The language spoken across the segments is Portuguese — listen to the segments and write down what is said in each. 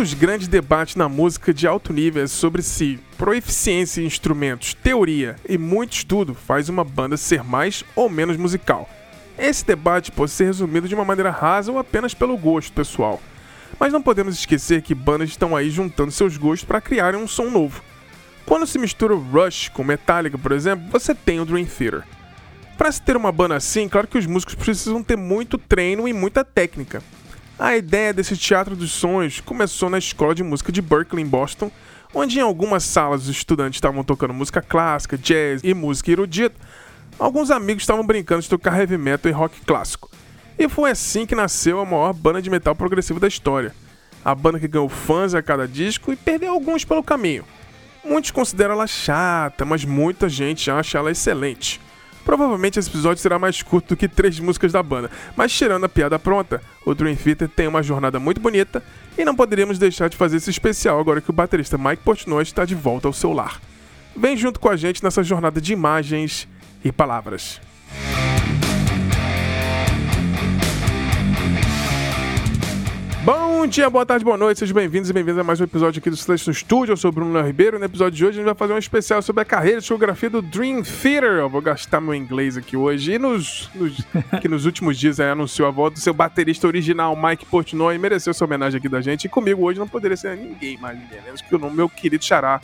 dos grandes debates na música de alto nível é sobre se proeficiência em instrumentos, teoria e muito estudo faz uma banda ser mais ou menos musical. Esse debate pode ser resumido de uma maneira rasa ou apenas pelo gosto pessoal. Mas não podemos esquecer que bandas estão aí juntando seus gostos para criarem um som novo. Quando se mistura Rush com Metallica, por exemplo, você tem o Dream Theater. Para se ter uma banda assim, claro que os músicos precisam ter muito treino e muita técnica. A ideia desse teatro dos sonhos começou na escola de música de Berkeley, em Boston, onde em algumas salas os estudantes estavam tocando música clássica, jazz e música erudita. Alguns amigos estavam brincando de tocar heavy metal e rock clássico. E foi assim que nasceu a maior banda de metal progressivo da história. A banda que ganhou fãs a cada disco e perdeu alguns pelo caminho. Muitos consideram ela chata, mas muita gente acha ela excelente. Provavelmente esse episódio será mais curto do que três músicas da banda, mas tirando a piada pronta, o Dream Theater tem uma jornada muito bonita e não poderíamos deixar de fazer esse especial agora que o baterista Mike Portnoy está de volta ao seu lar. Vem junto com a gente nessa jornada de imagens e palavras. Bom dia, boa tarde, boa noite, sejam bem-vindos e bem-vindas a mais um episódio aqui do Silêncio no Estúdio. Eu sou o Bruno Léo Ribeiro e no episódio de hoje a gente vai fazer um especial sobre a carreira e discografia do Dream Theater. Eu vou gastar meu inglês aqui hoje. E nos, nos que nos últimos dias aí, anunciou a volta do seu baterista original, Mike Portnoy, mereceu sua homenagem aqui da gente. E comigo hoje não poderia ser ninguém mais, ninguém menos que o meu querido xará,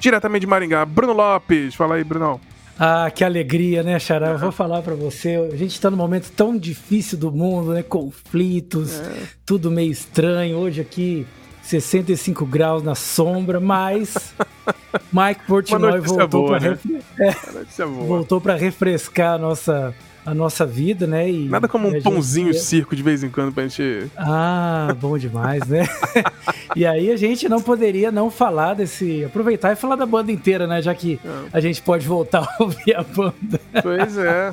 diretamente de Maringá, Bruno Lopes. Fala aí, Brunão. Ah, que alegria, né, Xará? Eu vou falar para você. A gente está num momento tão difícil do mundo, né? Conflitos, é. tudo meio estranho. Hoje aqui, 65 graus na sombra, mas Mike Portnoy voltou para né? refre... é, voltou refrescar a nossa a nossa vida, né? E Nada como um pãozinho circo de vez em quando pra gente. Ah, bom demais, né? e aí a gente não poderia não falar desse. aproveitar e falar da banda inteira, né? Já que é. a gente pode voltar a ouvir a banda. Pois é.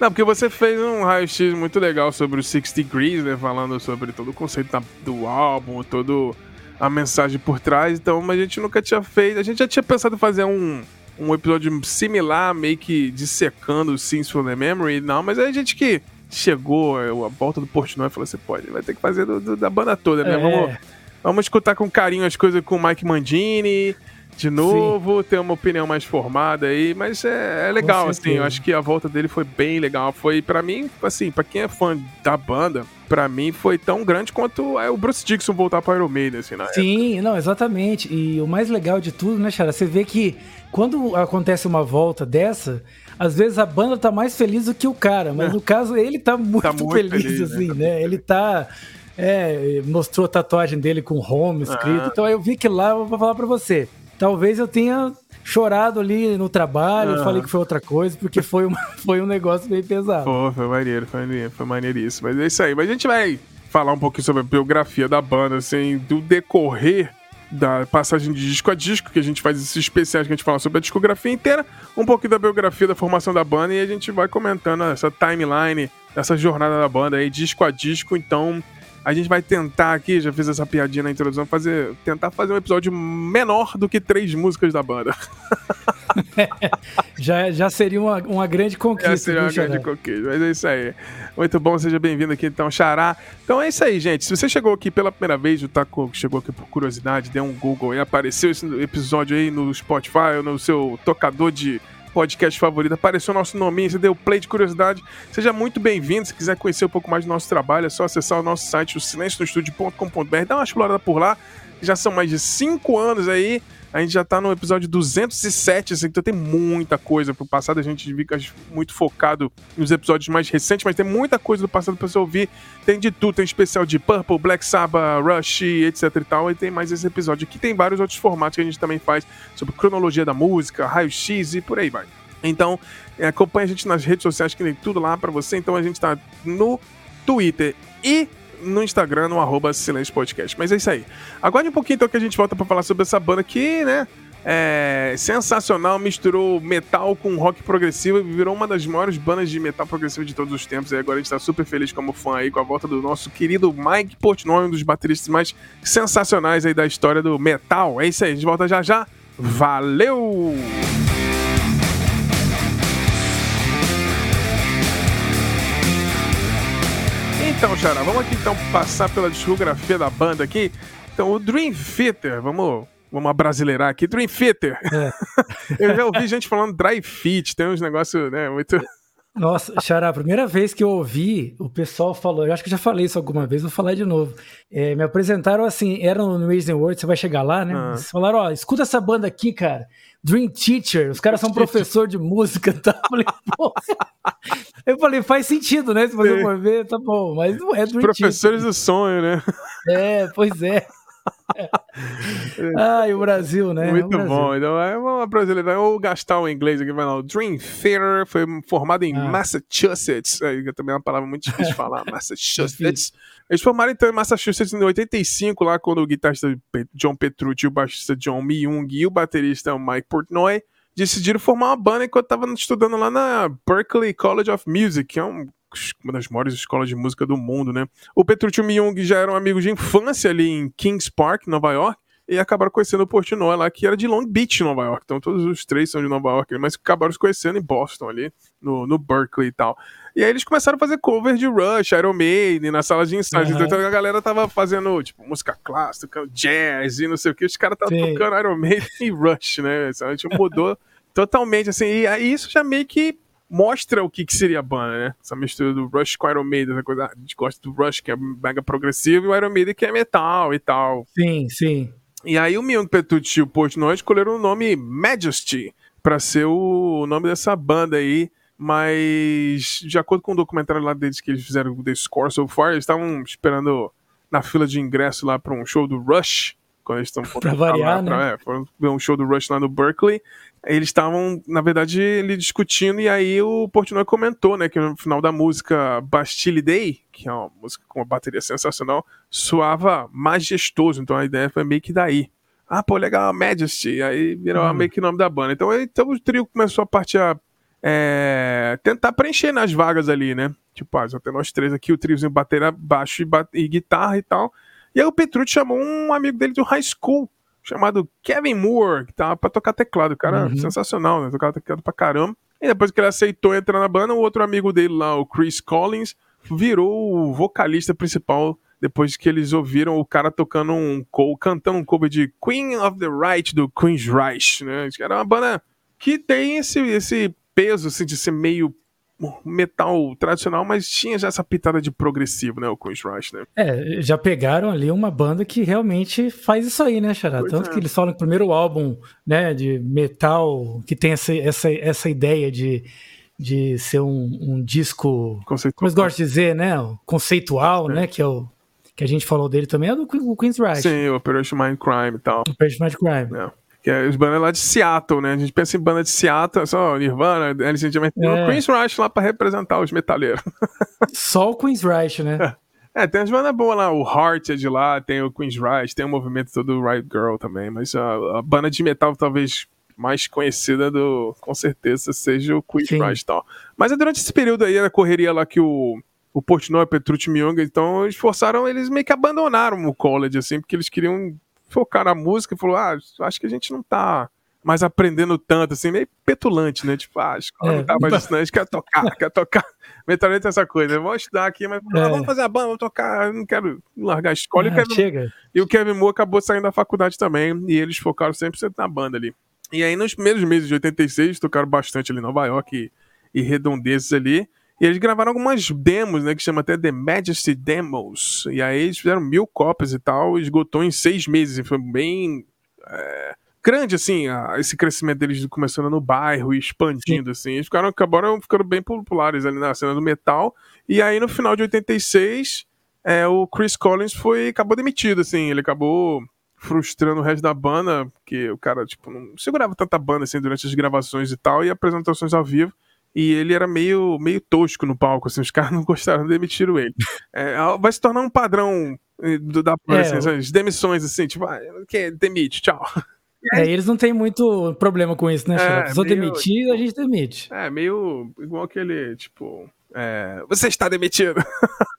Não, porque você fez um raio-x muito legal sobre o Six Degrees, né? Falando sobre todo o conceito do álbum, todo a mensagem por trás. Então, mas a gente nunca tinha feito. A gente já tinha pensado em fazer um um episódio similar, meio que dissecando o Scenes from the Memory, não, mas aí a gente que chegou, a volta do Portnoy falou assim, pode, vai ter que fazer do, do, da banda toda, né? É. Vamos, vamos escutar com carinho as coisas com o Mike Mandini, de novo, Sim. ter uma opinião mais formada aí, mas é, é legal, assim, eu acho que a volta dele foi bem legal, foi para mim, assim, para quem é fã da banda, para mim foi tão grande quanto é o Bruce Dixon voltar para Iron Maiden, assim, na Sim, época. não, exatamente, e o mais legal de tudo, né, Chara, você vê que quando acontece uma volta dessa, às vezes a banda tá mais feliz do que o cara, mas é. no caso ele tá muito, tá muito feliz, feliz, assim, né? né? Ele tá. É, mostrou a tatuagem dele com home escrito. Ah. Então eu vi que lá, eu vou falar pra você. Talvez eu tenha chorado ali no trabalho, uhum. falei que foi outra coisa, porque foi, uma, foi um negócio bem pesado. Pô, foi maneiro, foi, maneiro, foi maneiríssimo. Mas é isso aí. Mas a gente vai falar um pouquinho sobre a biografia da banda, assim, do decorrer da passagem de disco a disco, que a gente faz esses especiais que a gente fala sobre a discografia inteira, um pouquinho da biografia da formação da banda e a gente vai comentando essa timeline, essa jornada da banda aí, disco a disco. Então, a gente vai tentar aqui, já fiz essa piadinha na introdução, fazer, tentar fazer um episódio menor do que três músicas da banda. já, já seria uma, uma grande conquista. Já seria uma grande conquista, mas é isso aí. Muito bom, seja bem-vindo aqui então, Xará. Então é isso aí, gente. Se você chegou aqui pela primeira vez, tá, chegou aqui por curiosidade, deu um Google e apareceu esse episódio aí no Spotify no seu tocador de podcast favorito, apareceu nosso nominho, você deu play de curiosidade, seja muito bem-vindo. Se quiser conhecer um pouco mais do nosso trabalho, é só acessar o nosso site, o silencionostudio.com.br, dá uma explorada por lá. Já são mais de cinco anos aí a gente já tá no episódio 207, assim, então tem muita coisa pro passado. A gente fica muito focado nos episódios mais recentes, mas tem muita coisa do passado pra você ouvir. Tem de tudo, tem especial de Purple, Black Sabbath, Rush, etc e tal. E tem mais esse episódio aqui. Tem vários outros formatos que a gente também faz sobre cronologia da música, raio-x e por aí vai. Então, é, acompanha a gente nas redes sociais que tem tudo lá para você. Então a gente tá no Twitter e no Instagram, no arroba Silêncio Podcast. Mas é isso aí. Aguarde um pouquinho então que a gente volta para falar sobre essa banda que, né? É sensacional, misturou metal com rock progressivo e virou uma das maiores bandas de metal progressivo de todos os tempos. E agora a gente tá super feliz como fã aí com a volta do nosso querido Mike Portnoy, um dos bateristas mais sensacionais aí da história do metal. É isso aí, a gente volta já já. Valeu! Então, Xará, vamos aqui então passar pela discografia da banda aqui. Então, o Dream Theater, vamos vamos brasileirar aqui, Dream Theater. É. eu já ouvi gente falando dry fit, tem uns negócios, né, muito... Nossa, Xará, a primeira vez que eu ouvi, o pessoal falou, eu acho que já falei isso alguma vez, vou falar de novo. É, me apresentaram assim, era no Amazing World, você vai chegar lá, né? Ah. Eles falaram, ó, escuta essa banda aqui, cara. Dream Teacher, os caras são professor de música tá? Eu falei, pô. Eu falei, faz sentido, né? Se você for ver, tá bom, mas não é Dream Professores Teacher. do sonho, né? É, pois é. Ai, o Brasil, né? Muito Brasil. bom. Então, é uma brasileira. Eu vou gastar o inglês aqui, vai lá. O Dream Theater foi formado em ah. Massachusetts. É, também é uma palavra muito difícil de falar. Massachusetts. Eles formaram então em Massachusetts em 85, lá quando o guitarrista John Petrucci, o baixista John Myung e o baterista Mike Portnoy decidiram formar uma banda enquanto estavam estudando lá na Berklee College of Music, que é um uma das maiores escolas de música do mundo, né? O Petrucci e o Myung já eram amigos de infância ali em Kings Park, Nova York, e acabaram conhecendo o Portnoy lá, que era de Long Beach, Nova York. Então todos os três são de Nova York, mas acabaram se conhecendo em Boston ali, no, no Berkeley e tal. E aí eles começaram a fazer cover de Rush, Iron Maiden, na sala de ensaios. Uhum. Então a galera tava fazendo, tipo, música clássica, jazz e não sei o que. Os caras estavam tocando Iron Maiden e Rush, né? A gente mudou totalmente, assim. E aí isso já meio que mostra o que, que seria a banda, né? Essa mistura do Rush com Iron Maiden, essa coisa. A gente gosta do Rush, que é mega progressivo, e o Iron Maiden, que é metal e tal. Sim, sim. E aí o Myung Petrucci e o Portnoy escolheram o nome Majesty para ser o nome dessa banda aí. Mas, de acordo com o documentário lá deles que eles fizeram The Score So Far, eles estavam esperando na fila de ingresso lá para um show do Rush. Quando eles estão pra variar, lá, né? Pra, é, foram ver um show do Rush lá no Berkeley eles estavam, na verdade, ali discutindo, e aí o Portnoy comentou, né, que no final da música Bastille Day, que é uma música com uma bateria sensacional, soava majestoso, então a ideia foi meio que daí. Ah, pô, legal, Majesty, aí virou uhum. meio que o nome da banda. Então, então o trio começou a partir a é, tentar preencher nas vagas ali, né? Tipo, ah, só tem nós três aqui, o triozinho bateria, baixo e, e guitarra e tal. E aí o Petrucci chamou um amigo dele do high school, chamado Kevin Moore, que tava pra tocar teclado. O cara uhum. sensacional, né? Tocava teclado pra caramba. E depois que ele aceitou entrar na banda, o outro amigo dele lá, o Chris Collins, virou o vocalista principal depois que eles ouviram o cara tocando um cantando um cover de Queen of the Right do Queen's Reich, né? Era uma banda que tem esse, esse peso assim, de ser meio metal tradicional, mas tinha já essa pitada de progressivo, né? O Queen's Rush, né? É, já pegaram ali uma banda que realmente faz isso aí, né, Xará? Tanto é. que eles falam que o primeiro álbum, né, de metal, que tem essa, essa, essa ideia de, de ser um, um disco, conceitual. como eu gosto de dizer, né? Conceitual, é. né? Que é o que a gente falou dele também, é do Queen's Rush. Sim, o Operation Mind Crime e tal. Operation Mind Crime. É. Que é os bandas lá de Seattle, né? A gente pensa em banda de Seattle, só Nirvana, Alice in Chains, tem é. o Queen's Rush lá pra representar os metaleiros. Só o Queen's Rush, né? É, tem as bandas boas lá, o Heart é de lá, tem o Queen's Rush, tem o movimento todo do Riot Girl também, mas a, a, banda de metal talvez mais conhecida do, com certeza, seja o Queen's Sim. Rush e tal. Mas é durante esse período aí, a correria lá que o, o Portnoy, Petrucci Myung, então eles forçaram, eles meio que abandonaram o college, assim, porque eles queriam focar na música e falou: ah, acho que a gente não tá mais aprendendo tanto, assim, meio petulante, né? Tipo, ah, a escola é, não tá mais ensinando, a gente quer tocar, quer tocar. Mentalmente essa coisa, vamos estudar aqui, mas é. ah, vamos fazer a banda, vamos tocar, eu não quero largar a escola. Ah, e, o Kevin, chega. e o Kevin Moore acabou saindo da faculdade também, e eles focaram 100% na banda ali. E aí, nos primeiros meses de 86, tocaram bastante ali em Nova York e, e redondezas ali. E eles gravaram algumas demos, né? Que chama até The Majesty Demos. E aí eles fizeram mil cópias e tal, esgotou em seis meses. E foi bem. É, grande, assim, a, esse crescimento deles começando no bairro e expandindo, Sim. assim. Eles ficaram, acabaram ficando bem populares ali na cena do metal. E aí, no final de 86, é, o Chris Collins foi, acabou demitido, assim. Ele acabou frustrando o resto da banda, porque o cara, tipo, não segurava tanta banda, assim, durante as gravações e tal, e apresentações ao vivo e ele era meio, meio tosco no palco, assim, os caras não gostaram, demitiram ele. É, vai se tornar um padrão eh, do, da é, assim, as demissões, assim, tipo, ah, demite, tchau. É, eles não têm muito problema com isso, né, é, Se meio, demitir, a gente demite. É, meio igual aquele, tipo, é, você está demitido.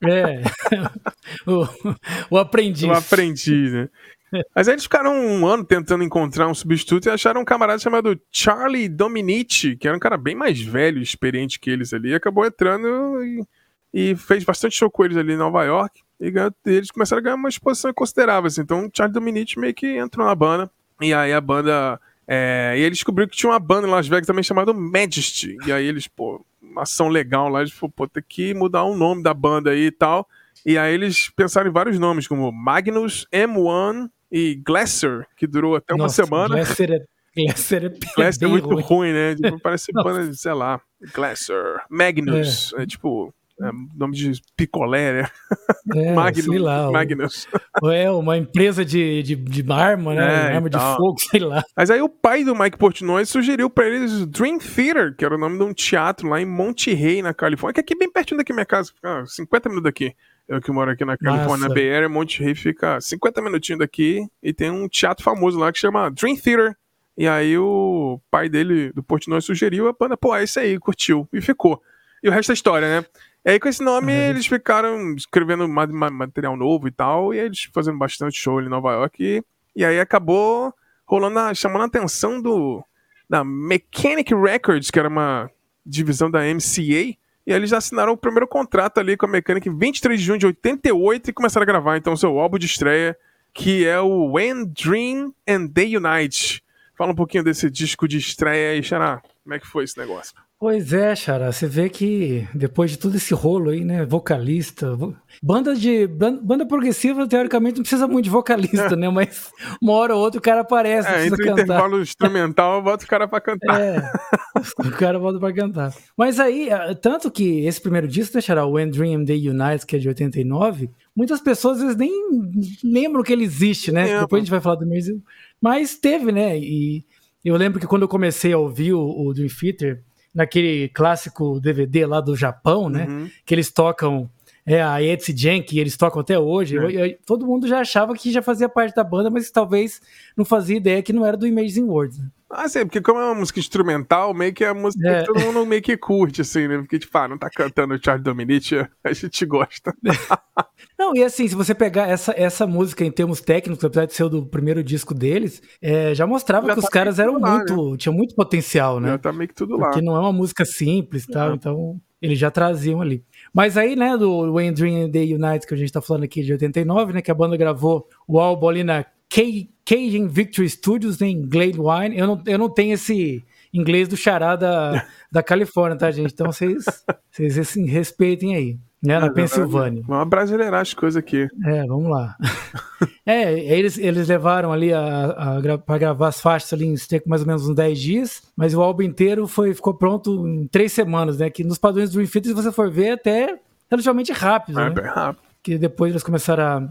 É, o, o aprendiz. O aprendiz, né? Mas aí eles ficaram um ano tentando encontrar um substituto e acharam um camarada chamado Charlie Dominici, que era um cara bem mais velho e experiente que eles ali, acabou entrando e, e, fez bastante show com eles ali em Nova York. E eles começaram a ganhar uma exposição considerável. Assim. Então Charlie Dominici meio que entrou na banda. E aí a banda. É, e ele descobriu que tinha uma banda em Las Vegas também chamada Majesty. E aí eles, pô, uma ação legal lá, eles falaram, pô, tem que mudar o nome da banda aí e tal. E aí eles pensaram em vários nomes, como Magnus, M1 e Glasser, que durou até uma Nossa, semana. Glasser é, Glasser é, Glasser é muito ruim. ruim, né? Tipo, parece banda, de, sei lá, Glasser, Magnus, é, tipo, é, nome de picolé, né? É, Magnus, sei lá. Magnus. É uma empresa de, de, de arma, né? É, arma de tal. fogo, sei lá. Mas aí o pai do Mike Portnoy sugeriu pra eles Dream Theater, que era o nome de um teatro lá em Monte Rey, na Califórnia, que é aqui bem pertinho daqui da minha casa, fica 50 minutos daqui. Eu que moro aqui na Califórnia, Area, Monte Rey fica 50 minutinhos daqui e tem um teatro famoso lá que chama Dream Theater. E aí o pai dele, do Portnoy, sugeriu, a banda, pô, é isso aí, curtiu. E ficou. E o resto é história, né? E aí com esse nome eles ficaram escrevendo ma- ma- material novo e tal, e eles fazendo bastante show ali em Nova York. E, e aí acabou rolando, a, chamando a atenção do da Mechanic Records, que era uma divisão da MCA. E aí eles assinaram o primeiro contrato ali com a Mechanic em 23 de junho de 88 e começaram a gravar então seu álbum de estreia, que é o When Dream and Day Unite. Fala um pouquinho desse disco de estreia aí, Xará. Como é que foi esse negócio? Pois é, Xará, você vê que depois de tudo esse rolo aí, né, vocalista, vo- banda de ban- banda progressiva teoricamente não precisa muito de vocalista, né, mas uma hora ou outra o cara aparece, É, entre o cantar. intervalo instrumental, eu boto o cara pra cantar. É, o cara volta pra cantar. Mas aí, tanto que esse primeiro disco, né, Xará, o When Dream Day Unites, que é de 89, muitas pessoas às vezes nem lembram que ele existe, né? É, Depois a gente vai falar do Maze. Mas teve, né? E eu lembro que quando eu comecei a ouvir o, o Dream Theater, naquele clássico DVD lá do Japão, né? Uhum. Que eles tocam é, a Etsy que eles tocam até hoje. É. Eu- eu- todo mundo já achava que já fazia parte da banda, mas talvez não fazia ideia que não era do Amazing Words. né? Ah, sim, porque como é uma música instrumental, meio que é a música É. que todo mundo meio que curte, assim, né? Porque, tipo, ah, não tá cantando o Charlie Dominici, a gente gosta. Não, e assim, se você pegar essa, essa música em termos técnicos, apesar de ser o do primeiro disco deles, é, já mostrava Já que tá os caras eram lá, muito. tinham muito potencial, né? Já tá meio que tudo lá. Porque não é uma música simples e tal, É. então eles já traziam ali. Mas aí, né, do When Dream and Day United, que a gente tá falando aqui de 89, né, que a banda gravou o álbum ali na Ca- Cajun Victory Studios em Gladwine. Eu não, eu não tenho esse inglês do chará da, da Califórnia, tá, gente? Então vocês, vocês assim, respeitem aí, né, na Pensilvânia. Vamos brasileirar as coisas aqui. É, vamos lá. é, eles, eles levaram ali a, a, pra gravar as faixas ali em cerca mais ou menos uns 10 dias, mas o álbum inteiro foi, ficou pronto em 3 semanas, né? Que nos padrões do Dream Theater, se você for ver, é até relativamente rápido, É, né? bem rápido. Que depois eles começaram a,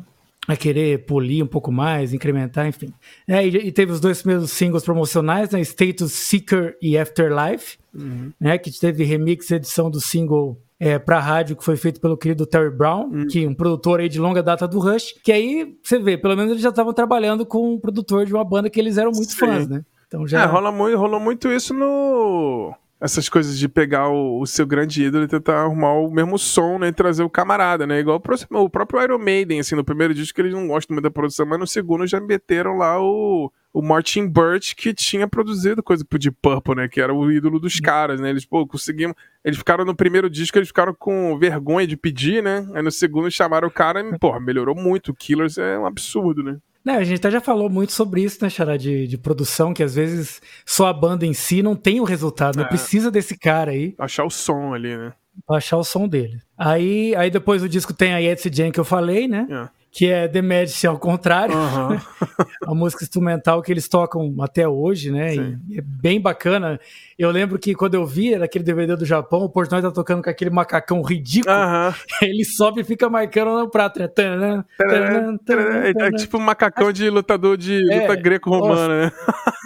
a querer polir um pouco mais, incrementar, enfim. É, e, e teve os dois primeiros singles promocionais, né? Status Seeker e Afterlife, né? Que teve remix e edição do single é, pra rádio, que foi feito pelo querido Terry Brown, que é um produtor aí de longa data do Rush, que aí, você vê, pelo menos eles já estavam trabalhando com um produtor de uma banda que eles eram muito Sim. fãs, né? Então já... É, rola muito, rolou muito isso no. Essas coisas de pegar o, o seu grande ídolo e tentar arrumar o mesmo som, né? E trazer o camarada, né? Igual o, o próprio Iron Maiden, assim, no primeiro disco eles não gostam muito da produção, mas no segundo já meteram lá o, o Martin Birch, que tinha produzido coisa pro Deep Purple, né? Que era o ídolo dos caras, né? Eles, pô, conseguiam. Eles ficaram no primeiro disco, eles ficaram com vergonha de pedir, né? Aí no segundo chamaram o cara e, porra, melhorou muito. O Killers é um absurdo, né? Né, a gente até já falou muito sobre isso, né, Xará, de, de produção, que às vezes só a banda em si não tem o resultado, não É. precisa desse cara aí Achar o som ali, né? achar o som dele. Aí, aí depois o disco tem a Etsy Jane que eu falei, né, É. que é The Medicine ao contrário, Aham. a música instrumental que eles tocam até hoje, né, e é bem bacana. Eu lembro que quando eu vi naquele DVD do Japão, o Portnoy tá tocando com aquele macacão ridículo, Aham. ele sobe e fica marcando no prato, né, É, é tanã. tipo um macacão de lutador de É, luta greco-romana, né?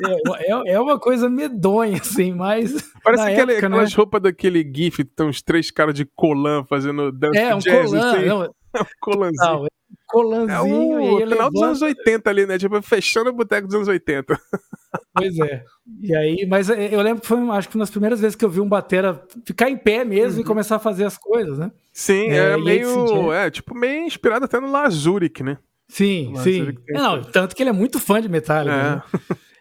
É, é- é uma coisa medonha, assim, mas. Parece na aquele, época, né? aquelas roupas daquele GIF, estão os três caras de colã fazendo dança É, um jazz, colan, assim. não, um colanzinho. não, é colanzinho é e o ele final dos levanta- anos 80 ali, né? Tipo, fechando o boteco dos anos 80. Pois é. E aí, mas eu lembro que foi, acho que uma das primeiras vezes que eu vi um batera ficar em pé mesmo e começar a fazer as coisas, né? Sim, É, é, meio. É, tipo, meio inspirado até no Lazuric, né? Sim, sim. tem Não, tanto que ele é muito fã de Metallica. É. né?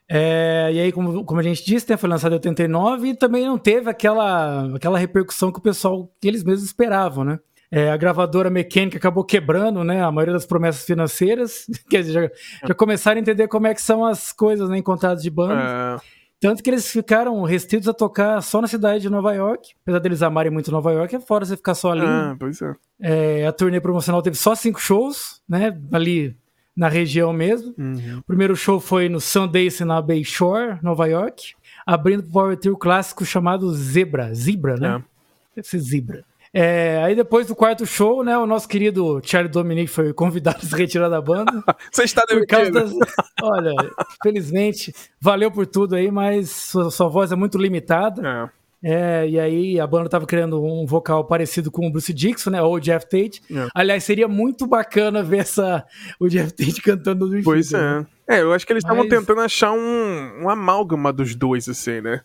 É, e aí, como, como a gente disse, né, foi lançado em 89 e também não teve aquela, aquela repercussão que o pessoal, que eles mesmos esperavam, né? É, a gravadora mecânica acabou quebrando, né? A maioria das promessas financeiras. Quer dizer, já, já começaram a entender como é que são as coisas né, em contratos de banda. É. Tanto que eles ficaram restritos a tocar só na cidade de Nova York. Apesar deles amarem muito Nova York, é fora você ficar só ali. Ah, pois é. é. A turnê promocional teve só cinco shows, né? Ali na região mesmo. Uhum. O primeiro show foi no Sundance na Bayshore, Nova York. Abrindo para o trio clássico chamado Zebra. Zebra, né? É. Deve ser Zebra. É, aí depois do quarto show, né, o nosso querido Charlie Dominic foi convidado a se retirar da banda. Você está demitido. Das... Olha, felizmente, valeu por tudo aí, mas sua, sua voz é muito limitada. É. É, e aí a banda tava criando um vocal parecido com o Bruce Dixon, né? Ou o Jeff Tate. É. Aliás, seria muito bacana ver essa, o Jeff Tate cantando no Pois é. Né? É, eu acho que eles estavam Mas... tentando achar um, um amálgama dos dois, assim, né?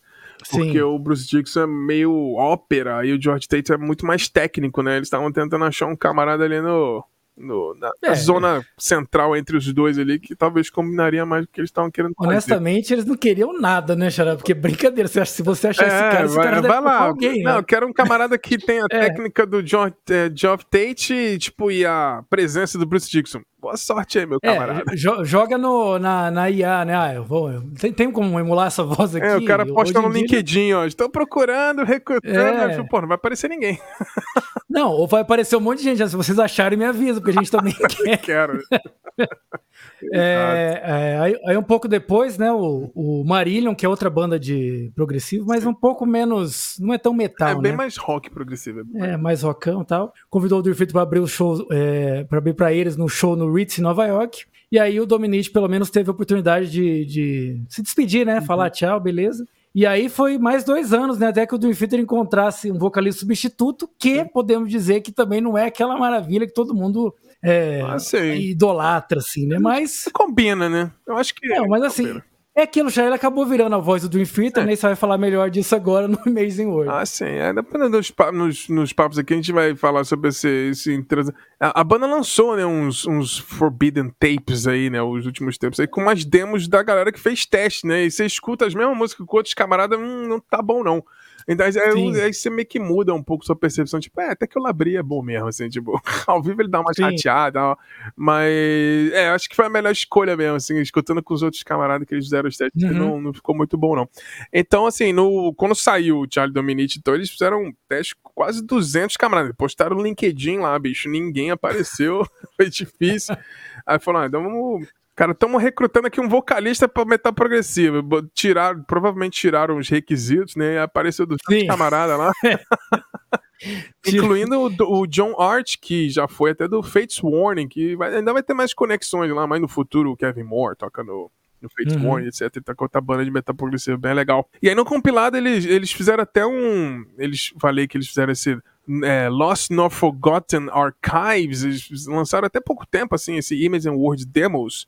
Porque Sim. o Bruce Dixon é meio ópera e o George Tate é muito mais técnico, né? Eles estavam tentando achar um camarada ali no, no na, é. zona central entre os dois ali, que talvez combinaria mais do que eles estavam querendo fazer. Honestamente, eles não queriam nada, né, Xará? Porque brincadeira, você acha, se você achar é, esse cara, esse vai, cara vai lá. alguém, Não, né? eu quero um camarada que tenha a é. técnica do John, é, Geoff Tate tipo, e a presença do Bruce Dixon. Boa sorte aí, meu é, camarada. É, joga no, na, na IA, né? Ah, eu vou. tem, tem como emular essa voz aqui? É, o cara posta no LinkedIn, ó. Estou procurando, recrutando. É. Pô, não vai aparecer ninguém. Não, ou vai aparecer um monte de gente. Se vocês acharem, me avisa, porque a gente também quer. Quero. É, é, aí, aí, um pouco depois, né, o, o Marillion, que é outra banda de progressivo, mas um pouco menos, não é tão metal, É bem né? mais rock progressivo. É, é mais rockão e tal. Convidou o Dirfito para abrir o show, é, para abrir para eles no show no Ritz em Nova York. E aí o Dominic pelo menos teve a oportunidade de, de se despedir, né, uhum. falar tchau, beleza. E aí foi mais dois anos, né? Até que o Dream Theater encontrasse um vocalista substituto, que podemos dizer que também não é aquela maravilha que todo mundo é, ah, idolatra, assim, né? Mas. Combina, né? Eu acho que. Não, mas assim. Combina. É aquilo, já ele acabou virando a voz do Dream Theater, é. né? E você vai falar melhor disso agora no Amazing World. Ah, sim. É, nos, nos, nos papos aqui a gente vai falar sobre esse. esse a, a, banda lançou, né, uns, uns Forbidden Tapes aí, né? Os últimos tempos aí, com umas demos da galera que fez teste, né? E você escuta as mesmas músicas com outros camaradas, hum, não tá bom, não. Então aí, aí, você meio que muda um pouco sua percepção, tipo, é, até que o Labri é bom mesmo, assim, tipo, ao vivo ele dá uma Sim. chateada, mas é, acho que foi a melhor escolha mesmo, assim, escutando com os outros camaradas que eles fizeram os testes, uhum. não, não ficou muito bom, não. Então, assim, no, quando saiu o Charlie Dominici, então eles fizeram um teste com quase 200 camaradas, postaram o LinkedIn lá, bicho, ninguém apareceu, foi difícil. Aí falaram, ah, então vamos Cara, estamos recrutando aqui um vocalista para metal progressiva. Tiraram, provavelmente tiraram os requisitos, né? E apareceu do camarada lá. Incluindo o, o, John Art, que já foi até do Fates Warning, que vai, ainda vai ter mais conexões lá, mas no futuro o Kevin Moore toca no, no Fates uhum. Warning, etc. Tá com outra banda de metal progressivo bem legal. E aí no compilado eles, eles fizeram até um. Eles falei que eles fizeram esse é, Lost Not Forgotten Archives. Eles lançaram até pouco tempo, assim, esse Image and Word Demos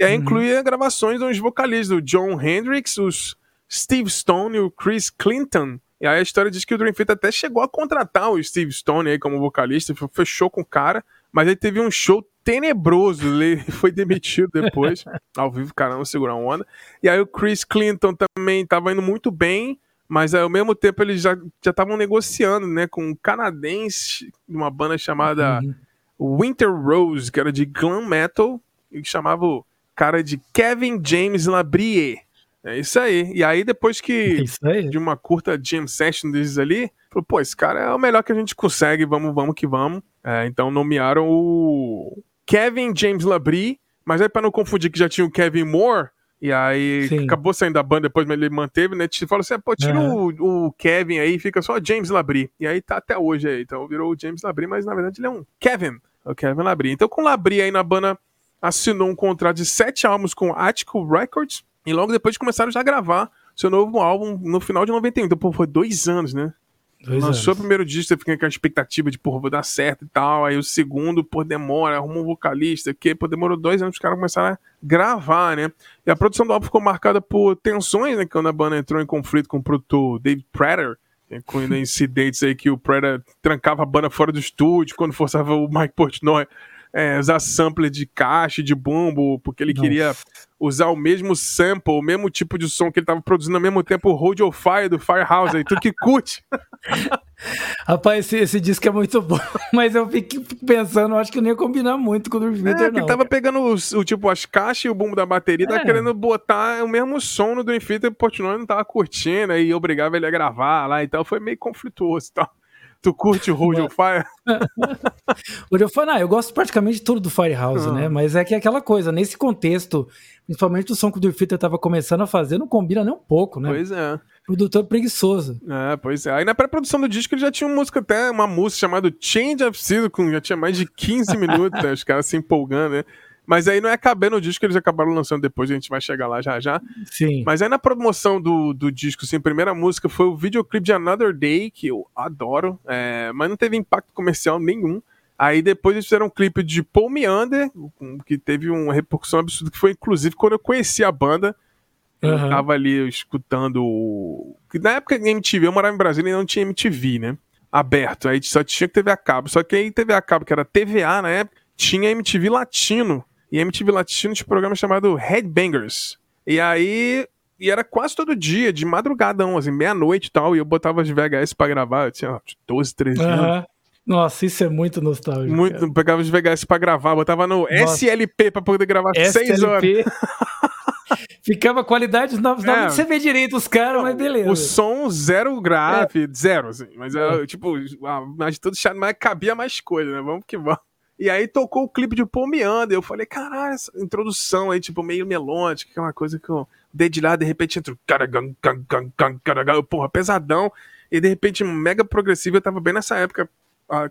e aí uhum. incluía gravações dos vocalistas, do John Hendricks, os Steve Stone e o Chris Clinton. E aí a história diz que o Dream Theater até chegou a contratar o Steve Stone aí como vocalista, fechou com o cara, mas aí teve um show tenebroso, ele foi demitido depois, ao vivo, caramba, segurar onda. E aí o Chris Clinton também estava indo muito bem, mas ao mesmo tempo eles já estavam negociando, né, com um canadense de uma banda chamada uhum. Winter Rose, que era de glam metal, e que chamava cara de Kevin James Labrie. É isso aí. E aí, depois que aí. de uma curta jam session deles ali, falou, pô, esse cara é o melhor que a gente consegue, vamos, vamos que vamos. É, então nomearam o Kevin James Labrie, mas aí para não confundir que já tinha o Kevin Moore, e aí Sim. acabou saindo da banda depois, mas ele manteve, né? Te falou assim: pô, tira uhum. o, o, Kevin aí, fica só James Labrie. E aí tá até hoje aí. Então virou o James Labrie, mas na verdade ele é um Kevin. O Kevin Labrie. Então com o Labrie aí na banda assinou um contrato de sete álbuns com Attico Records e logo depois começaram já a gravar seu novo álbum no final de 91. Então, pô, foi dois anos, né? Dois Lançou o primeiro disco, você fica com a expectativa de, porra, vou dar certo e tal. Aí o segundo, pô, demora, arruma um vocalista, que, pô, demorou dois anos os caras começaram a gravar, né? E a produção do álbum ficou marcada por tensões, né? Quando a banda entrou em conflito com o produtor David Prater, incluindo incidentes aí que o Prater trancava a banda fora do estúdio, quando forçava o Mike Portnoy é, usar sampler de caixa, de bumbo, porque ele Nossa. queria usar o mesmo sample, o mesmo tipo de som que ele estava produzindo ao mesmo tempo, o Hold Your Fire do Firehouse, aí tudo que curte. Rapaz, esse, esse disco é muito bom, mas eu fico pensando, acho que não ia combinar muito com o Dream Theater, é, não. tava pegando o, o, tipo, as caixas e o bumbo da bateria, é. tava querendo botar o mesmo som no Dream Theater, o Portnoy não tava curtindo, aí obrigava ele a gravar lá e tal, foi meio conflituoso e tal. Tu curte o Hold Your Fire? Hold Your Fire, não, eu gosto praticamente de tudo do Firehouse, uhum. né? Mas é que é aquela coisa, nesse contexto, principalmente o som que o Theater tava começando a fazer, não combina nem um pouco, né? Pois é. Produtor preguiçoso. É, pois é. Aí na pré-produção do disco ele já tinha uma música, até uma música chamada Change of Silicon, já tinha mais de 15 minutos, né? os caras se empolgando, né? Mas aí não é caber no disco que eles acabaram lançando depois, a gente vai chegar lá já já. Sim. Mas aí na promoção do, do disco, assim, a primeira música foi o videoclipe de Another Day, que eu adoro, é, mas não teve impacto comercial nenhum. Aí depois eles fizeram um clipe de Paul Meander, que teve uma repercussão absurda, que foi inclusive quando eu conheci a banda. Eu uhum. tava ali escutando. Na época MTV, eu morava em Brasília e não tinha MTV, né? Aberto. Aí só tinha TV a cabo. Só que aí TV a cabo, que era TVA na época, tinha MTV Latino. E MTV Latino tinha um programa chamado Headbangers. E aí. E era quase todo dia, de madrugadão, assim, meia-noite e tal. E eu botava as VHS pra gravar. Eu tinha 12, 13 uhum. anos. Nossa, isso é muito nostálgico. Muito, cara. pegava os VHS pra gravar, botava no Nossa. SLP pra poder gravar 6 horas. Ficava qualidade, não é. você ver direito os caras, mas beleza. O som zero grave, é. zero, assim. Mas é. tipo, mas tudo chato, mas cabia mais coisa, né? Vamos que vamos. E aí tocou o clipe de Paul Meander. Eu falei, caralho, essa introdução aí, tipo, meio melódica, que é uma coisa que eu dedilhar, de repente entra porra, pesadão. E de repente, mega progressivo. Eu tava bem nessa época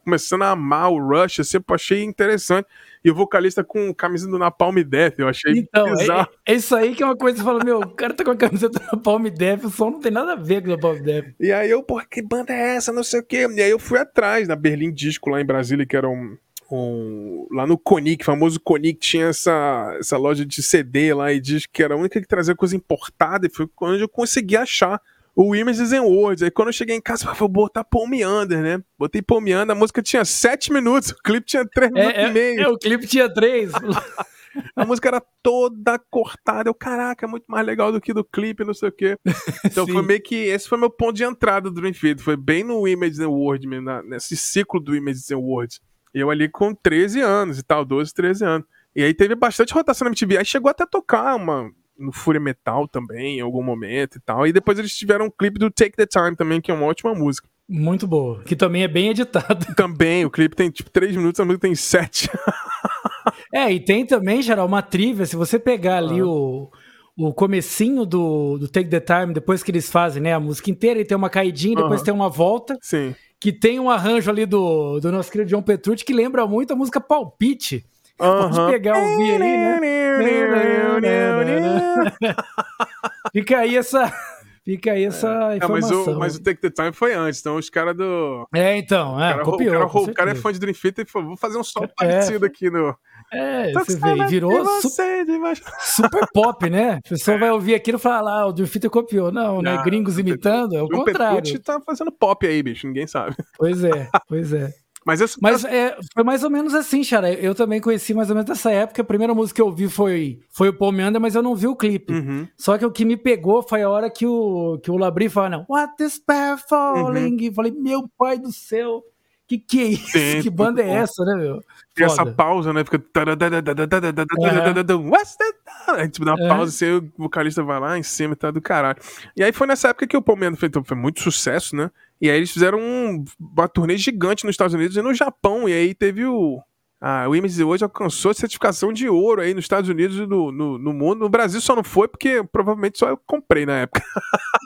começando a amar o Rush, assim, eu sempre achei interessante. E o vocalista com camisa do Napalm Death, eu achei então, é, bizarro. É, é, isso aí que é uma coisa que você fala, meu, o cara tá com a camisa do Napalm Death, o som não tem nada a ver com o Napalm Death. E aí eu, porra, que banda é essa, não sei o quê. E aí eu fui atrás, na Berlim Disco, lá em Brasília, que era um... um lá no Conic, famoso Conic, tinha essa, essa loja de CD lá e disco que era a única que trazia coisa importada, e foi quando eu consegui achar o Images and Words. Aí quando eu cheguei em casa, eu vou botar Paul Meander, né? Botei Paul Meander, a música tinha 7 minutos, o clipe tinha 3 é, minutos é, e meio. É, o clipe tinha 3. a música era toda cortada. Eu, caraca, é muito mais legal do que do clipe, não sei o quê. Então foi meio que. Esse foi meu ponto de entrada do Dream Theater. Foi bem no Images and Words, mesmo, nesse ciclo do Images and Words. Eu ali com 13 anos e tal, 12, 13 anos. E aí teve bastante rotação na MTV. Aí chegou até a tocar uma, no Fúria Metal também, em algum momento e tal. E depois eles tiveram um clipe do Take the Time também, que é uma ótima música. Muito boa. Que também é bem editado. Também, o clipe tem tipo 3 minutos, a música tem 7. é, e tem também, geral, uma trivia. Se você pegar ali o, o comecinho do, do Take the Time, depois que eles fazem né, a música inteira, e tem uma caidinha, depois tem uma volta. Sim. Que tem um arranjo ali do, do nosso querido John Petrucci que lembra muito a música Palpite. Uhum. Pode pegar ouvir aí, né? Fica aí essa. Fica aí essa é. informação. Não, mas, o, mas o Take the Time foi antes, então os caras do. É, então, é, o cara, copiou. O cara, o cara é fã de Dream Theater e falou: vou fazer um som é, parecido aqui no. É, você vê, virou su super pop, né? A pessoa vai ouvir aquilo e falar, ah, o Theater copiou. Não, né? Gringos imitando, é o contrário. O tá fazendo pop aí, bicho, ninguém sabe. Pois é, pois é. Mas, eu, mas é, foi mais ou menos assim, Xara. Eu também conheci mais ou menos nessa época. A primeira música que eu ouvi foi, foi o Paul Meander, mas eu não vi o clipe. Uhum. Só que o que me pegou foi a hora que o, que o Labri fala, não, What is falling? Uhum. E falei, meu pai do céu, que que é isso? Sim, que banda é essa, né, meu? E essa pausa, né? Fica. Uhum. A gente dá uma pausa, assim, o vocalista vai lá em cima e tá do caralho. E aí foi nessa época que o Meander fez, foi muito sucesso, né? E aí eles fizeram um, uma turnê gigante nos Estados Unidos e no Japão. E aí teve o. A, o IMZ hoje alcançou a certificação de ouro aí nos Estados Unidos e no, no, no, mundo. No Brasil só não foi porque provavelmente só eu comprei na época.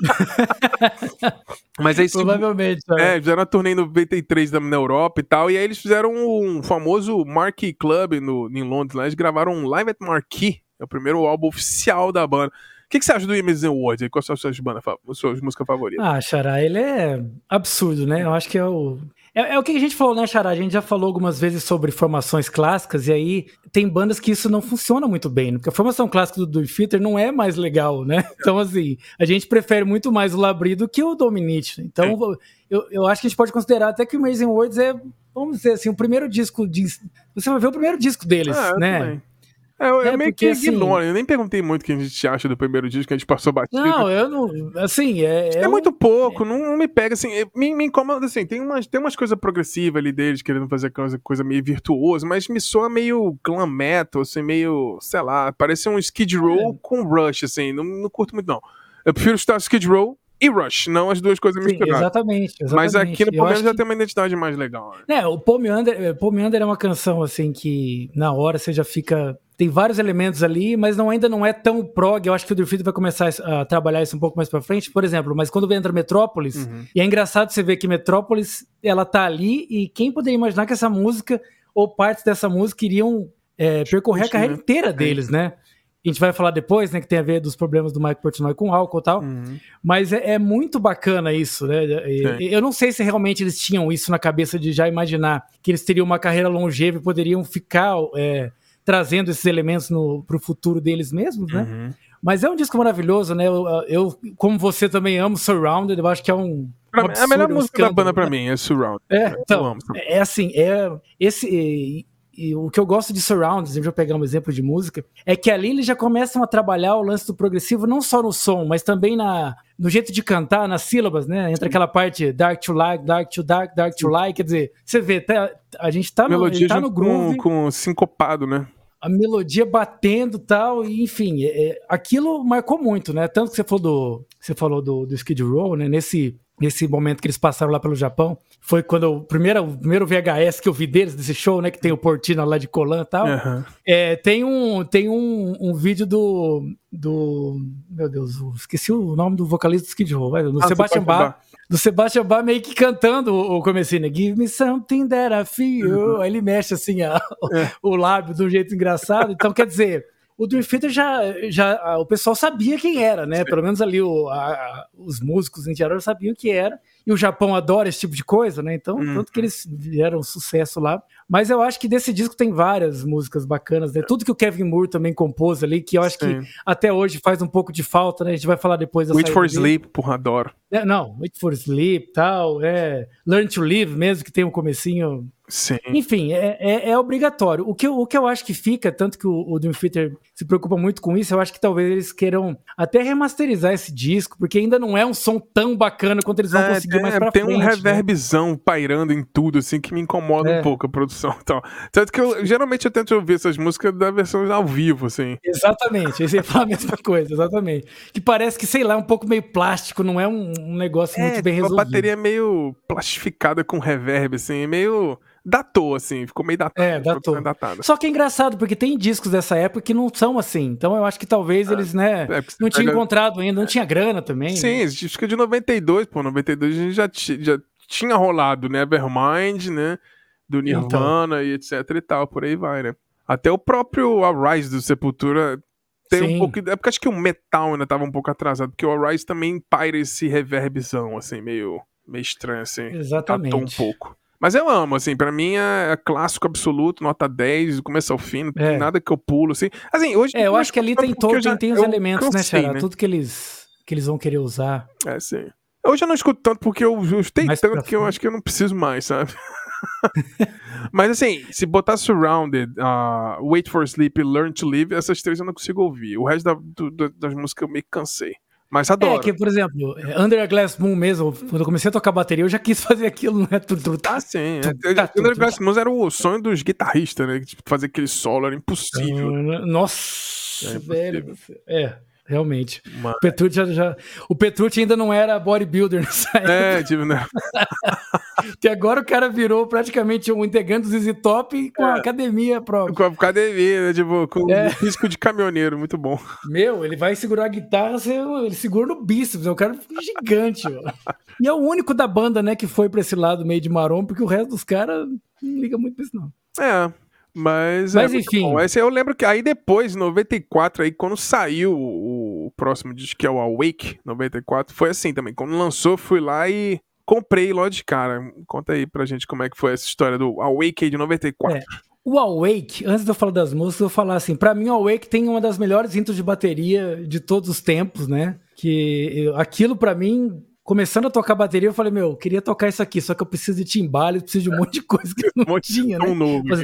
Mas aí Provavelmente. É, fizeram a turnê em 93 na Europa e tal. E aí eles fizeram um famoso Marquee Club no, em Londres. Lá eles gravaram um Live at Marquee. É o primeiro álbum oficial da banda que, que você acha do Imagine Awards? Quais são as suas, bandas, as suas músicas favoritas? Ah, Xará, ele é absurdo, né? Eu acho que é o. É, é, o que a gente falou, né, Xará? A gente já falou algumas vezes sobre formações clássicas, e aí tem bandas que isso não funciona muito bem, né? porque a formação clássica do Dream Theater não é mais legal, né? Então, assim, a gente prefere muito mais o Labri do que o Dominic. Então, eu, eu acho que a gente pode considerar até que o Amazing Words é, vamos dizer assim, o primeiro disco de. Você vai ver o primeiro disco deles, ah, né? Também. É, eu, é, meio porque, que assim, ignoro. Eu nem perguntei muito o que a gente acha do primeiro disco que a gente passou batido. Não, eu não. Assim, é. É, muito pouco, é. não, não, me pega assim. Me, me incomoda assim. Tem umas, tem umas coisas progressivas ali deles querendo fazer coisa, coisa meio virtuosa, mas me soa meio glam metal, assim, meio. Sei lá, parece um Skid Row é. com Rush, assim. Não, não curto muito, não. Eu prefiro estar Skid Row e Rush, não as duas coisas Sim, misturadas. Exatamente, exatamente. Mas aqui no Paul Meander já que... tem uma identidade mais legal. Né? É, o Paul Meander, Paul Meander é uma canção assim que na hora você já fica tem vários elementos ali, mas não, ainda não é tão prog. Eu acho que o Dream vai começar a trabalhar isso um pouco mais para frente, por exemplo. Mas quando entra Metrópolis, uhum. e é engraçado você ver que Metrópolis ela tá ali e quem poderia imaginar que essa música ou partes dessa música iriam é, percorrer a carreira inteira deles, né? a gente vai falar depois, né, que tem a ver dos problemas do Mike Portnoy com álcool e tal. Uhum. Mas é, é, muito bacana isso, né? Eu não sei se realmente eles tinham isso na cabeça de já imaginar que eles teriam uma carreira longeva e poderiam ficar é, trazendo esses elementos para o futuro deles mesmos, né? Uhum. Mas é um disco maravilhoso, né? Eu, eu, como você também amo Surrounded, eu acho que é um. um absurdo, a melhor música da banda para mim é Surrounded. É, então, é assim, é esse e o que eu gosto de Surrounds, deixa eu pegar um exemplo de música, é que ali eles já começam a trabalhar o lance do progressivo não só no som, mas também na, no jeito de cantar, nas sílabas, né? Entre aquela parte dark to light, dark to dark, dark to light, quer dizer, você vê, tá, a gente tá no, Melodia tá no groove. Com, com sincopado, né? A melodia batendo tal, e enfim, é, é, aquilo marcou muito, né? Tanto que você falou do, você falou do, do Skid Row, né? Nesse nesse momento que eles passaram lá pelo Japão. Foi quando o primeiro, o primeiro VHS que eu vi deles, desse show, né? Que tem o Portina lá de Colan e tal. Uhum. É, tem um, tem um, um vídeo do, do. Meu Deus, esqueci o nome do vocalista do Skid Row, do ah, Sebastian Bach. Do Sebastian Bach meio que cantando o, o comecinho, né? Give me something that I feel. Uhum. Aí ele mexe assim a, é. o lábio de um jeito engraçado. Então, quer dizer, o Dream Theater já, já o pessoal sabia quem era, né? Sim. Pelo menos ali o, a, os músicos em geral sabiam que era. E o Japão adora esse tipo de coisa, né? Então, hum. tanto que eles vieram sucesso lá. Mas eu acho que desse disco tem várias músicas bacanas, né? Tudo que o Kevin Moore também compôs ali, que eu acho Sim. que até hoje faz um pouco de falta, né? A gente vai falar depois da Wait for dele. Sleep, porra, adoro. É, não, Wait for Sleep, tal, é... Learn to Live mesmo, que tem um comecinho Sim. Enfim, é, é, é, obrigatório. O que, eu, o que eu acho que fica, tanto que o, o Dream Theater se preocupa muito com isso, eu acho que talvez eles queiram até remasterizar esse disco, porque ainda não é um som tão bacana quanto eles vão é, conseguir mais pra tem frente. Um né? reverbzão né? pairando em tudo, assim, que me incomoda um é. pouco a produção e tal. Tanto que eu, geralmente eu tento ouvir essas músicas da versão ao vivo, assim. Exatamente, você fala a mesma coisa, exatamente. Que parece que, sei lá, é um pouco meio plástico, não é um, um negócio muito bem resolvido. A bateria meio plastificada com reverb, assim, meio datou, assim, ficou meio datado. É, datou. Só que é engraçado, porque tem discos dessa época que não são assim. Então eu acho que talvez é, eles, né, é, não tinham pega... encontrado ainda, não tinha grana também. Sim, né? disco de 92, pô, 92 a gente já, já tinha rolado Nevermind, né, do então. Nirvana então. e etc e tal, por aí vai, né. Até o próprio Arise do Sepultura tem Sim. um pouco. É porque acho que o metal ainda tava um pouco atrasado, porque o Arise também paira esse reverbzão, assim, meio, meio estranho, assim. Exatamente. Tatou um pouco. Mas eu amo, assim, pra mim é, é clássico absoluto, nota 10, do começo ao fim, não tem é. nada que eu pulo, assim. Assim, hoje... É, eu acho que ali tem já, tem os elementos, né, Xará? Né? Tudo que eles, que eles vão querer usar. É, sim. Hoje eu não escuto tanto porque eu gostei tanto que eu acho que eu não preciso mais, sabe? Mas assim, se botar Surrounded, uh, Wait for Sleep e Learn to Live, essas três eu não consigo ouvir. O resto da, do, das músicas eu meio que cansei. Mas adoro. É que, por exemplo, Under a Glass Moon mesmo, quando eu comecei a tocar bateria, eu já quis fazer aquilo, né? ah, sim. É, tá, Under a Glass Moon era o sonho dos guitarristas, né? Tipo, fazer aquele solo era impossível. Nossa, é velho. É. Realmente. Mas... O Petrucci já, já, O Petrucci ainda não era bodybuilder nessa época. É, tipo, né? que agora o cara virou praticamente um integrante do ZZ Top com é. a academia própria. Com a academia, né? Tipo, com é. risco de caminhoneiro, muito bom. Meu, ele vai segurar a guitarra, ele segura no bíceps, é um cara gigante, ó. E é o único da banda, né, que foi pra esse lado meio de marrom, porque o resto dos caras não liga muito pra isso, não. É, mas, Mas é enfim. Esse eu lembro que aí depois, 94, aí, quando saiu o, o próximo disco, que é o Awake 94, foi assim também. Quando lançou, fui lá e comprei logo de cara. Conta aí pra gente como é que foi essa história do Awake de 94. É. O Awake, antes de eu falar das músicas, eu vou falar assim, para mim o Awake tem uma das melhores intros de bateria de todos os tempos, né? Que aquilo para mim começando a tocar bateria, eu falei, meu, eu queria tocar isso aqui, só que eu preciso de timbales, preciso de um monte de coisa que eu não tinha, né? Novo, Mas,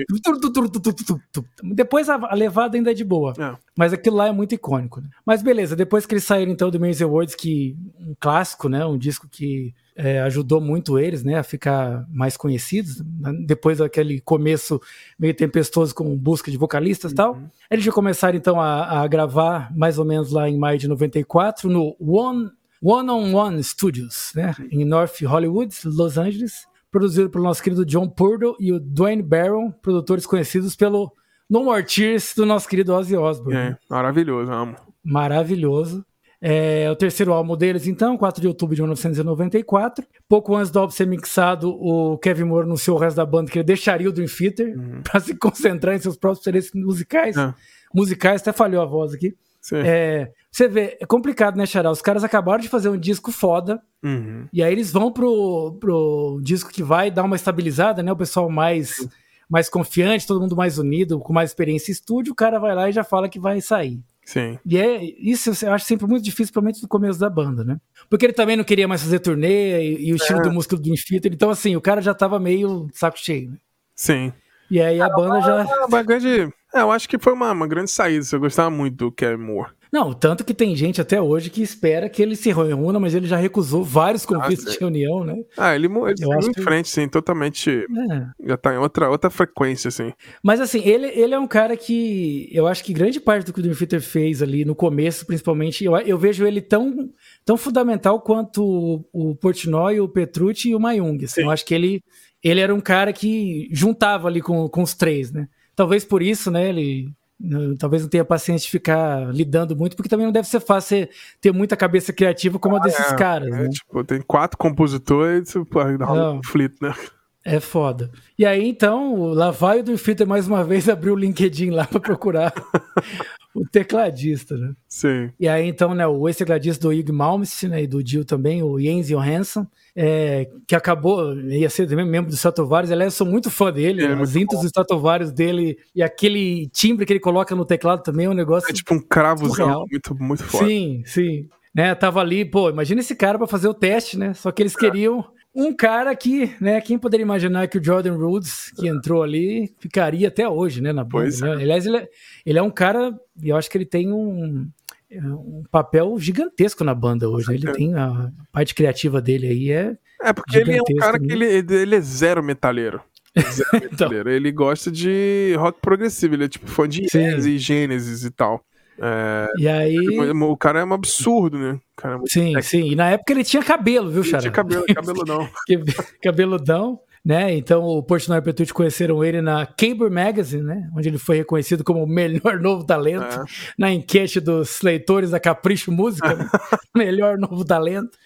depois a, a, levada ainda é de boa. É. Mas aquilo lá é muito icônico. Né? Mas beleza, depois que eles saíram então do Maze Awards, que um clássico, né? Um disco que é, ajudou muito eles, né, a ficar mais conhecidos, né? depois daquele começo meio tempestoso com busca de vocalistas e uhum. tal. Eles já começaram então a, a, gravar mais ou menos lá em maio de 94 no One One on One Studios, né, em North Hollywood, Los Angeles, produzido pelo nosso querido John Purdle e o Dwayne Barron, produtores conhecidos pelo No More Tears do nosso querido Ozzy Osbourne. É, maravilhoso, amo. Maravilhoso. É o terceiro álbum deles, então, 4 de outubro de 1994. Pouco antes do álbum ser mixado, o Kevin Moore anunciou o resto da banda que ele deixaria o Dream Theater uhum. para se concentrar em seus próprios interesses musicais. É. Musicais, até falhou a voz aqui. É, você vê, é complicado, né, Xará? Os caras acabaram de fazer um disco foda, uhum. e aí eles vão pro, pro disco que vai dar uma estabilizada, né? O pessoal mais, mais confiante, todo mundo mais unido, com mais experiência em estúdio, o cara vai lá e já fala que vai sair. Sim. E é, isso eu acho sempre muito difícil, principalmente no começo da banda, né? Porque ele também não queria mais fazer turnê e, e o estilo é. do músico do Infitter, então assim, o cara já tava meio saco cheio, né? Sim. E aí a é banda já. É uma grande. É, eu acho que foi uma, uma grande saída. Eu gostava muito do Kevin Moore. Não, tanto que tem gente até hoje que espera que ele se reúna, mas ele já recusou vários convites ah, de reunião, né? Ah, ele, ele seguiu em que... frente, sim, totalmente. É. Já tá em outra, outra frequência, assim. Mas assim, ele, ele é um cara que eu acho que grande parte do que o Dream Theater fez ali no começo, principalmente, eu, eu vejo ele tão, tão fundamental quanto o, o Portnoy, o Petrucci e o Mayung. Assim, eu acho que ele, ele era um cara que juntava ali com, com os três, né? Talvez por isso, né, ele talvez não tenha paciência de ficar lidando muito, porque também não deve ser fácil ter muita cabeça criativa como ah, a desses é, caras. É, né? tipo, tem quatro compositores, pô, dá um conflito, né? É foda. E aí, então, lá vai o Dream Theater mais uma vez abrir o LinkedIn lá para procurar o tecladista, né? Sim. E aí, então, né, o ex-tecladista do Hugh Malmsteen né, e do Jill também, o Jens Johansson, é, que acabou, ia ser também membro do Stratovarius, aliás, eu sou muito fã dele, é, as intros do Stratovarius dele e aquele timbre que ele coloca no teclado também é um negócio... É tipo um cravozão muito, muito forte. Sim, sim. Né, tava ali, pô, imagina esse cara para fazer o teste, né? Só que eles é. queriam um cara que, né, quem poderia imaginar que o Jordan Rhodes, que entrou ali, ficaria até hoje, né, na banda. Né? É. Aliás, ele é, ele é um cara, eu acho que ele tem um, um papel gigantesco na banda hoje. Né? Ele tem a parte criativa dele aí é. É porque ele é um cara que ele, ele é zero metalheiro. Zero então. metalheiro. Ele gosta de rock progressivo, ele é tipo fã de Yes e Gênesis e tal. É, e aí. O cara é um absurdo, né? É sim, técnico. sim. E na época ele tinha cabelo, viu, Xará? Tinha cabelo, cabeludão. cabeludão. Né? Então o Portnoy e Petrucci conheceram ele na Cable Magazine, né? Onde ele foi reconhecido como o melhor novo talento é. na enquete dos leitores da Capricho Música, né? melhor novo talento.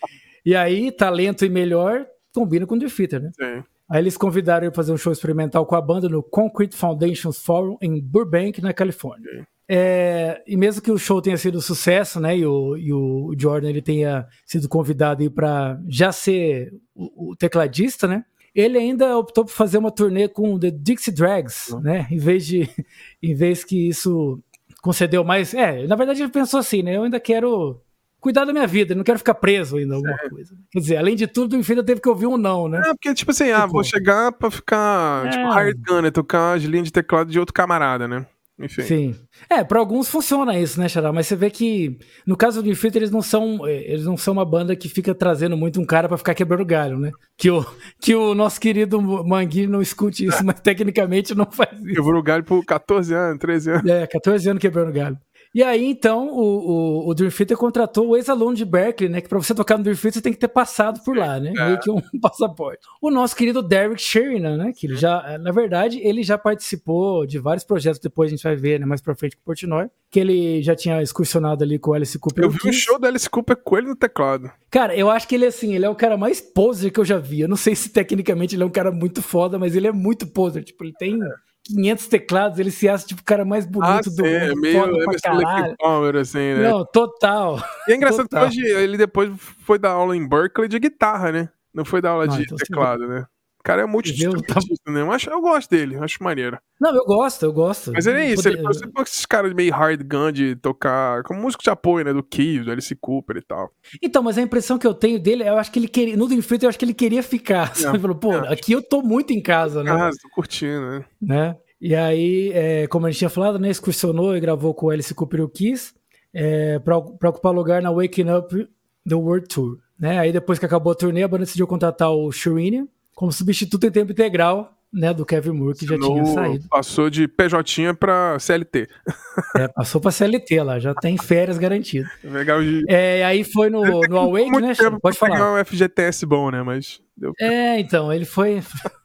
E aí, talento e melhor combina com o Defeater, né? Sim. Aí eles convidaram ele para fazer um show experimental com a banda no Concrete Foundations Forum em Burbank, na Califórnia. Sim. É, e mesmo que o show tenha sido um sucesso, né, e o, e o Jordan ele tenha sido convidado para já ser o, o, tecladista, né, ele ainda optou por fazer uma turnê com The Dixie Drags, uhum. né, em vez de, em vez que isso concedeu mais, é, na verdade ele pensou assim, né, eu ainda quero cuidar da minha vida, não quero ficar preso ainda alguma é. coisa. Quer dizer, além de tudo, o filho teve que ouvir um não, né? É, porque, tipo assim, ah, vou chegar pra ficar, tipo, é. tipo, hired gunner, tocar as linhas de teclado de outro camarada, né? Enfim. Sim. É, para alguns funciona isso, né, Xará? Mas você vê que no caso do Infinite eles não são, eh, eles não são uma banda que fica trazendo muito um cara para ficar quebrando galho, né? Que o, que o nosso querido Mangui não escute isso, mas tecnicamente não faz isso. Quebrou galho por 14 anos, 13 anos. É, 14 anos quebrando galho. E aí, então, o, o, o Dream Theater contratou o ex-aluno de Berkeley, né? Que pra você tocar no Dream Theater você tem que ter passado por lá, né? É. Meio que um passaporte. O nosso querido Derek Sheridan, né? Que ele já, na verdade, ele já participou de vários projetos, depois a gente vai ver, né? Mais pra frente com o Portnoy. Que ele já tinha excursionado ali com o Alice Cooper. Eu vi o show do Alice Cooper com ele no teclado. Cara, eu acho que ele, assim, ele é o cara mais poser que eu já vi. Eu não sei se tecnicamente ele é um cara muito foda, mas ele é muito poser. Tipo, ele tem... É 500 teclados, ele se acha tipo o cara mais bonito ah, do mundo. É, meio Emerson Palmer, assim, né? Não, total. E é engraçado total. que hoje ele depois foi dar aula em Berkeley de guitarra, né? Não foi dar aula de então teclado, né? O cara é muito instrumentista, né? Mas eu gosto dele, acho maneiro. Não, eu gosto, eu gosto. Mas é isso, Poder... ele parece esses caras meio hard gun de tocar, como músico de apoio, né? Do Kiss, do Alice Cooper e tal. Então, mas a impressão que eu tenho dele, eu acho que ele queria, no Dream Theater, eu acho que ele queria ficar. É, Ele falou, pô, é. aqui eu tô muito em casa, né? Ah, tô curtindo, né? né? E aí, é, como a gente tinha falado, né? Excursionou e gravou com o Alice Cooper e o Kiss é, pra, pra ocupar lugar na Waking Up The World Tour. Né? Aí depois que acabou a turnê, a banda decidiu contratar o Shrine como substituto em tempo integral né, do Kevin Moore, que já no, tinha saído. Passou de PJ para CLT. É, passou para CLT lá, já tem férias garantidas. Legal de... É, aí foi no, no Awake, né? Pode falar. um FGTS bom, né? Mas. Deu... É, então, ele foi.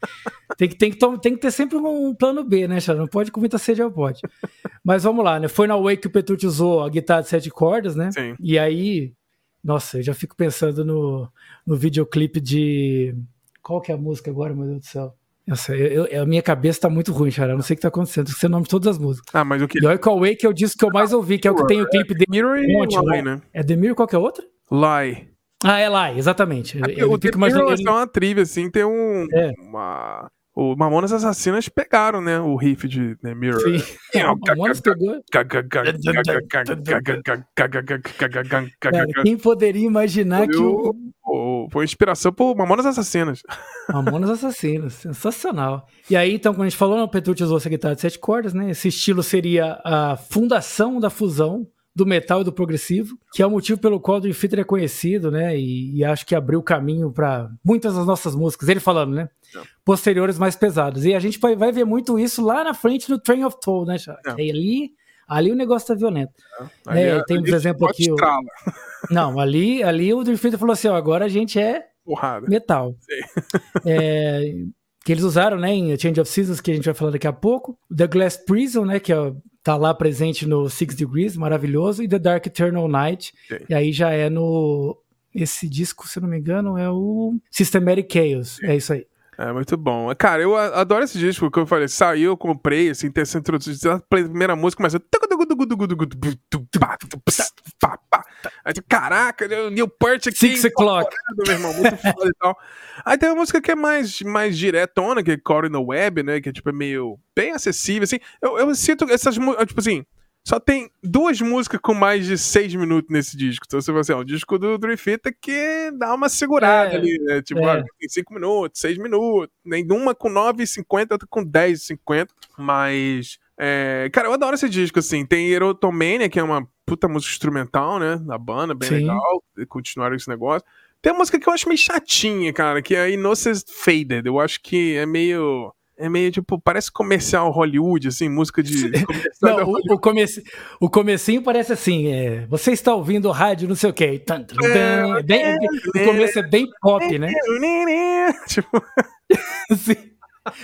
tem, que, tem, que, tem que ter sempre um plano B, né, Charles? Não pode com muita sede ao pote. Mas vamos lá, né? Foi no Awake que o Petrucci usou a guitarra de sete cordas, né? Sim. E aí nossa, eu já fico pensando no, no videoclipe de. Qual que é a música agora, meu Deus do céu? Nossa, eu, eu, a minha cabeça tá muito ruim, cara. Eu não sei o que tá acontecendo. Você nome de todas as músicas. Ah, mas o que. E Wake Awake é o disco que eu mais ouvi, que é o que tem o clipe de. Mirror e Monte, Lie, né? É The Mirror, qual que é outra? Lie. Ah, é Lie, exatamente. É, eu, o The Mirror é uma trilha, assim, tem um. É. Uma o Mamonas Assassinas pegaram, né? O riff de The Mirror. Sim. Mamonas pegou. quem poderia imaginar que o... Foi inspiração por Mamonas Assassinas. Mamonas Assassinas, sensacional. E aí, então, quando a gente falou, o Petrucci usou essa guitarra de sete cordas, né? Esse estilo seria a fundação da fusão do metal e do progressivo, que é o motivo pelo qual o Dream Theater é conhecido, né? E, e acho que abriu caminho para muitas das nossas músicas, ele falando, né? É. Posteriores mais pesadas. E a gente vai, vai ver muito isso lá na frente no Train of Toll, né, É. Ali, ali o negócio tá violento. É. é, tem um exemplo aqui. O... Não, ali, ali o Dream falou assim: ó, agora a gente é Porrada. metal. É, que eles usaram, né, em Change of Seasons, que a gente vai falar daqui a pouco. The Glass Prison, né, que é tá lá presente no Six Degrees, maravilhoso, e The Dark Eternal Night, Sim. e aí já é no esse disco, se não me engano, é o Systematic Chaos, Sim. é isso aí. É muito bom. Cara, eu adoro esse disco, que eu falei, saiu, eu comprei, assim, tem essa introdução, a primeira música, mas eu... Aí, caraca, Neil Peart aqui. Six O'Clock. Meu irmão, muito foda e tal. Aí tem uma música que é mais, mais diretona, que é Caught in the Web, né, que é, tipo, é meio, bem acessível, assim. Eu, eu sinto essas músicas, tipo assim, só tem duas músicas com mais de seis minutos nesse disco. Então você vai assim, é um disco do Theater que dá uma segurada é, ali, né? Tipo, é. ah, tem cinco minutos, seis minutos. Nenhuma com 9,50, outra com 10,50. Mas. É, cara, eu adoro esse disco, assim. Tem Erotomania, que é uma puta música instrumental, né? Da banda, bem Sim. legal. Continuaram esse negócio. Tem uma música que eu acho meio chatinha, cara, que é a Innocence Faded. Eu acho que é meio é meio tipo, parece comercial Hollywood, assim, música de. não, o, o, comece, o comecinho parece assim, é, você está ouvindo rádio, não sei o quê. Tum, tum, é, bem, é, o começo é bem pop, né? tipo. Sim.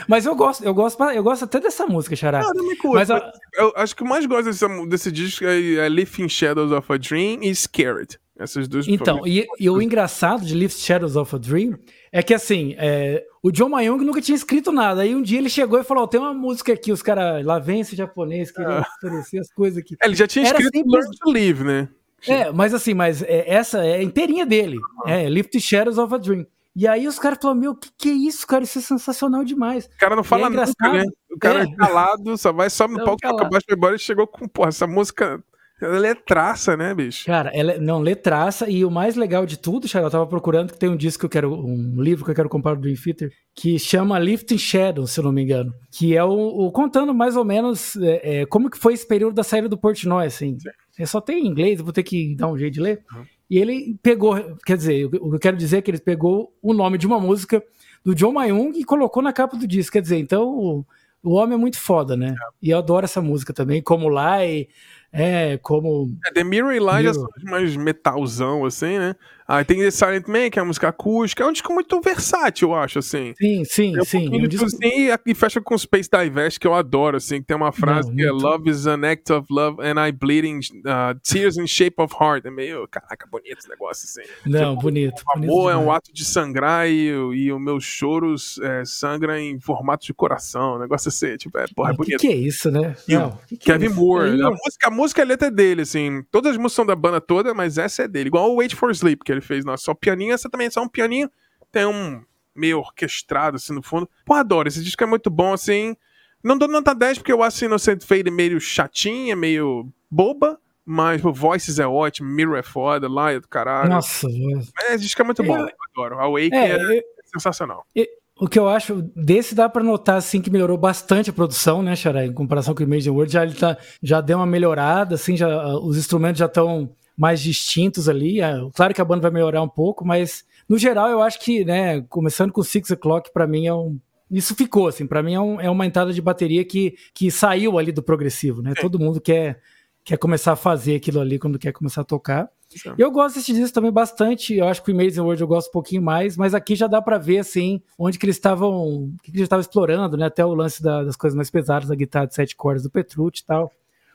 Mas eu gosto, eu gosto, eu gosto até dessa música, Xará. Ah, não me curto, mas a... eu acho que o mais gosto desse, desse disco é, é Lifting Shadows of a Dream e Scared. Essas duas Então, e, e, o engraçado de Lift Shadows of a Dream é que assim, é, o John Mayong nunca tinha escrito nada. Aí um dia ele chegou e falou: oh, tem uma música aqui, os caras lá vem esse japonês, queria ah. oferecer as coisas aqui. É, ele já tinha Era escrito simples... Learn to Live, né? É, mas assim, mas é, essa é inteirinha dele. Uhum. É, Lift Shadows of a Dream. E aí os caras falaram, meu, que que é isso, cara? Isso é sensacional demais. O cara não fala é nada, né? O cara é, é calado, só vai, sobe no palco, toca baixo, embora e chegou com, porra, essa música ela é letraça, né, bicho? Cara, ela é, não, letraça. E o mais legal de tudo, Charles, eu tava procurando que tem um disco que eu quero, um livro que eu quero comprar do Dream Theater, que chama Lifting Shadows, se eu não me engano. Que é o, o contando mais ou menos é, é, como que foi esse período da saída do Portnoy, assim. É só tem em inglês, vou ter que dar um jeito de ler. Uhum. E ele pegou, quer dizer, o que eu quero dizer é que ele pegou o nome de uma música do John Mayung e colocou na capa do disco. Quer dizer, então o, o homem é muito foda, né? É. E eu adoro essa música também, como lá e é, como. É, The Mirror e Light são mais metalzão, assim, né? Aí tem The Silent Man, que é a música acústica. É um disco muito versátil, eu acho, assim. Sim, sim, é um sim. Um disco... assim, e fecha com Space Divest, que eu adoro, assim, que tem uma frase Não, que é Love is an act of love and I bleeding uh, tears in shape of heart. É meio, caraca, bonito esse negócio, assim. Não, tipo, bonito. O amor bonito é um ato de sangrar e, e os meus choros é, sangram em formato de coração. Um negócio assim, tipo, é, porra, é bonito. O que, que, é isso, né? Não, que que é Kevin é Moore. A música, a música, a letra é dele, assim. Todas as músicas são da banda toda, mas essa é dele. Igual o Wait for Sleep, que ele fez, nossa, só piano pianinho, essa também é só um pianinho. Tem um, meio orquestrado assim no fundo. Pô, adoro. Esse disco é muito bom, assim. Não dou nota 10 porque eu acho Innocent Fade meio chatinha, meio boba. Mas o Voices é ótimo, Mirror é foda, lá é do caralho. Nossa, Mas esse disco é muito bom, eu, eu adoro. A Wake é, é, é sensacional. Eu, o que eu acho desse dá para notar assim que melhorou bastante a produção, né, Xará? Em comparação com o Imagine World, já ele tá, já deu uma melhorada, assim, já os instrumentos já estão mais distintos ali. É, claro que a banda vai melhorar um pouco, mas no geral eu acho que, né, começando com Six O'clock para mim é um isso ficou assim, para mim é, um, é, uma entrada de bateria que, que saiu ali do progressivo, né? Todo mundo quer quer começar a fazer aquilo ali quando quer começar a tocar. Sim. Eu gosto desse disco também bastante. Eu acho que o Amazing World eu gosto um pouquinho mais, mas aqui já dá para ver assim onde que eles estavam, o que, eles estavam explorando, né? Até o lance da, das coisas mais pesadas, da guitarra de sete cordas do Petrucci e tal.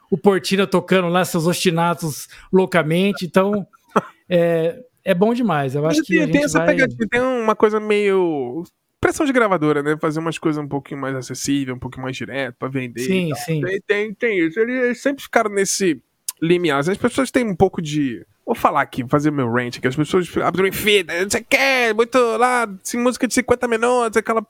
O Portina tocando lá seus ostinatos loucamente. Então, é, é bom demais. Eu acho tem, que tem essa vai... pegadinha, tem uma coisa meio pressão de gravadora, né? Fazer umas coisas um pouquinho mais acessível, um pouquinho mais direto para vender. Sim, sim. Tem, tem, tem isso. Eles sempre ficaram nesse limiar. As pessoas têm um pouco de. Vou falar aqui, fazer meu rant, que as pessoas abrem fita, não sei o que, muito lá, assim, música de 50 minutos, aquela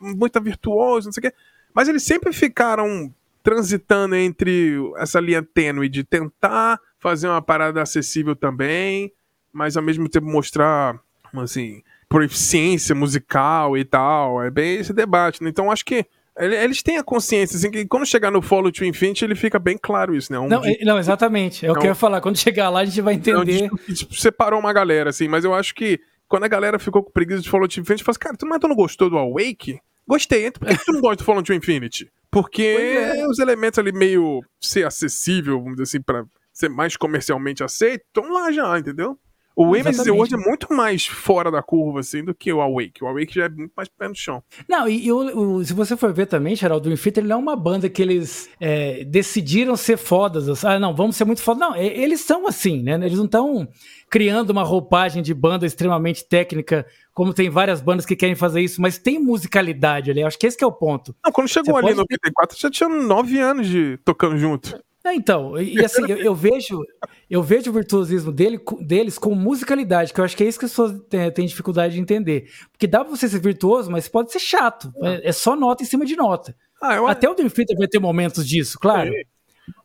muita virtuosa, não sei o que. Mas eles sempre ficaram transitando entre essa linha tênue de tentar fazer uma parada acessível também, mas ao mesmo tempo mostrar, assim, proficiência musical e tal. É bem esse debate, né? Então acho que eles têm a consciência, assim, que quando chegar no Follow to Infinity, ele fica bem claro isso, né? Um não, não, exatamente. É o que eu ia falar. Quando chegar lá, a gente vai entender. Não, tipo, separou uma galera, assim, mas eu acho que quando a galera ficou com preguiça de Follow to Infinity, falou assim, cara, tu, mas tu não gostou do Awake? Gostei. Então por que tu não gosta do Follow to Infinity? Porque é. os elementos ali meio ser acessível, vamos dizer assim, pra ser mais comercialmente aceito, estão lá já, entendeu? O MSZ hoje é muito mais fora da curva, assim, do que o Awake. O Awake já é muito mais pé no chão. Não, e, o, o, se você for ver também, Geraldo, o ele não é uma banda que eles é, decidiram ser fodas. Assim, ah, não, vamos ser muito fodas. Não, eles são assim, né? Eles não estão criando uma roupagem de banda extremamente técnica, como tem várias bandas que querem fazer isso, mas tem musicalidade ali. Acho que esse que é o ponto. Não, quando chegou você ali no 94, ter... já tinha nove anos de tocando junto. É, então, e assim, eu, eu, vejo eu vejo o virtuosismo dele, deles com musicalidade, que eu acho que é isso que as pessoas têm, têm dificuldade de entender. Porque dá pra você ser virtuoso, mas pode ser chato. É, é só nota em cima de nota. Ah, eu... Até o Dream Theater vai ter momentos disso, claro. É.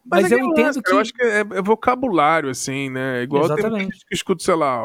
Mas, mas é eu entendo lance, que. Eu acho que é, é, vocabulário, assim, né? Igual Exatamente. tem gente que escuta, sei lá,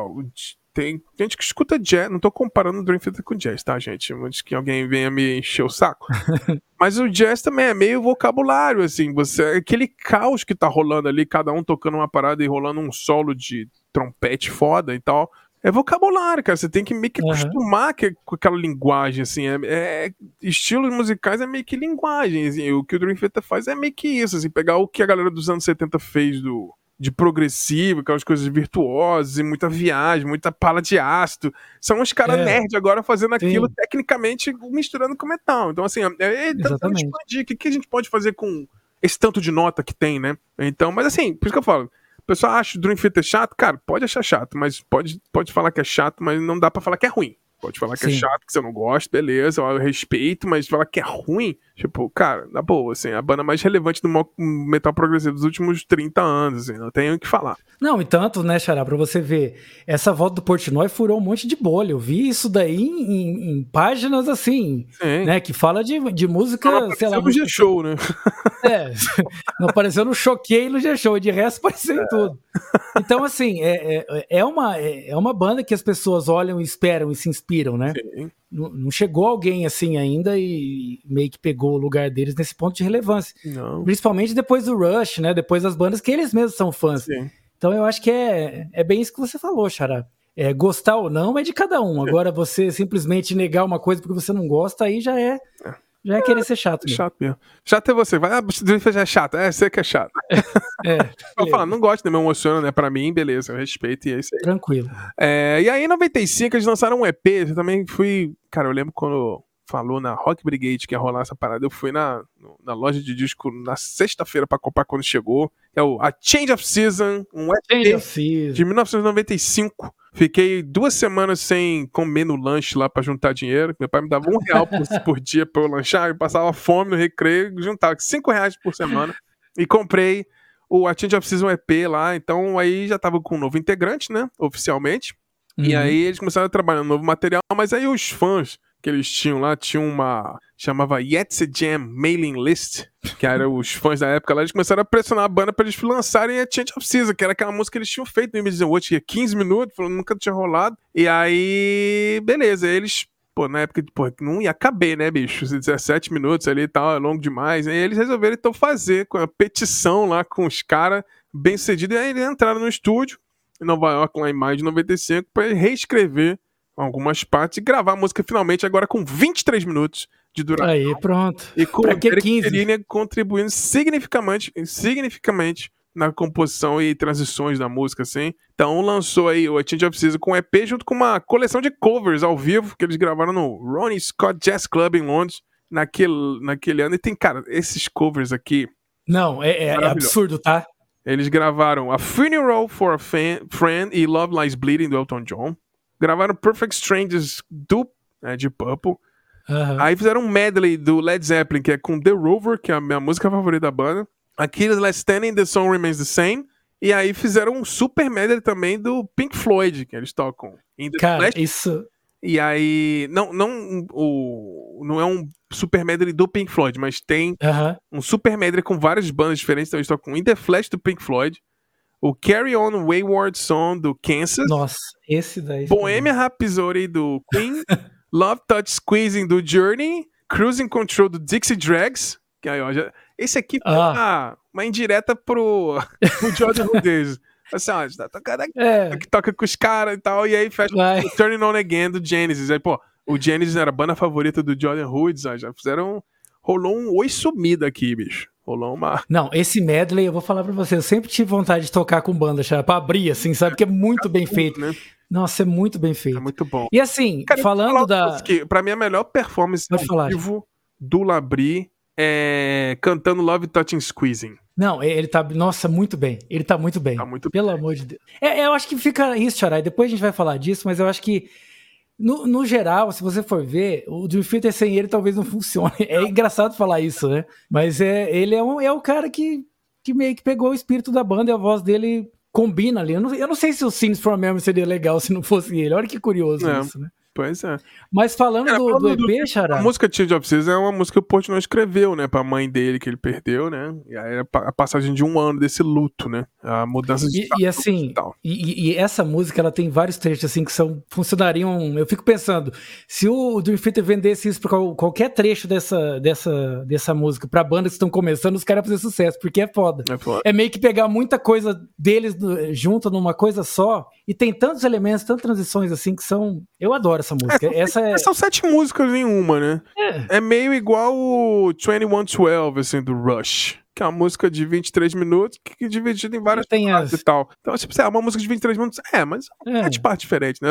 tem gente que escuta jazz, não tô comparando o Dream Theater com jazz, tá, gente? Antes que alguém venha me encher o saco. Mas o jazz também é meio vocabulário, assim, você aquele caos que tá rolando ali, cada um tocando uma parada e rolando um solo de trompete foda e tal. É vocabulário, cara. Você tem que meio que uhum. acostumar que, com aquela linguagem, assim. É, é, estilos musicais é meio que linguagem. Assim, o que o Dream Theater faz é meio que isso, assim, pegar o que a galera dos anos 70 fez do de progressivo, aquelas coisas virtuosas e muita viagem, muita pala de ácido. São os caras é. nerd agora fazendo aquilo Sim. tecnicamente misturando com metal. Então, assim, é, é expandir. O que, que a gente pode fazer com esse tanto de nota que tem, né? Então, mas assim, por isso que eu falo. O pessoal acha o Dream Theater chato, cara, pode achar chato, mas pode, pode falar que é chato, mas não dá para falar que é ruim. Pode falar que é Sim. é chato, que você não gosta, beleza, eu respeito, mas falar que é ruim, tipo, cara, na boa, assim, a banda mais relevante do metal progressivo dos últimos 30 anos, assim, não tenho o que falar. Não, e tanto, né, Xará, pra você ver, essa volta do Portnoy furou um monte de bolha. Eu vi isso daí em, em páginas assim, Sim. né, que fala de, de música, não sei lá. no G-Show, né? É, não apareceu no Choquei no G-Show, de resto apareceu é. em tudo. Então, assim, é, é, é, uma, é, é uma banda que as pessoas olham e esperam e se inspiram, né? Não, não, chegou alguém assim ainda e meio que pegou o lugar deles nesse ponto de relevância. Não. Principalmente depois do Rush, né? Depois das bandas que eles mesmos são fãs. Sim. Então eu acho que é, é bem isso que você falou, Xará. É, gostar ou não é de cada um. Agora, você simplesmente negar uma coisa porque você não gosta, aí já é. É. Já é querer ser chato. Mesmo. Chato mesmo. Chato é você. Vai, ah, você é chato. É, você que é chato. É. Vou falar, não gosto, né? Me emociona, né? Pra mim, beleza, eu respeito e é isso aí. Tranquilo. É, e aí, em 95, eles lançaram um EP. Eu também fui. Cara, eu lembro quando falou na Rock Brigade que ia rolar essa parada. Eu fui na, na loja de disco na sexta-feira pra comprar quando chegou. É o A Change of Season, um EP de 1995. Fiquei duas semanas sem comer no lanche lá para juntar dinheiro. Meu pai me dava um real por, por dia para eu lanchar. Eu passava fome no recreio, juntava cinco reais por semana. E comprei o A Change of Season EP lá. Então aí já tava com um novo integrante, né? Oficialmente. Uhum. E aí eles começaram a trabalhar no novo material, mas aí os fãs que eles tinham lá, tinham uma. Chamava Yetze Jam Mailing List, que eram os fãs da época lá, eles começaram a pressionar a banda pra eles lançarem a Change of Season, que era aquela música que eles tinham feito no Imagine Watch, que 15 minutos, falando, nunca tinha rolado. E aí, beleza, eles pô, na época, pô, não ia caber, né, bicho? 17 minutos ali e tal, é longo demais. Aí eles resolveram então fazer com a petição lá com os caras bem cedido. E aí eles entraram no estúdio em Nova York, lá em maio de 95, para reescrever algumas partes e gravar a música finalmente agora com 23 minutos de duração. Aí, pronto. E com pra que 15? contribuindo significativamente, significativamente na composição e transições da música, assim. Então lançou aí o A Change of Season com um EP junto com uma coleção de covers ao vivo que eles gravaram no Ronnie Scott Jazz Club em Londres naquele, naquele ano. E tem, cara, esses covers aqui. Não, é, é, é absurdo, tá? Eles gravaram A Funeral for a Fan, Friend e Love Lies Bleeding do Elton John. Gravaram Perfect Strangers do né, de Purple. Uhum. Aí fizeram um medley do Led Zeppelin, que é com The Rover, que é a minha música favorita da banda. Achilles Last Standing, The Song Remains the Same. E aí fizeram um super medley também do Pink Floyd, que eles tocam. Cara, Flash. isso... E aí, não, não, o, não é um super medley do Pink Floyd, mas tem uh -huh. um super medley com várias bandas diferentes. Então eles tocam In The Flash do Pink Floyd, o Carry On Wayward Song do Kansas. Nossa, esse daí. Bohemian Rhapsody do Queen, Love Touch Squeezing do Journey, Cruising Control do Dixie Drags. Que aí, ó, já, esse aqui ah. uma, uma indireta pro, pro Jordan Rudez. Assim, ó, a gente tá tocando aqui, é. que toca com os caras e tal, e aí fecha o Turning On Again do Genesis. Aí, pô, o Genesis era a banda favorita do Jordan Hoods, ó, já fizeram. Rolou um oi sumida aqui, bicho. Rolou uma. Não, esse medley, eu vou falar pra você, eu sempre tive vontade de tocar com banda, já, pra abrir, assim, sabe? Que é muito bem feito. Né? Nossa, é muito bem feito. É muito bom. E assim, Cara, falando da. Que, pra mim, a melhor performance ao vivo do Labri é, cantando Love Touching Squeezing. Não, ele tá. Nossa, muito bem. Ele tá muito bem. Tá muito Pelo bem. amor de Deus. É, eu acho que fica isso, Charai. Depois a gente vai falar disso, mas eu acho que. No, no geral, se você for ver, o Theater sem ele talvez não funcione. É engraçado falar isso, né? Mas é, ele é, um, é o cara que, que meio que pegou o espírito da banda e a voz dele combina ali. Eu não, eu não sei se o Scenes from Memory seria legal se não fosse ele. Olha que curioso é. isso, né? Pois é. Mas falando Cara, do, do EP, Xará... A música Change of Seasons é uma música que o Portnoy escreveu, né? Pra mãe dele, que ele perdeu, né? E aí é a passagem de um ano desse luto, né? A mudança de... E, e assim, e, e, essa música, ela tem vários trechos, assim, que são... Funcionariam... Eu fico pensando, se o Dream Theater vendesse isso pra qualquer trecho dessa, dessa, dessa música pra bandas que estão começando, os caras fazer sucesso, porque é foda. é foda. É meio que pegar muita coisa deles junto numa coisa só, e tem tantos elementos, tantas transições, assim, que são... Eu adoro essa música. É, Essa é... São sete músicas em uma, né? É. é meio igual o 2112, assim, do Rush que é uma música de 23 minutos, que é dividida em várias tem partes e tal. Então, tipo, é uma música de 23 minutos, é, mas é, é de parte diferente, né?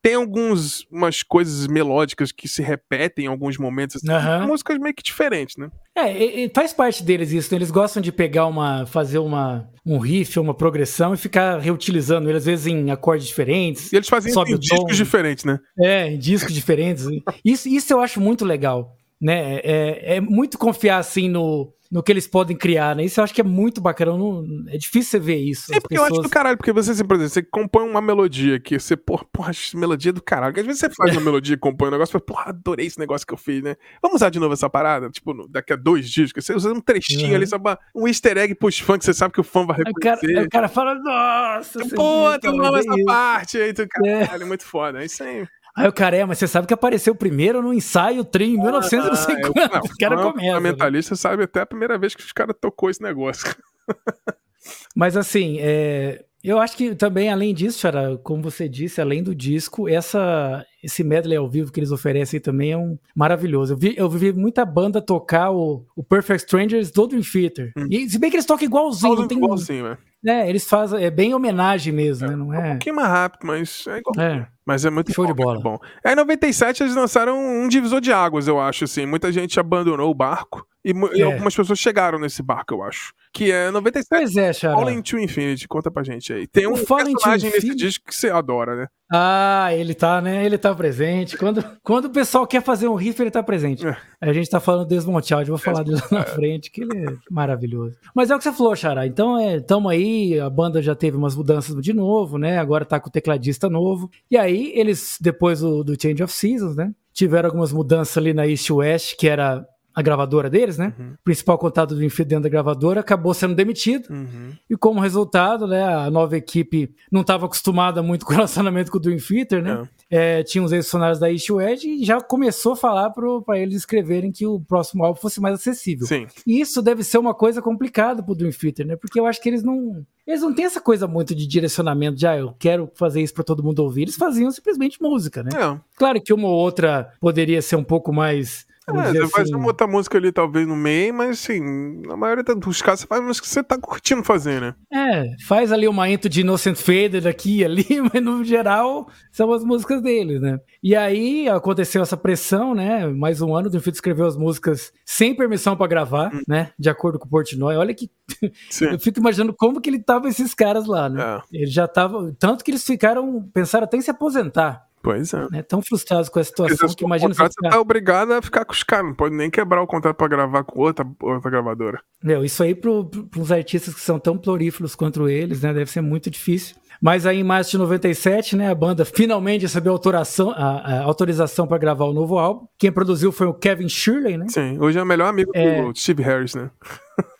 Tem algumas umas coisas melódicas que se repetem em alguns momentos, assim, uhum. músicas meio que diferentes, né? É, e, e faz parte deles isso, né? eles gostam de pegar uma, fazer uma, um riff, uma progressão e ficar reutilizando ele, às vezes em acordes diferentes. E eles fazem em discos diferentes, né? É, em discos diferentes. Isso, isso eu acho muito legal, né? É, é muito confiar, assim, no no que eles podem criar, né? Isso eu acho que é muito bacana. Não, é difícil você ver isso. É porque pessoas... eu acho do caralho, porque você, por exemplo, você compõe uma melodia que você, porra, porra, melodia é do caralho. Porque às vezes você faz uma melodia e compõe um negócio e porra, adorei esse negócio que eu fiz, né? Vamos usar de novo essa parada? Tipo, daqui a dois dias, você usa um trechinho uhum. ali, só um easter egg pros fãs que você sabe que o fã vai reconhecer. O cara, o cara fala, nossa, Pô, tu não essa parte aí, tu, caralho, é. muito foda. É isso aí. Aí o cara, é, mas você sabe que apareceu primeiro no ensaio Tri em 1900 ah, não sei quanto. Não, o cara começa. fundamentalista né? sabe até a primeira vez que os caras tocou esse negócio. mas assim, é, eu acho que também, além disso, Chara, como você disse, além do disco, essa, esse medley ao vivo que eles oferecem também é um maravilhoso. Eu vi, eu vi muita banda tocar o, o Perfect Strangers do Dream Theater. Hum. E se bem que eles tocam igualzinho, não tem. Igualzinho, é. É, eles fazem, é bem homenagem mesmo, é, né? Não é... é um pouquinho mais rápido, mas é igual. É. Mas é muito Show bom, de bola. bom. Aí em 97 eles lançaram um divisor de águas, eu acho, assim. Muita gente abandonou o barco E, e, algumas pessoas chegaram nesse barco, eu acho. Que é 97. Pois é, Xará. Fallen to Infinity, conta pra gente aí. Tem um personagem nesse disco que você adora, né? Ah, ele tá, né? Ele tá presente. Quando, quando o pessoal quer fazer um riff, ele tá presente. É. A gente tá falando do Child, vou falar dele lá na frente, que ele é maravilhoso. Mas é o que você falou, Xará. Então, é, tamo aí, a banda já teve umas mudanças de novo, né? Agora tá com o tecladista novo. E aí, eles, depois do, do Change of Seasons, né? Tiveram algumas mudanças ali na East West, que era a gravadora deles, né? Uhum. O principal contato do Infield dentro da gravadora acabou sendo demitido. Uhum. E como resultado, né, a nova equipe não estava acostumada muito com o relacionamento com o Dream Theater, né? É. É, tinha os ex-funcionários da East Wedge e já começou a falar para eles escreverem que o próximo álbum fosse mais acessível. Sim. E isso deve ser uma coisa complicada pro Dream Theater, né? Porque eu acho que eles não eles não têm essa coisa muito de direcionamento de, ah, eu quero fazer isso para todo mundo ouvir. Eles faziam simplesmente música, né? É. Claro que uma ou outra poderia ser um pouco mais é, você assim... faz uma outra música ali, talvez, no meio, mas assim, na maioria dos casos você faz música que você tá curtindo fazer, né? É, faz ali uma intro de Innocent Fader aqui e ali, mas no geral são as músicas deles, né? E aí aconteceu essa pressão, né? Mais um ano, o Dream escreveu as músicas sem permissão para gravar, hum. né? De acordo com o Portnoy. Olha que. eu fico imaginando como que ele tava esses caras lá, né? É. Ele já tava. Tanto que eles ficaram. Pensaram até em se aposentar. Pois é. Né? Tão frustrados com a situação que imagina você. Ficar... tá obrigado a ficar com os caras, não pode nem quebrar o contrato pra gravar com outra, outra gravadora. Meu, isso aí pro, pros artistas que são tão prolíferos quanto eles, né? Deve ser muito difícil. Mas aí em março de 97, né, a banda finalmente recebeu autorização, a, a autorização para gravar o novo álbum. Quem produziu foi o Kevin Shirley, né? Sim, hoje é o melhor amigo é... do Steve Harris, né?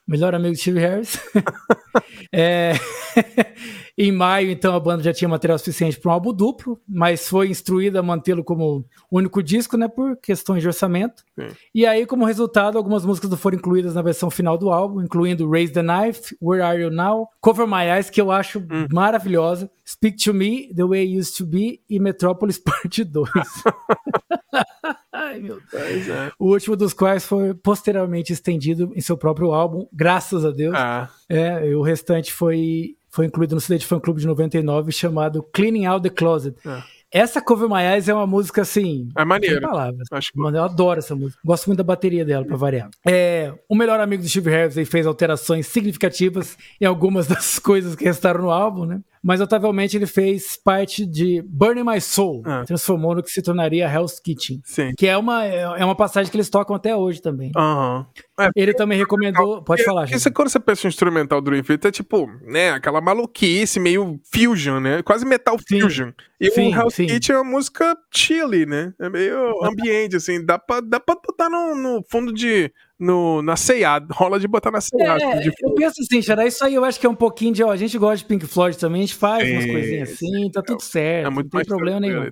melhor amigo de Steve Harris. é... em maio, então, a banda já tinha material suficiente para um álbum duplo, mas foi instruída a mantê-lo como único disco, né, por questões de orçamento. Sim. E aí, como resultado, algumas músicas não foram incluídas na versão final do álbum, incluindo Raise the Knife, Where Are You Now, Cover My Eyes, que eu acho hum. maravilhosa, Speak to Me, The Way It Used to Be e Metropolis Parte 2. Ai, meu Deus. É. O último dos quais foi posteriormente estendido em seu próprio álbum, graças a Deus. Ah. É, o restante foi, foi incluído no CD de Fan Club de 99 chamado Cleaning Out the Closet. Ah. Essa Cover My Eyes é uma música assim. É maneiro. Palavras. Acho que... Mano, eu adoro essa música. Gosto muito da bateria dela, pra variar. É, o melhor amigo do Steve Harris fez alterações significativas em algumas das coisas que restaram no álbum, né? Mas notavelmente ele fez parte de Burning My Soul, ah. transformou no que se tornaria Hell's Kitchen, Sim. que é uma, é uma passagem que eles tocam até hoje também. Uhum. É, ele também recomendou. Pode falar, gente. Isso, quando você pensa em instrumental do Dream Theater, é tipo, né, aquela maluquice, meio fusion, né? Quase metal sim. fusion. E sim, o Hell's sim. Kitchen é uma música chilly, né? É meio ambiente, assim. Dá pra, dá pra botar no, no fundo de no, na C&A, rola de botar na C&A. É, assim, eu penso assim, Xará, isso aí eu acho que é um pouquinho de, ó, a gente gosta de Pink Floyd também, a gente faz umas coisinhas assim, tá tudo certo, é muito não tem problema nenhum.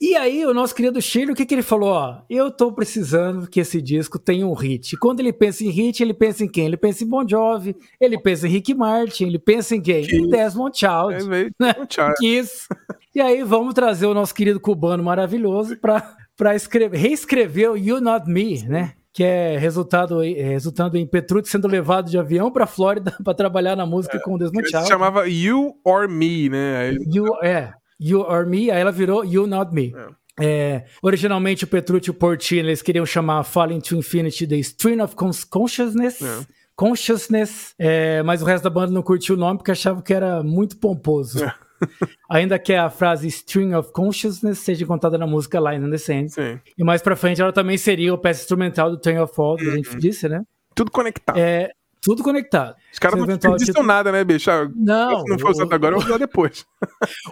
E, e, aí, o nosso querido Shirley, o que que ele falou, ó, eu tô precisando que esse disco tenha um hit. E quando ele pensa em hit, ele pensa em quem? Ele pensa em Bon Jovi, ele pensa em Rick Martin, ele pensa em quem? Em Desmond Child. É né? Kiss. E aí, vamos trazer o nosso querido cubano maravilhoso pra, escrever, reescrever o You Not Me, né? Que é resultado é, resultando em Petrucci sendo levado de avião para Flórida para trabalhar na música é, com o Desmond Child. Se chamava You or Me, né? You, é, You or Me, aí ela virou You Not Me. É. É, originalmente o Petrucci e o Portino eles queriam chamar Falling to Infinity The Stream of Consciousness. É. Consciousness, é, mas o resto da banda não curtiu o nome porque achava que era muito pomposo. É. Ainda que a frase String of Consciousness seja contada na música Line in the Sand. Sim. E mais pra frente ela também seria o peça instrumental do Train of Fall, que a gente uhum. disse, né? Tudo conectado. É, tudo conectado. Os caras não tipo... nada, né, bicho? Ah, não. Se não for usado agora, eu vou usar depois.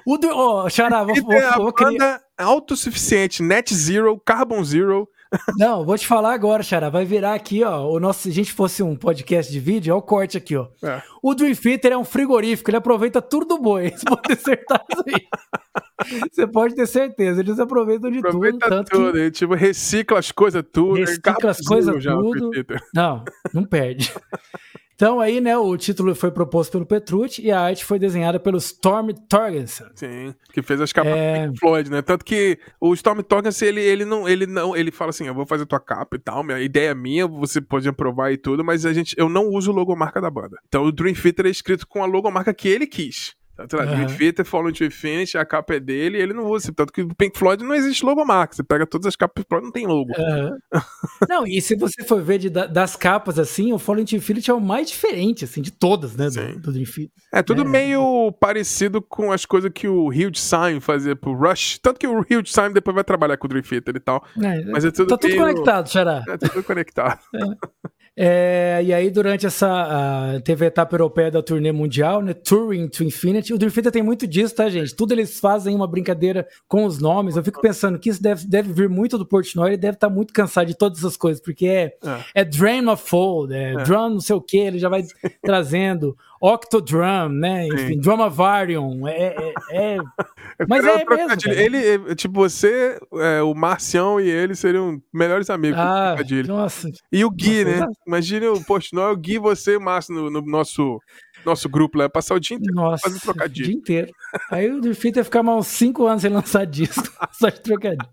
o do... oh, Xará, vou, vou, vou, vou criar... autossuficiente, net zero, carbon zero, não, vou te falar agora, Xará. Vai virar aqui, ó. O nosso, se a gente fosse um podcast de vídeo, ó, o corte aqui, ó. É. O Dream Fitter é um frigorífico, ele aproveita tudo do boi. Você pode ter certeza aí. Você pode ter certeza, eles aproveitam de Aproveita tudo. Tanto tudo, que... ele, tipo, recicla as coisas tudo. Recicla as coisas tudo. Não, não perde. Então aí, né, o título foi proposto pelo Petrucci e a arte foi desenhada pelo Storm Torgensen. Sim, que fez as capas é... do Floyd, né? Tanto que o Storm Torgensen, ele, ele não, ele não, ele fala assim, eu vou fazer tua capa e tal, minha ideia é minha, você pode aprovar e tudo, mas a gente, eu não uso logomarca da banda. Então o Dream Theater é escrito com a logomarca que ele quis Lá, uhum. Dream Theater, Fallen to Infinity, a capa é dele e ele não usa. Tanto que o Pink Floyd não existe logomarca. Você pega todas as capas Floyd não tem logo. Uhum. não, e se você for ver de, das capas assim, o Fallen to Infinity é o mais diferente, assim, de todas, né? Do, do. É tudo é. meio parecido com as coisas que o Hugh Simon fazia pro Rush. Tanto que o Hugh Simon depois vai trabalhar com o Dream Theater e tal. É, mas é tudo Tá tudo meio... conectado, Xará. É tudo conectado. É. É, e aí, durante essa. teve a etapa europeia da turnê mundial, né? Touring to Infinity. O Dream Theater tem muito disso, tá, gente? Tudo eles fazem uma brincadeira com os nomes. Eu fico pensando que isso deve, deve vir muito do Portnoy. Ele deve estar tá muito cansado de todas essas coisas, porque é, é. é Drain of Fold, é, é. Drum não sei o que, ele já vai trazendo. Octodrum, né? Enfim, Drumavarium. É, é, é... Mas é mesmo. Ele, tipo, você, é, o Marcião e ele seriam melhores amigos. Ah, nossa. E o Gui, nossa, né? Imagina o Portnoy, o Gui, você e o Márcio no, no nosso nosso grupo lá, passar o dia inteiro Nossa, fazendo trocadilho. O dia inteiro. Aí o Defeat ia ficar mais uns 5 anos sem lançar disco, só de trocadilho.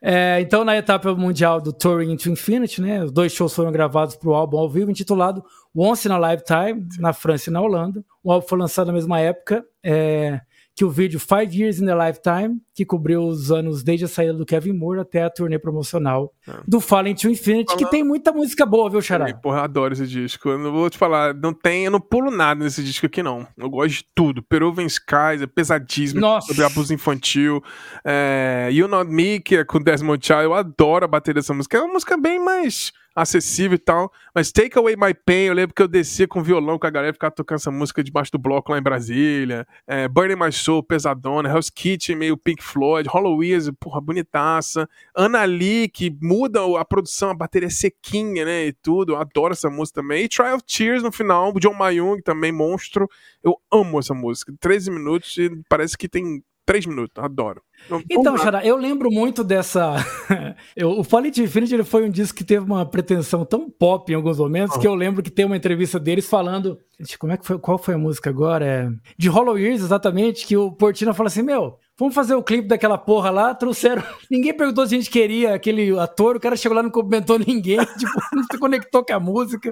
É, então, na etapa mundial do Touring into Infinity, né, os dois shows foram gravados para o álbum ao vivo, intitulado Once in a Lifetime, na França e na Holanda. O álbum foi lançado na mesma época. É, que o vídeo Five Years in a Lifetime, que cobriu os anos desde a saída do Kevin Moore até a turnê promocional é. do Fallen to Infinity, que tem muita música boa, viu, Xará? Porra, eu adoro esse disco. Eu não vou te falar, não tem, eu não pulo nada nesse disco aqui, não. Eu gosto de tudo. Peruvian Skies, é pesadíssimo, Nossa. sobre abuso infantil. É, you Not Me, que é com Desmond Child, eu adoro a bateria dessa música. É uma música bem mais acessível e tal. Mas Take Away My Pain, eu lembro que eu descia com violão com a galera ficar tocando essa música debaixo do bloco lá em Brasília. É, Burning My Soul, pesadona. Hell's Kitchen, meio Pink Floyd. Halloween, porra, bonitaça. Ana Lee, que muda a produção, a bateria é sequinha, né? E tudo. Eu adoro essa música também. E Try of Tears no final, John Mayung também, monstro. Eu amo essa música. 13 minutos e parece que tem 3 minutos. Adoro. Então, Xará, eu lembro muito dessa. o Fallen Infinity ele foi um disco que teve uma pretensão tão pop em alguns momentos oh. que eu lembro que tem uma entrevista deles falando. Como é que foi? Qual foi a música agora? É... De Hollow Years, exatamente, que o Portino falou assim: Meu, vamos fazer o clipe daquela porra lá. Trouxeram. Ninguém perguntou se a gente queria aquele ator, o cara chegou lá e não cumprimentou ninguém, tipo, não se conectou com a música.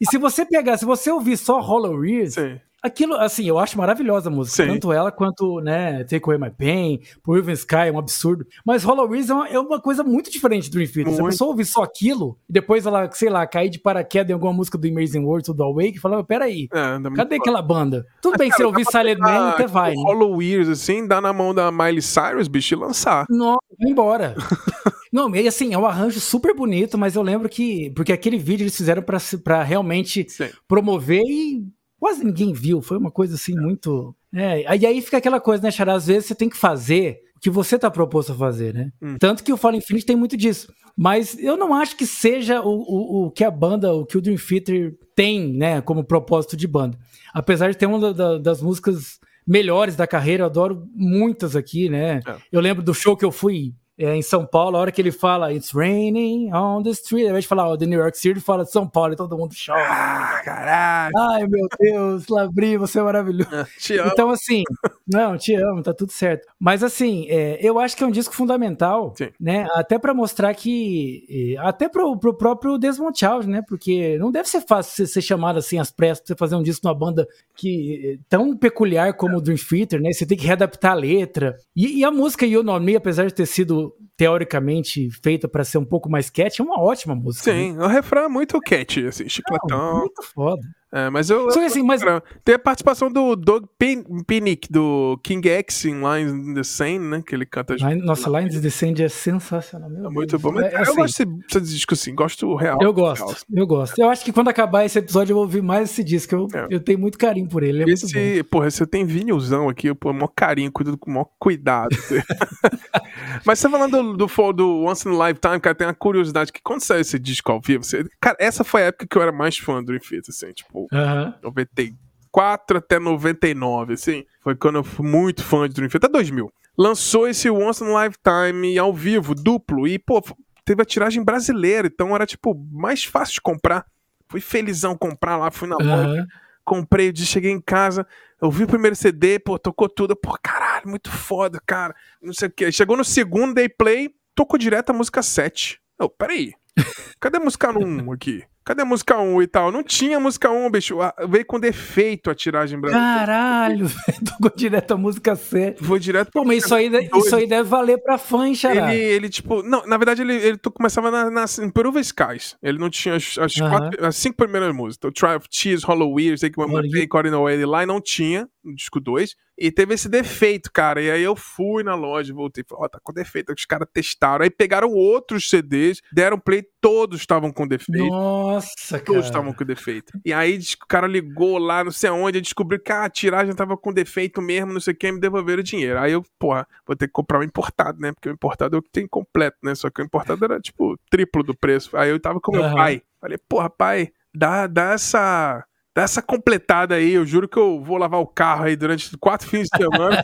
E se você pegar, se você ouvir só Hollow Years. Sim Aquilo, assim, eu acho maravilhosa a música. Sim. Tanto ela quanto, né, Take Away My Pain, Por Even Sky, é um absurdo. Mas Hollow Reeds é uma, é uma coisa muito diferente do Dream Theater. Se a pessoa ouvir só aquilo, e depois ela, sei lá, cair de paraquedas em alguma música do Amazing World ou do Awake, e fala, peraí, é, cadê aquela banda? Tudo bem, se eu ouvir Silent Man, até vai. Né? Hollow Years, assim, dá na mão da Miley Cyrus, bicho, e lançar. Nossa, vai embora. Não, e assim, é um arranjo super bonito, mas eu lembro que. Porque aquele vídeo eles fizeram para realmente Sim. promover e quase ninguém viu. Foi uma coisa assim muito. É, e aí fica aquela coisa, né, Xará? Às vezes você tem que fazer o que você tá proposto a fazer, né? Hum. Tanto que o Fallen Infinite tem muito disso. Mas eu não acho que seja o, o, o que a banda, o que o Dream Theater tem, né, como propósito de banda. Apesar de ter uma da, das músicas melhores da carreira, eu adoro muitas aqui, né? É. Eu lembro do show que eu fui é, em São Paulo, a hora que ele fala It's raining on the street, ao invés de falar oh, The New York City, ele fala São Paulo e todo mundo chora. Ah, caralho. Ai, meu Deus, Labri, você é maravilhoso. te amo. Então, assim, não, te amo, tá tudo certo. Mas, assim, é, eu acho que é um disco fundamental, Sim. né? Até para mostrar que. Até pro, pro próprio Desmond Child, né? Porque não deve ser fácil você ser chamado assim às pressas, você fazer um disco numa banda que tão peculiar como o Dream Theater, né? Você tem que readaptar a letra. E, e a música You Know Me, apesar de ter sido teoricamente feita para ser um pouco mais cat, é uma ótima música. Sim, né? o refrão é muito cat, assim, chicletão. Não, muito foda. É, mas eu. Só assim, mas... Tem a participação do Doug Pinnick, do King X em Lines in the Sand, né? Que ele canta. Line, nossa, Lines in the Sand é sensacional. Meu é muito bom. Mas é, assim, eu gosto desse disco assim, gosto real. Eu gosto, real. eu gosto. Eu acho que quando acabar esse episódio eu vou ouvir mais esse disco. Eu, é. eu tenho muito carinho por ele. É esse, porra, você tem vinilzão aqui, pô, maior carinho, cuido com o maior cuidado. mas você falando do, do, do Once in a Lifetime, cara, tem uma curiosidade que quando saiu esse disco ao vivo, você, cara, essa foi a época que eu era mais fã do Infinity, assim, tipo. Uhum. 94 até 99, assim. Foi quando eu fui muito fã de Dream Theater, até 2000. Lançou esse Once in a Lifetime ao vivo, duplo, e, pô, teve a tiragem brasileira, então era, tipo, mais fácil de comprar. Fui felizão comprar lá, fui na uhum. loja, comprei, cheguei em casa, ouvi o primeiro CD, pô, tocou tudo, pô, caralho, muito foda, cara, não sei o que. Chegou no segundo day play, tocou direto a música 7. Eu, peraí, cadê a música 1 aqui? Cadê a música 1 e tal? Não tinha música 1, bicho. Veio com defeito a tiragem brasileira. Caralho, tocou direto a música C. Foi direto Pô, mas isso aí, isso aí deve valer pra fã, hein, Ele, ele, tipo. Não, na verdade, ele, ele começava na, Improva Skies. Ele não tinha as, as, uh -huh. quatro, as cinco primeiras músicas. O Try of Cheese, Hollow Weird, Take My Money, Caught in Away, lá não tinha no disco 2. E teve esse defeito, cara. E aí eu fui na loja, voltei e falei, ó, oh, tá com defeito. Os caras testaram. Aí pegaram outros CDs, deram play, todos estavam com defeito. Nossa, cara. Todos estavam com defeito. E aí o cara ligou lá, não sei aonde, descobriu que a tiragem tava com defeito mesmo, não sei o que, me devolveram o dinheiro. Aí eu, porra, vou ter que comprar um importado, né? Porque o importado é o que tem completo, né? Só que o importado era, tipo, triplo do preço. Aí eu tava com meu uhum. pai. Falei, porra, pai, dá, dá essa Dá essa completada aí, eu juro que eu vou lavar o carro aí durante quatro fins de semana.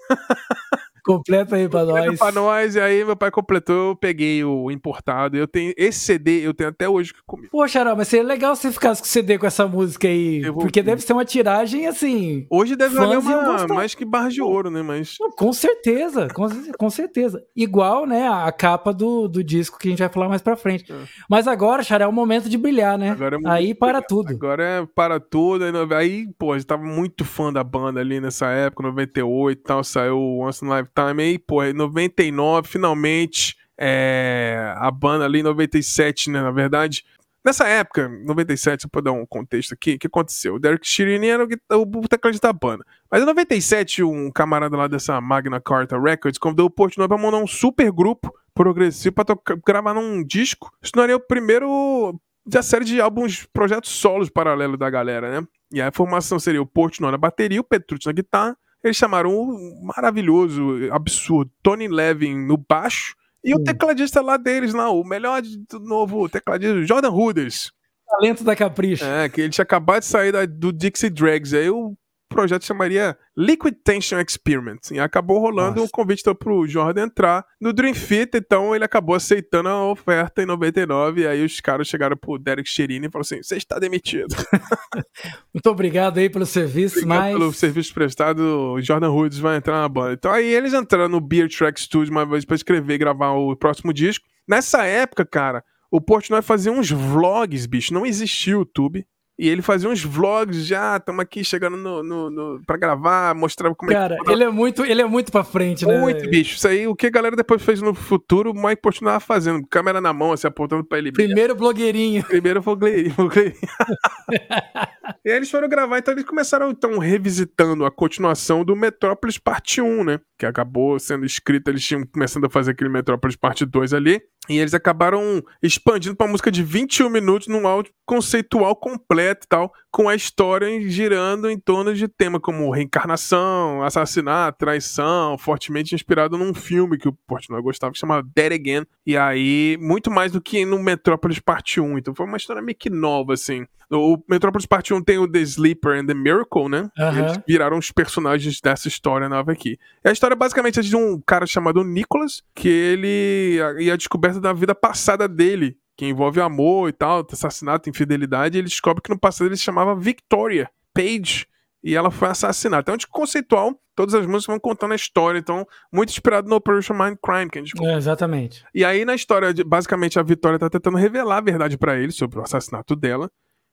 Completa aí pra Completa nós. pra nós, e aí meu pai completou, eu peguei o importado. Eu tenho esse CD, eu tenho até hoje comigo. Poxa, Xará, mas seria legal se ficasse com o CD com essa música aí. Porque deve ser uma tiragem assim. Hoje deve valer uma, mais que barra de ouro, né? Mas... Com certeza, com, com certeza. Igual, né, a capa do, do disco que a gente vai falar mais pra frente. É. Mas agora, Xará, é o momento de brilhar, né? É aí para tudo. Agora é para tudo. Aí, pô, a gente tava muito fã da banda ali nessa época, 98 e tal, saiu Once in Time aí, pô, em 99, finalmente, é, a banda ali em 97, né, na verdade. Nessa época, 97, só pra dar um contexto aqui, o que aconteceu? O Derek Shirini era o, o da banda. Mas em 97, um camarada lá dessa Magna Carta Records convidou o Portnoy pra mandar um super grupo progressivo pra gravar num disco. Isso não era o primeiro da série de álbuns, projetos solos paralelos da galera, né? E a formação seria o Portnoy na bateria, o Petrucci na guitarra, eles chamaram um maravilhoso, absurdo, Tony Levin no baixo e o tecladista lá deles, lá, o melhor do novo tecladista, Jordan Ruders. Talento da Capricho. É, que ele tinha acabado de sair da, do Dixie Drags. Aí o projeto chamaria Liquid Tension Experiment. E acabou rolando o um convite então, pro Jordan entrar no Dream Theater, então ele acabou aceitando a oferta em 99, e aí os caras chegaram pro Derek Cherini e falaram assim, você está demitido. Muito obrigado aí pelo serviço, obrigado mas... pelo serviço prestado, o Jordan Hoods vai entrar na banda. Então aí eles entraram no Beer Track Studio uma vez pra escrever e gravar o próximo disco. Nessa época, cara, o Portnoy fazia uns vlogs, bicho, não existia YouTube. E ele fazia uns vlogs já, estamos aqui chegando no, no, no, pra gravar, mostrava como Cara, é que... Cara, ele é muito, ele é muito pra frente, né? Muito, bicho. Isso aí, o que a galera depois fez no futuro, o Mike continuava fazendo. Câmera na mão, assim, apontando pra ele. Primeiro blogueirinho. Primeiro blogueirinho. e aí eles foram gravar, então eles começaram, então, revisitando a continuação do Metrópolis Parte 1, né? Que acabou sendo escrito, eles tinham começando a fazer aquele Metrópolis Parte 2 ali. E eles acabaram expandindo pra música de 21 minutos num áudio conceitual completo e tal, com a história girando em torno de temas como reencarnação, assassinato, traição, fortemente inspirado num filme que o Portnoy gostava, que chamava Dead Again. E aí, muito mais do que no Metrópolis Parte 1. Então foi uma história meio que nova, assim. O Metrópolis Parte 1 tem o The Sleeper and the Miracle, né? Uhum. Eles viraram os personagens dessa história nova aqui. E a história basicamente é de um cara chamado Nicholas, que ele. e a descoberta da vida passada dele que envolve amor e tal, assassinato, infidelidade, ele descobre que no passado ele se chamava Victoria Page e ela foi assassinada. Então, de conceitual, todas as músicas vão contando a história, então, muito inspirado no Operation Mind Crime, que a gente é, Exatamente. E aí, na história, basicamente, a Victoria tá tentando revelar a verdade para ele sobre o assassinato dela.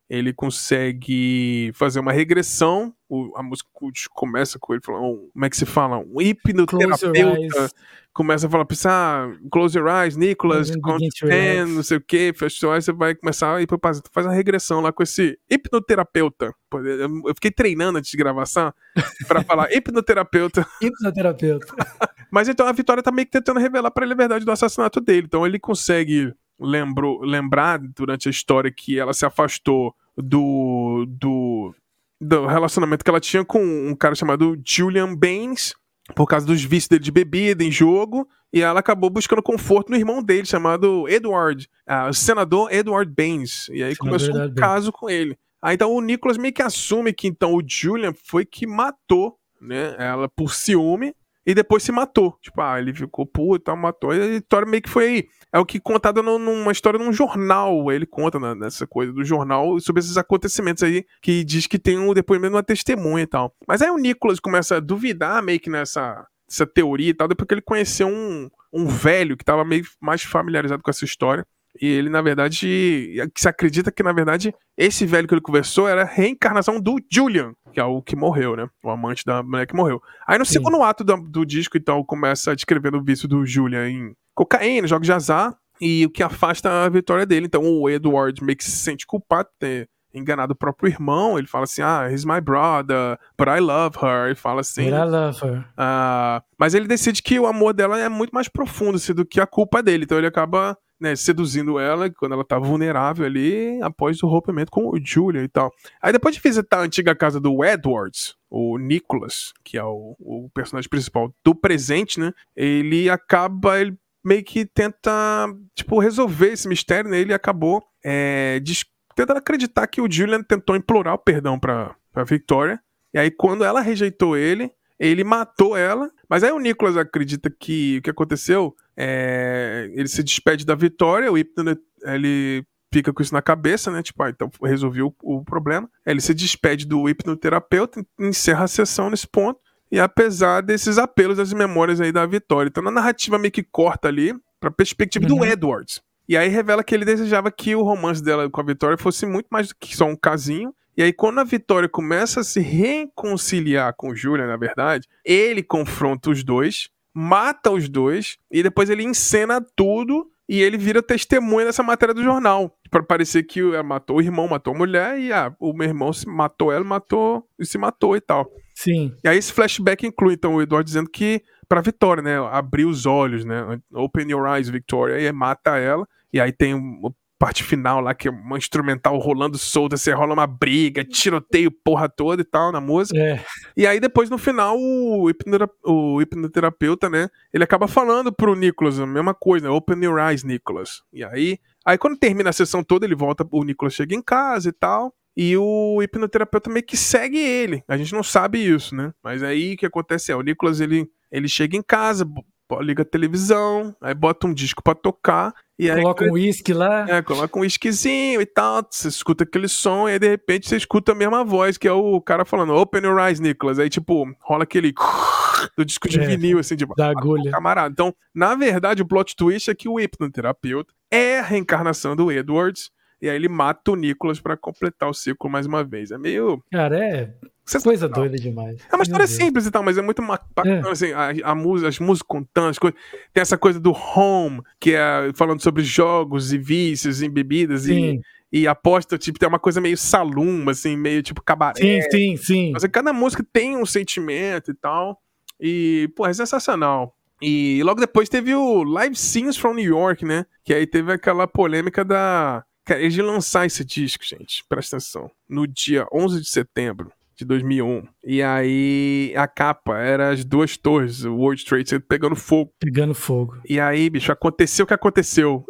Ele consegue fazer uma regressão. O, a música começa com ele falando, como é que se fala? Um hipnoterapeuta começa a falar, pensar, ah, close your eyes, Nicholas, count ten, não sei o que, fecha seu você vai começar a ir pro passado. Faz uma regressão lá com esse hipnoterapeuta. Eu fiquei treinando antes de gravação para falar hipnoterapeuta. hipnoterapeuta. Mas então a Vitória tá meio que tentando revelar para ele a verdade do assassinato dele. Então ele consegue lembrou, lembrar durante a história que ela se afastou do, do, do relacionamento que ela tinha com um cara chamado Julian Baines, por causa dos vícios dele de bebida em jogo, e ela acabou buscando conforto no irmão dele, chamado Edward, uh, o senador Edward Baines. E aí senador começou um caso com ele. Aí então o Nicholas meio que assume que então o Julian foi que matou né, ela por ciúme e depois se matou. Tipo, ah, ele ficou puto, matou. E a história meio que foi aí. É o que contado numa história num jornal. Ele conta né, nessa coisa do jornal sobre esses acontecimentos aí, que diz que tem um depoimento de uma testemunha e tal. Mas aí o Nicholas começa a duvidar meio que nessa essa teoria e tal, depois que ele conheceu um, um velho que estava meio mais familiarizado com essa história. E ele, na verdade, se acredita que, na verdade, esse velho que ele conversou era a reencarnação do Julian, que é o que morreu, né? O amante da mulher que morreu. Aí no Sim. segundo ato do, do, disco, então, começa descrevendo o vício do Julian em cocaína, jogos de azar, e o que afasta a vitória dele. Então o Edward meio que se sente culpado de ter enganado o próprio irmão. Ele fala assim: Ah, he's my brother, but I love her. Ele fala assim. But I love her. Uh, mas ele decide que o amor dela é muito mais profundo assim, do que a culpa dele. Então ele acaba né, seduzindo ela quando ela tá vulnerável ali, após o rompimento com o Julia e tal. Aí depois de visitar a antiga casa do Edwards, o Nicholas, que é o, o personagem principal do presente, né? Ele acaba. Ele meio que tenta, tipo, resolver esse mistério, né? Ele acabou é, tentando acreditar que o Julian tentou implorar o perdão pra, pra Victoria. E aí, quando ela rejeitou ele, ele matou ela. Mas aí o Nicholas acredita que o que aconteceu é. Ele se despede da Vitória, o Hypno, ele fica com isso na cabeça, né? Tipo, ah, então resolvi o, o problema. Ele se despede do hipnoterapeuta, encerra a sessão nesse ponto. E apesar desses apelos das memórias aí da Vitória. Então a narrativa meio que corta ali pra perspectiva uhum. do Edwards. E aí revela que ele desejava que o romance dela com a Vitória fosse muito mais do que só um casinho. E aí, quando a Vitória começa a se reconciliar com o Julian, na verdade, ele confronta os dois, mata os dois, e depois ele encena tudo e ele vira testemunha dessa matéria do jornal. para parecer que matou o irmão, matou a mulher, e ah, o meu irmão se matou ela, matou e se matou e tal. Sim. E aí esse flashback inclui, então, o Eduardo dizendo que pra Vitória, né? Abrir os olhos, né? Open your eyes, Victoria, e mata ela. E aí tem uma parte final lá, que é uma instrumental rolando solta, você rola uma briga, tiroteio, porra toda e tal na música. É. E aí depois no final o, o hipnoterapeuta, né, ele acaba falando pro Nicholas a mesma coisa, open your eyes, Nicholas. E aí, aí quando termina a sessão toda, ele volta, o Nicholas chega em casa e tal, e o hipnoterapeuta meio que segue ele. A gente não sabe isso, né? Mas aí o que acontece é, o Nicholas ele, ele chega em casa, liga a televisão, aí bota um disco para tocar. E aí, coloca um uísque lá. É, coloca um uísquezinho e tal. Você escuta aquele som, e aí de repente você escuta a mesma voz, que é o cara falando, Open your eyes, Nicholas. Aí, tipo, rola aquele do disco de é, vinil, assim, tipo, da agulha. camarada. Então, na verdade, o plot twist é que o hipnoterapeuta é a reencarnação do Edwards. E aí ele mata o Nicholas para completar o ciclo mais uma vez. É meio. Cara, é Coisa doida demais. É uma história simples e tal, mas é muito bacana, é. assim, a, a música, as músicas contando, as coisas. Tem essa coisa do home, que é falando sobre jogos e vícios em bebidas sim. e, e aposta, tipo, tem uma coisa meio salum, assim, meio tipo cabaré. Sim, sim, sim. Mas cada música tem um sentimento e tal. E, pô, é sensacional. E logo depois teve o Live Scenes from New York, né? Que aí teve aquela polêmica da. Cara, eles lançar esse disco, gente, presta atenção, no dia 11 de setembro de 2001. E aí a capa era as duas torres, o World Trade Center pegando fogo. Pegando fogo. E aí, bicho, aconteceu o que aconteceu.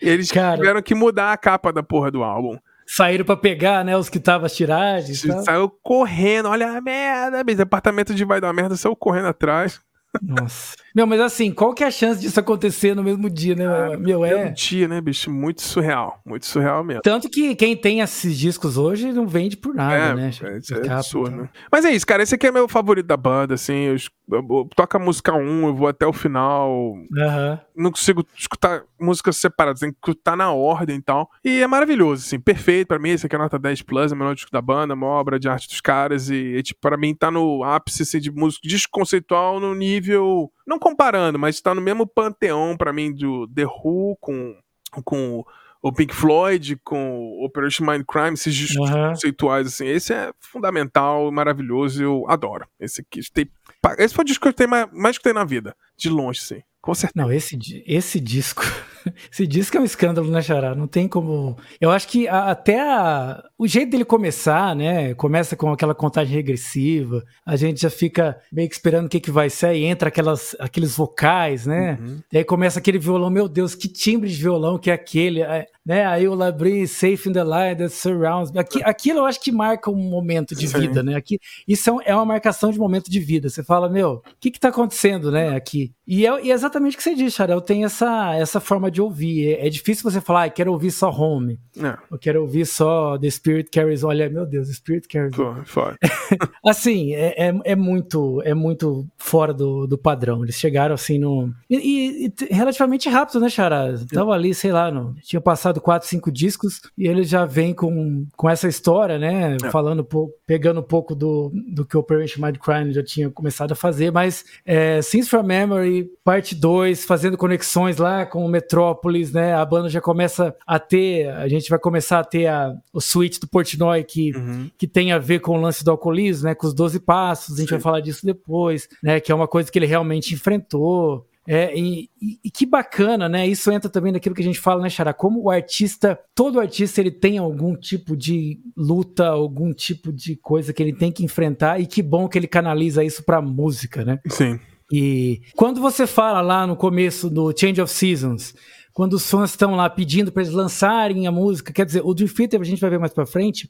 e eles Cara, tiveram que mudar a capa da porra do álbum. Saíram para pegar, né, os que estavam as tiragens. Saiu correndo, olha a merda, bicho, departamento de vai dar merda, saiu correndo atrás. Nossa. Não, mas assim, qual que é a chance disso acontecer no mesmo dia, né? Ah, Meu, é. Um dia, né, bicho? Muito surreal. Muito surreal mesmo. Tanto que quem tem esses discos hoje não vende por nada, é, né? É, é absurdo, né? Mas é isso, cara. Esse aqui é meu favorito da banda, assim. Eu, eu, eu toco a música 1, eu vou até o final. Uhum. Não consigo escutar músicas separadas, tem que escutar na ordem e tal. E é maravilhoso, assim. Perfeito pra mim. Esse aqui é a nota 10 Plus, é o melhor disco da banda, uma obra de arte dos caras. E, e tipo, pra mim tá no ápice assim, de música desconceitual no nível não comparando, mas está no mesmo panteão para mim do The Who com, com o Pink Floyd, com o Operation Mindcrime, esses discos uhum. conceituais, assim. Esse é fundamental, maravilhoso, eu adoro. Esse aqui, esse foi o disco que eu tenho mais, mais que tenho na vida, de longe, sim. Com certeza. Não, esse, esse disco. Esse disco é um escândalo, né, Xará? Não tem como. Eu acho que a, até a, o jeito dele começar, né? Começa com aquela contagem regressiva, a gente já fica meio que esperando o que, que vai ser, e entra aquelas, aqueles vocais, né? Uhum. E aí começa aquele violão, meu Deus, que timbre de violão que é aquele. Né? Aí o Labrin, Safe in the Light that surrounds. Aqui, aquilo eu acho que marca um momento de Sim. vida, né? Aqui, isso é, é, uma marcação de momento de vida. Você fala, meu, o que que tá acontecendo, né, aqui? E é, e é exatamente o que você disse, Charel. Tem essa, essa forma de ouvir. É, é difícil você falar, ah, quero ouvir só Home. É. Eu quero ouvir só The Spirit Carries On. Olha, meu Deus, The Spirit Carries On. Fora. assim, é, é, é, muito, é muito fora do, do padrão. Eles chegaram assim no. E, e, e relativamente rápido, né, Chara? Tava ali, sei lá, no, tinha passado quatro, cinco discos e ele já vem com, com essa história, né? É. Falando, pegando um pouco do, do que o Operation Mindcrime já tinha começado a fazer, mas é, from Memory, parte 2, fazendo conexões lá com o Metrópolis, né? A banda já começa a ter, a gente vai começar a ter a, o suíte do Portnoy que, uhum. que tem a ver com o lance do alcoolismo, né? Com os 12 passos, a gente Sim. vai falar disso depois, né? Que é uma coisa que ele realmente enfrentou. É, e, e, que bacana, né? Isso entra também naquilo que a gente fala, né, Xará? Como o artista, todo artista ele tem algum tipo de luta, algum tipo de coisa que ele tem que enfrentar, e que bom que ele canaliza isso pra música, né? Sim. E quando você fala lá no começo do Change of Seasons, quando os fãs estão lá pedindo para eles lançarem a música, quer dizer, o Dream Theater, a gente vai ver mais pra frente,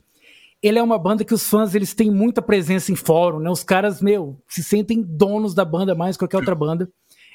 ele é uma banda que os fãs eles têm muita presença em fórum, né? Os caras, meu, se sentem donos da banda mais que qualquer outra banda.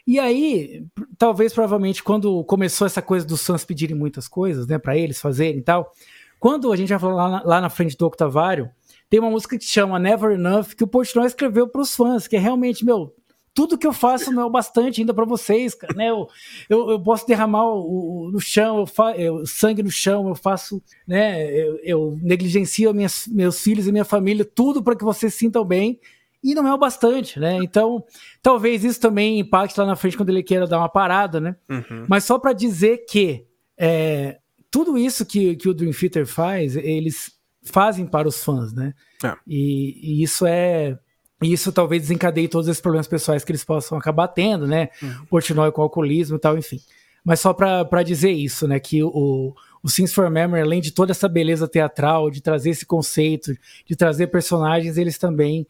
E aí, talvez, provavelmente, quando começou essa coisa dos fãs pedirem muitas coisas, né, para eles fazerem e tal, quando a gente vai falar lá lá na frente do Octavário, tem uma música que chama Never Enough, que o Portnoy escreveu para os fãs, que é realmente, meu, tudo que eu faço não é o bastante ainda para vocês, cara, né? Eu, eu, eu, posso derramar o, o no chão, eu fa, eu, sangue no chão, eu faço, né? Eu, eu negligencio minhas, meus filhos e minha família, tudo para que vocês se sintam bem e não é o bastante, né? Então, talvez isso também impacte lá na frente quando ele queira dar uma parada, né? Uhum. Mas só para dizer que é, tudo isso que, que o Dream Theater faz, eles fazem para os fãs, né? É. E, e, isso é. Isso talvez desencadeie todos esses problemas pessoais que eles possam acabar tendo, né? Uhum. Portnoy com alcoolismo e tal, enfim. Mas só para dizer isso, né? Que o, o Sims for Memory, além de toda essa beleza teatral, de trazer esse conceito, de trazer personagens, eles também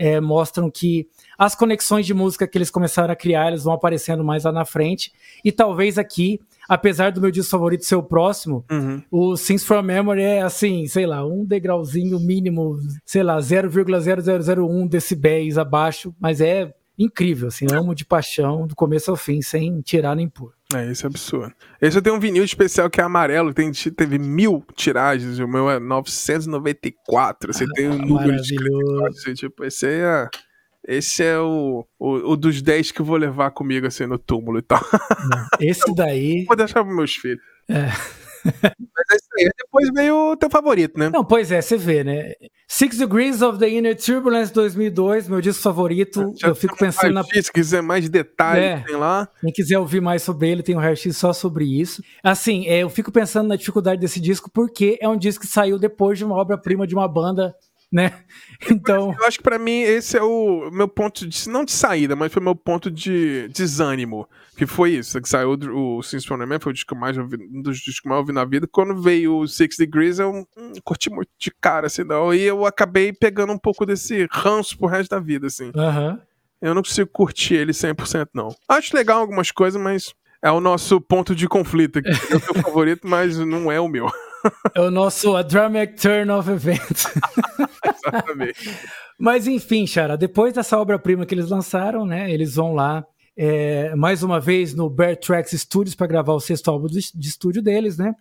é, mostram que as conexões de música que eles começaram a criar, eles vão aparecendo mais lá na frente. E talvez aqui, apesar do meu disco favorito ser o próximo, uhum. o Sins from Memory é assim, sei lá, um degrauzinho mínimo, sei lá, 0,0001 decibéis abaixo, mas é incrível, assim, amo de paixão, do começo ao fim, sem tirar nem pôr. É, isso é absurdo. Esse eu tenho um vinil especial que é amarelo, tem, teve mil tiragens, o meu é 994. Você ah, tem um número de assim, tipo, esse é. Esse é o, o, o, dos 10 que eu vou levar comigo assim no túmulo e tal. Esse daí. vou deixar pros meus filhos. É. Mas é isso aí. Depois veio o teu favorito, né? Não, pois é, você vê, né? Six Degrees of the Inner Turbulence 2002, meu disco favorito. Já eu fico pensando na. Se quiser mais detalhes, é, tem lá. Quem quiser ouvir mais sobre ele, tem um raio-x só sobre isso. Assim, é, eu fico pensando na dificuldade desse disco, porque é um disco que saiu depois de uma obra-prima de uma banda né? Então. Eu acho que para mim esse é o meu ponto de. Não de saída, mas foi meu ponto de desânimo. Que foi isso, que saiu o Sins from Man, foi o disco mais ouvi, um dos discos que mais ouvi na vida. Quando veio o Six Degrees, eu hum, curti muito de cara, assim, não. E eu acabei pegando um pouco desse ranço pro resto da vida, assim. Uhum. Eu não consigo curtir ele 100%, não. Acho legal algumas coisas, mas é o nosso ponto de conflito. É o meu favorito, mas não é o meu. É o nosso A Dramatic Turn of Events. Exatamente. Mas enfim, Chara, depois dessa obra-prima que eles lançaram, né? Eles vão lá é, mais uma vez no Bear Tracks Studios para gravar o sexto álbum de, de, estúdio deles, né?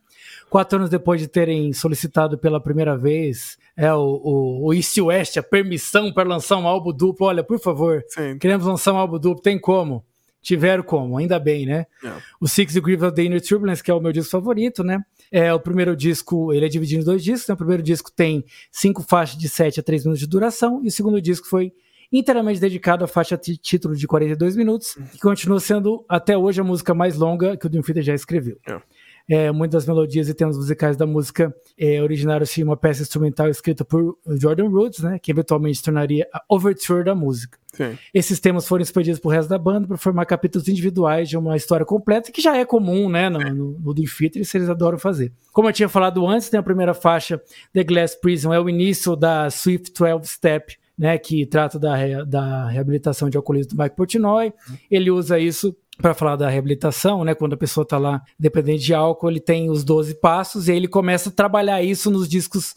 Quatro anos depois de terem solicitado pela primeira vez é, o, o, o East West a permissão para lançar um álbum duplo. Olha, por favor, Sim. queremos lançar um álbum duplo, tem como? Tiveram como, ainda bem, né? Yeah. É. O Six Degrees of the Inner Turbulence, que é o meu disco favorito, né? É, o primeiro disco, ele é dividido em dois discos, né? O primeiro disco tem cinco faixas de 7 a 3 minutos de duração, e o segundo disco foi inteiramente dedicado à faixa título de 42 minutos, uhum. que continua sendo até hoje a música mais longa que o Dream Theater já escreveu. É. É, muitas das melodias e temas musicais da música é, originaram-se uma peça instrumental escrita por Jordan Rhodes, né, que eventualmente se tornaria a overture da música. Sim. Esses temas foram expandidos para o resto da banda para formar capítulos individuais de uma história completa, que já é comum né, no, no, no Dream Theater, eles adoram fazer. Como eu tinha falado antes, né, a primeira faixa, The Glass Prison, é o início da Swift 12 Step, né, que trata da, da reabilitação de alcoolismo do Mike Portnoy. Ele usa isso para falar da reabilitação, né? Quando a pessoa está lá dependente de álcool, ele tem os 12 passos e aí ele começa a trabalhar isso nos discos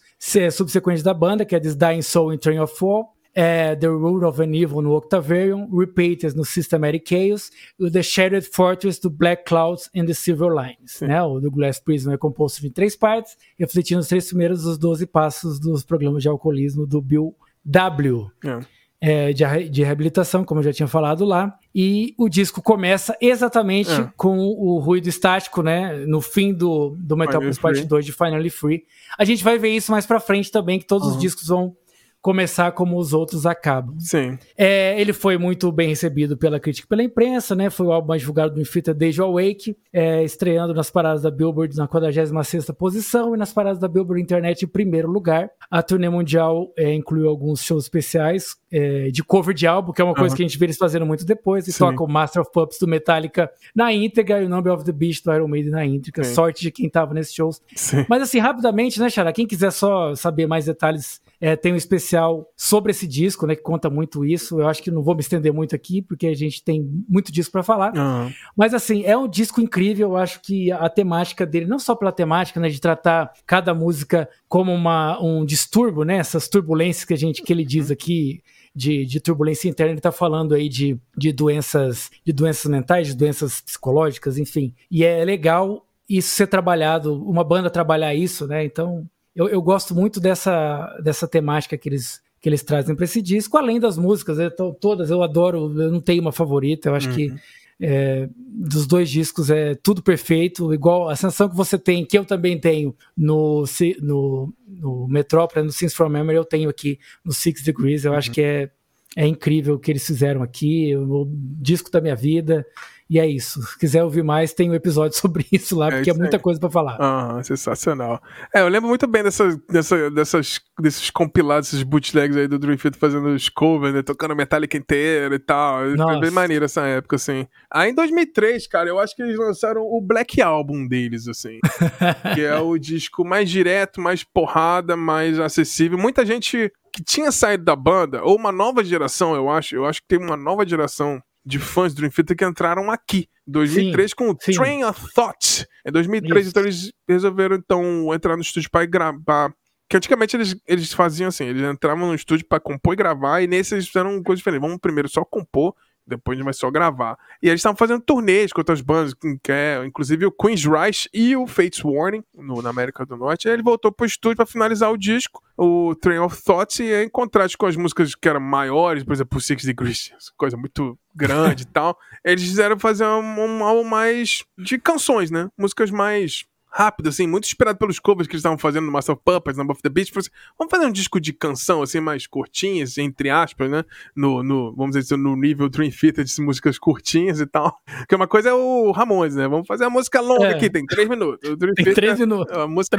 subsequentes da banda, que é This Dying Soul in Train of Fall, é, The Root of an Evil no Octavarium, Repeaters no Systematic Chaos e The Shattered Fortress do Black Clouds and the Silver Lines. Né? O do Glass Prism é composto de três partes, refletindo os três primeiros dos 12 passos dos programas de alcoolismo do Bill W. É. É, de, de, reabilitação, como eu já tinha falado lá. E o disco começa exatamente é. com o ruído estático, né? No fim do, do Metal Plus Part 2 de Finally Free. A gente vai ver isso mais pra frente também, que todos uhum. os discos vão começar como os outros acabam. Sim. É, ele foi muito bem recebido pela crítica e pela imprensa, né? Foi o álbum mais divulgado do Infita desde o Awake, é, estreando nas paradas da Billboard na 46ª posição e nas paradas da Billboard Internet em primeiro lugar. A turnê mundial é, incluiu alguns shows especiais é, de cover de álbum, que é uma coisa que a gente vê eles fazendo muito depois, e Sim. toca o Master of Puppets do Metallica na íntegra e o Number of the Beast do Iron Maiden na íntegra. Sim. Sorte de quem tava nesses shows. Sim. Mas assim, rapidamente, né, Xará? Quem quiser só saber mais detalhes é, tem um especial sobre esse disco, né, que conta muito isso. Eu acho que não vou me estender muito aqui, porque a gente tem muito disco para falar. Uhum. Mas, assim, é um disco incrível. Eu acho que a temática dele, não só pela temática, né, de tratar cada música como uma, um distúrbio, né, essas turbulências que a gente que ele diz uhum. aqui. De, de, turbulência interna, ele está falando aí de, de doenças, de doenças mentais, de doenças psicológicas, enfim. E é legal isso ser trabalhado, uma banda trabalhar isso, né? Então, eu, eu gosto muito dessa, dessa temática que eles, que eles trazem para esse disco, além das músicas, eu tô, todas eu adoro, eu não tenho uma favorita, eu acho uhum. que é, dos dois discos é tudo perfeito, igual a sensação que você tem, que eu também tenho no, no, no Metrópole, no Sins from Memory, eu tenho aqui no Six Degrees, eu uhum. acho que é, é incrível o que eles fizeram aqui, o disco da minha vida, e é isso. Se quiser ouvir mais, tem um episódio sobre isso lá, é porque é, é muita coisa para falar. Ah, sensacional. É, eu lembro muito bem dessa, dessa, dessas, desses compilados, esses bootlegs aí do Dream Theater fazendo os covers, né, tocando Metallica inteiro e tal. Nossa. Foi bem maneiro essa época, assim. Aí em 2003, cara, eu acho que eles lançaram o Black Album deles, assim. que é o disco mais direto, mais porrada, mais acessível. Muita gente que tinha saído da banda, ou uma nova geração, eu acho, eu acho que tem uma nova geração de fãs do Dream Theater que entraram aqui. 2003 sim, com o sim. Train of Thought. Em 2003, Isso. então eles resolveram então entrar no estúdio para gravar. Que antigamente eles, eles faziam assim, eles entravam no estúdio para compor e gravar, e nesse eles fizeram uma coisa diferente. Vamos primeiro só compor depois a gente vai só gravar. E eles estavam fazendo turnês com outras bandas, é, inclusive o Queen's Rush e o Fates Warning, no, na América do Norte. Aí ele voltou pro estúdio para finalizar o disco, o Train of Thoughts, e em contraste com as músicas que eram maiores, por exemplo, Six Degrees, coisa muito grande e tal, eles fizeram fazer um, um álbum mais de canções, né? Músicas mais rápido, assim, muito inspirado pelos covers que eles estavam fazendo no Master of Puppets, Number of the Beast. Assim, vamos fazer um disco de canção, assim, mais curtinhas, entre aspas, né? No, no vamos dizer assim, no nível Dream Theater de músicas curtinhas e tal. Porque uma coisa é o Ramones, né? Vamos fazer uma música longa é. aqui, tem três minutos. O Dream tem Theater, três minutos. A música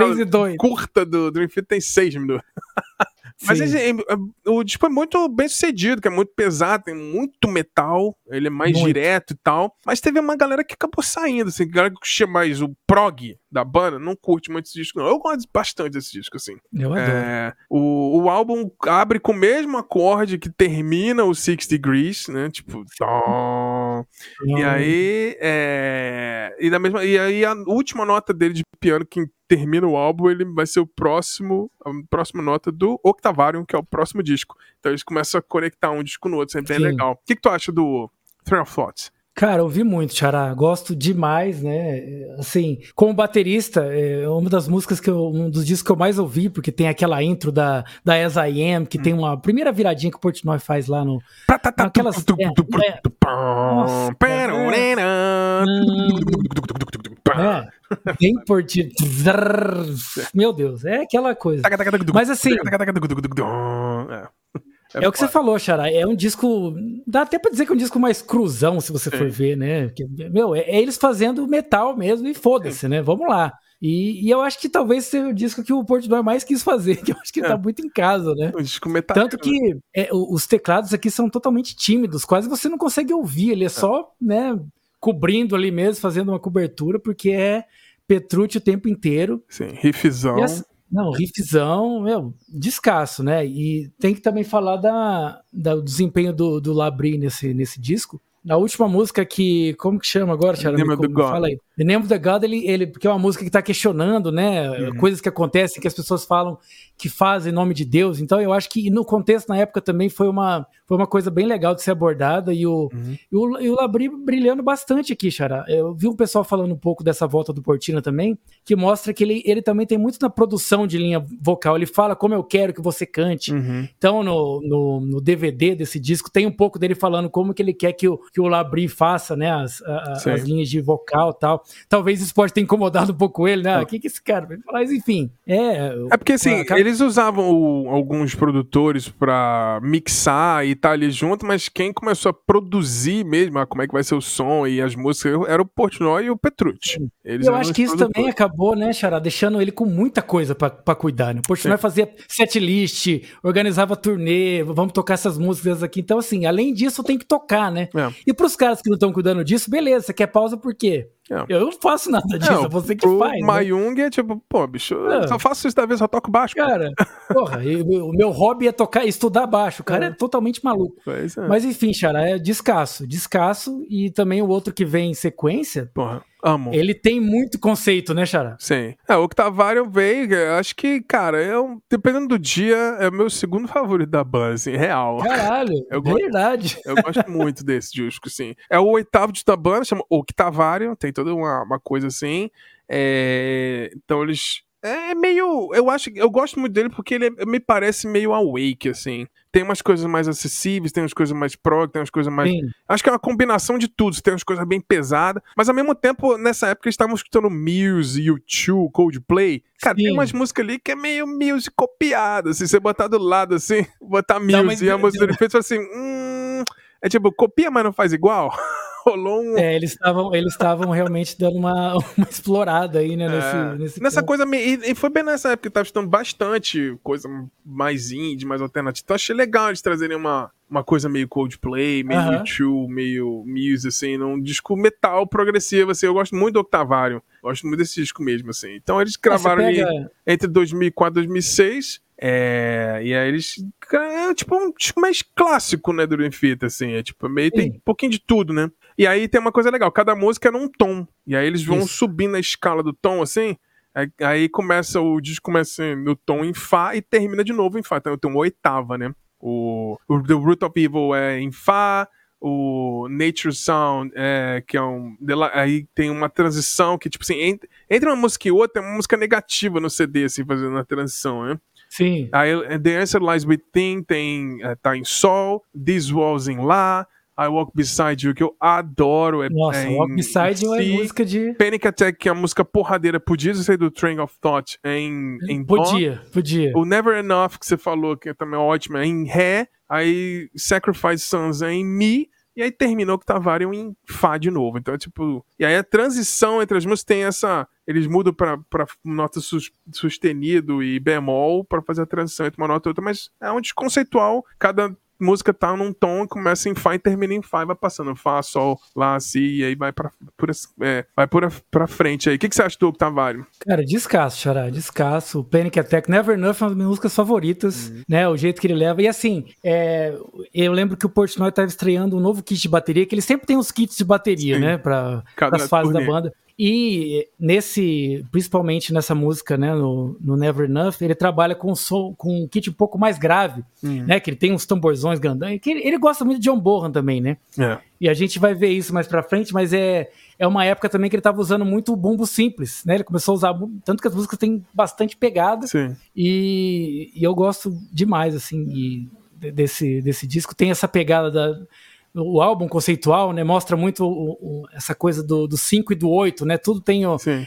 curta do Dream Theater tem seis minutos. Mas ele, o disco é muito bem sucedido, que é muito pesado, tem muito metal, ele é mais muito. direto e tal. Mas teve uma galera que acabou saindo, assim, galera que chama mais o prog da banda, não curte muito esse disco, não. Eu gosto bastante desse disco, assim. Eu adoro. É, o, o álbum abre com o mesmo acorde que termina o Six Degrees, né? Tipo, tom. E aí, é, e, da mesma, e aí a última nota dele de piano que termina o álbum, ele vai ser o próximo, a próxima nota do Octavarium, que é o próximo disco. Então eles começam a conectar um disco no outro, sempre é bem legal. O que, que tu acha do Trail of Thoughts? Cara, ouvi muito, Xará. Gosto demais, né? Assim, como baterista, é uma das músicas que eu, um dos discos que eu mais ouvi, porque tem aquela intro da, da As I Am, que hum. tem uma primeira viradinha que o Portnoy faz lá no. Aquelas. É, é, bem. Meu Deus, é aquela coisa. Mas assim. É, é o que você falou, Xará. É um disco. Dá até pra dizer que é um disco mais cruzão, se você for ver, né? Porque, meu, é, é, eles fazendo metal mesmo e foda-se, né? Vamos lá. E, e, eu acho que talvez seja o disco que o Portnoy mais quis fazer, que eu acho que é. tá muito em casa, né? O disco metal. Tanto que é, os teclados aqui são totalmente tímidos, quase você não consegue ouvir, ele é, é. só, né, cobrindo ali mesmo, fazendo uma cobertura, porque é Petrucci o tempo inteiro. Sim, riffzão. Não, riffzão, meu, descasso, né? E tem que também falar da, da do desempenho do, do Labrie nesse, nesse disco, na última música que. Como que chama agora, Tiago? Name of the God. Fala aí. The Name of the God, ele, ele, porque é uma música que está questionando, né? Uhum. Coisas que acontecem, que as pessoas falam que fazem em nome de Deus. Então, eu acho que no contexto, na época, também foi uma, foi uma coisa bem legal de ser abordada. E o, uhum. e o, e o Labri brilhando bastante aqui, Xará. Eu vi um pessoal falando um pouco dessa volta do Portina também, que mostra que ele, ele também tem muito na produção de linha vocal. Ele fala como eu quero que você cante. Uhum. Então, no, no, no, DVD desse disco, tem um pouco dele falando como que ele quer que o, que o Labri faça, né? As, a, as linhas de vocal e tal. Talvez isso pode ter incomodado um pouco ele, né? O que, que esse cara vai falar? Mas enfim, é. É porque assim, cara... eles usavam o, alguns produtores pra mixar e tá ali junto, mas quem começou a produzir mesmo, ah, como é que vai ser o som e as músicas, era o Portnoy e o Petrucci. Eles Eu acho que isso também acabou, né, Xará, deixando ele com muita coisa pra, pra cuidar, né? O Portnoy Sim. fazia setlist, organizava turnê, vamos tocar essas músicas aqui. Então, assim, além disso, tem que tocar, né? É. E pros caras que não estão cuidando disso, beleza, você quer pausa por quê? É. Eu não faço nada disso, não, é você que faz. O Mayung né? é tipo, pô, bicho, é. só faço isso da vez, só toco baixo. Cara, porra, o meu hobby é tocar, estudar baixo. O cara é, é totalmente maluco. É. Mas enfim, Xara, é descasso, descasso. E também o outro que vem em sequência. Porra. Amo. Ele tem muito conceito, né, Xará? Sim. É, o Octavário veio, acho que, cara, eu, dependendo do dia, é o meu segundo favorito da banda, assim, real. Caralho, eu verdade. Gosto, eu gosto muito desse disco, assim. É o oitavo disco da banda, chama Octavário, tem toda uma, uma coisa assim. É, então eles é meio. Eu acho eu gosto muito dele porque ele é, me parece meio awake, assim. Tem umas coisas mais acessíveis, tem umas coisas mais prog, tem umas coisas mais. Sim. Acho que é uma combinação de tudo. Tem umas coisas bem pesadas, mas ao mesmo tempo, nessa época, eles estavam escutando Muse, U2, Coldplay. Cara, Sim. tem umas músicas ali que é meio Muse copiada, assim. Você botar do lado, assim, botar Muse não, e a música dele fez assim. Hum, é tipo, copia, mas não faz igual. rolou um. É, eles estavam eles estavam realmente dando uma, uma explorada aí, né? Nesse, é, nesse nessa ponto. coisa. E, foi bem nessa época que tava estudando bastante coisa mais indie, mais alternativa. Então achei legal eles trazerem uma, uma coisa meio Coldplay, meio uh -huh. meio Muse, assim, num disco metal progressivo, assim. Eu gosto muito do Octavário. Gosto muito desse disco mesmo, assim. Então eles gravaram pega... ali entre 2004 e 2006. É, e aí eles. É tipo um disco mais clássico, né, do Dream Theater, assim. É tipo, meio. Tem um pouquinho de tudo, né? E aí tem uma coisa legal, cada música é num tom. E aí eles vão Isso. subindo a escala do tom, assim. Aí, começa, o disco começa no tom em Fá e termina de novo em Fá. Então tem uma oitava, né? O, o The Root of Evil é em Fá, o Nature Sound, é, que é um. Aí tem uma transição que, tipo assim, entre, entre uma música e outra, é uma música negativa no CD, assim, fazendo a transição, né? Sim. Aí The Answer Lies Within tem, é, tá em Sol, This Walls em Lá, I Walk Beside You, que eu adoro. É, Nossa, é Walk Beside You é música de. Panic Attack, que é a música porradeira, podia ser do Train of Thought em, em Podia, podia. O Never Enough, que você falou, que é também ótimo, é em Ré. Aí Sacrifice Sons é em Mi. E aí terminou que Tavarium em Fá de novo. Então, tipo. E aí a transição entre as músicas tem essa. Eles mudam pra nota sus, sustenido e bemol para fazer a transição entre uma nota e outra, mas é um desconceitual. Cada música tá num tom, começa em Fá e termina em Fá e vai passando Fá, Sol, Lá, Si, e aí vai pra, por, é, vai por a, pra frente aí. O que, que você acha do Octavário? Cara, descasso, Xará, descasso. Panic Attack, Never Enough é uma das minhas músicas favoritas, uhum. né? O jeito que ele leva. E assim, é, eu lembro que o Portnoy tava estreando um novo kit de bateria, que ele sempre tem uns kits de bateria, Sim. né? Pra, as fases da banda. E nesse, principalmente nessa música, né, no, no Never Enough, ele trabalha com, som, com um kit um pouco mais grave, uhum. né, que ele tem uns tamborzões grandões, que ele, ele, gosta muito de John Bonham também, né? É. E a gente vai ver isso mais pra frente, mas é, é uma época também que ele tava usando muito o bumbo simples, né? Ele começou a usar, tanto que as músicas têm bastante pegada, Sim. E, e eu gosto demais, assim, e desse, desse disco, tem essa pegada da o álbum conceitual, né, mostra muito o, o, essa coisa do 5 e do 8, né? Tudo tem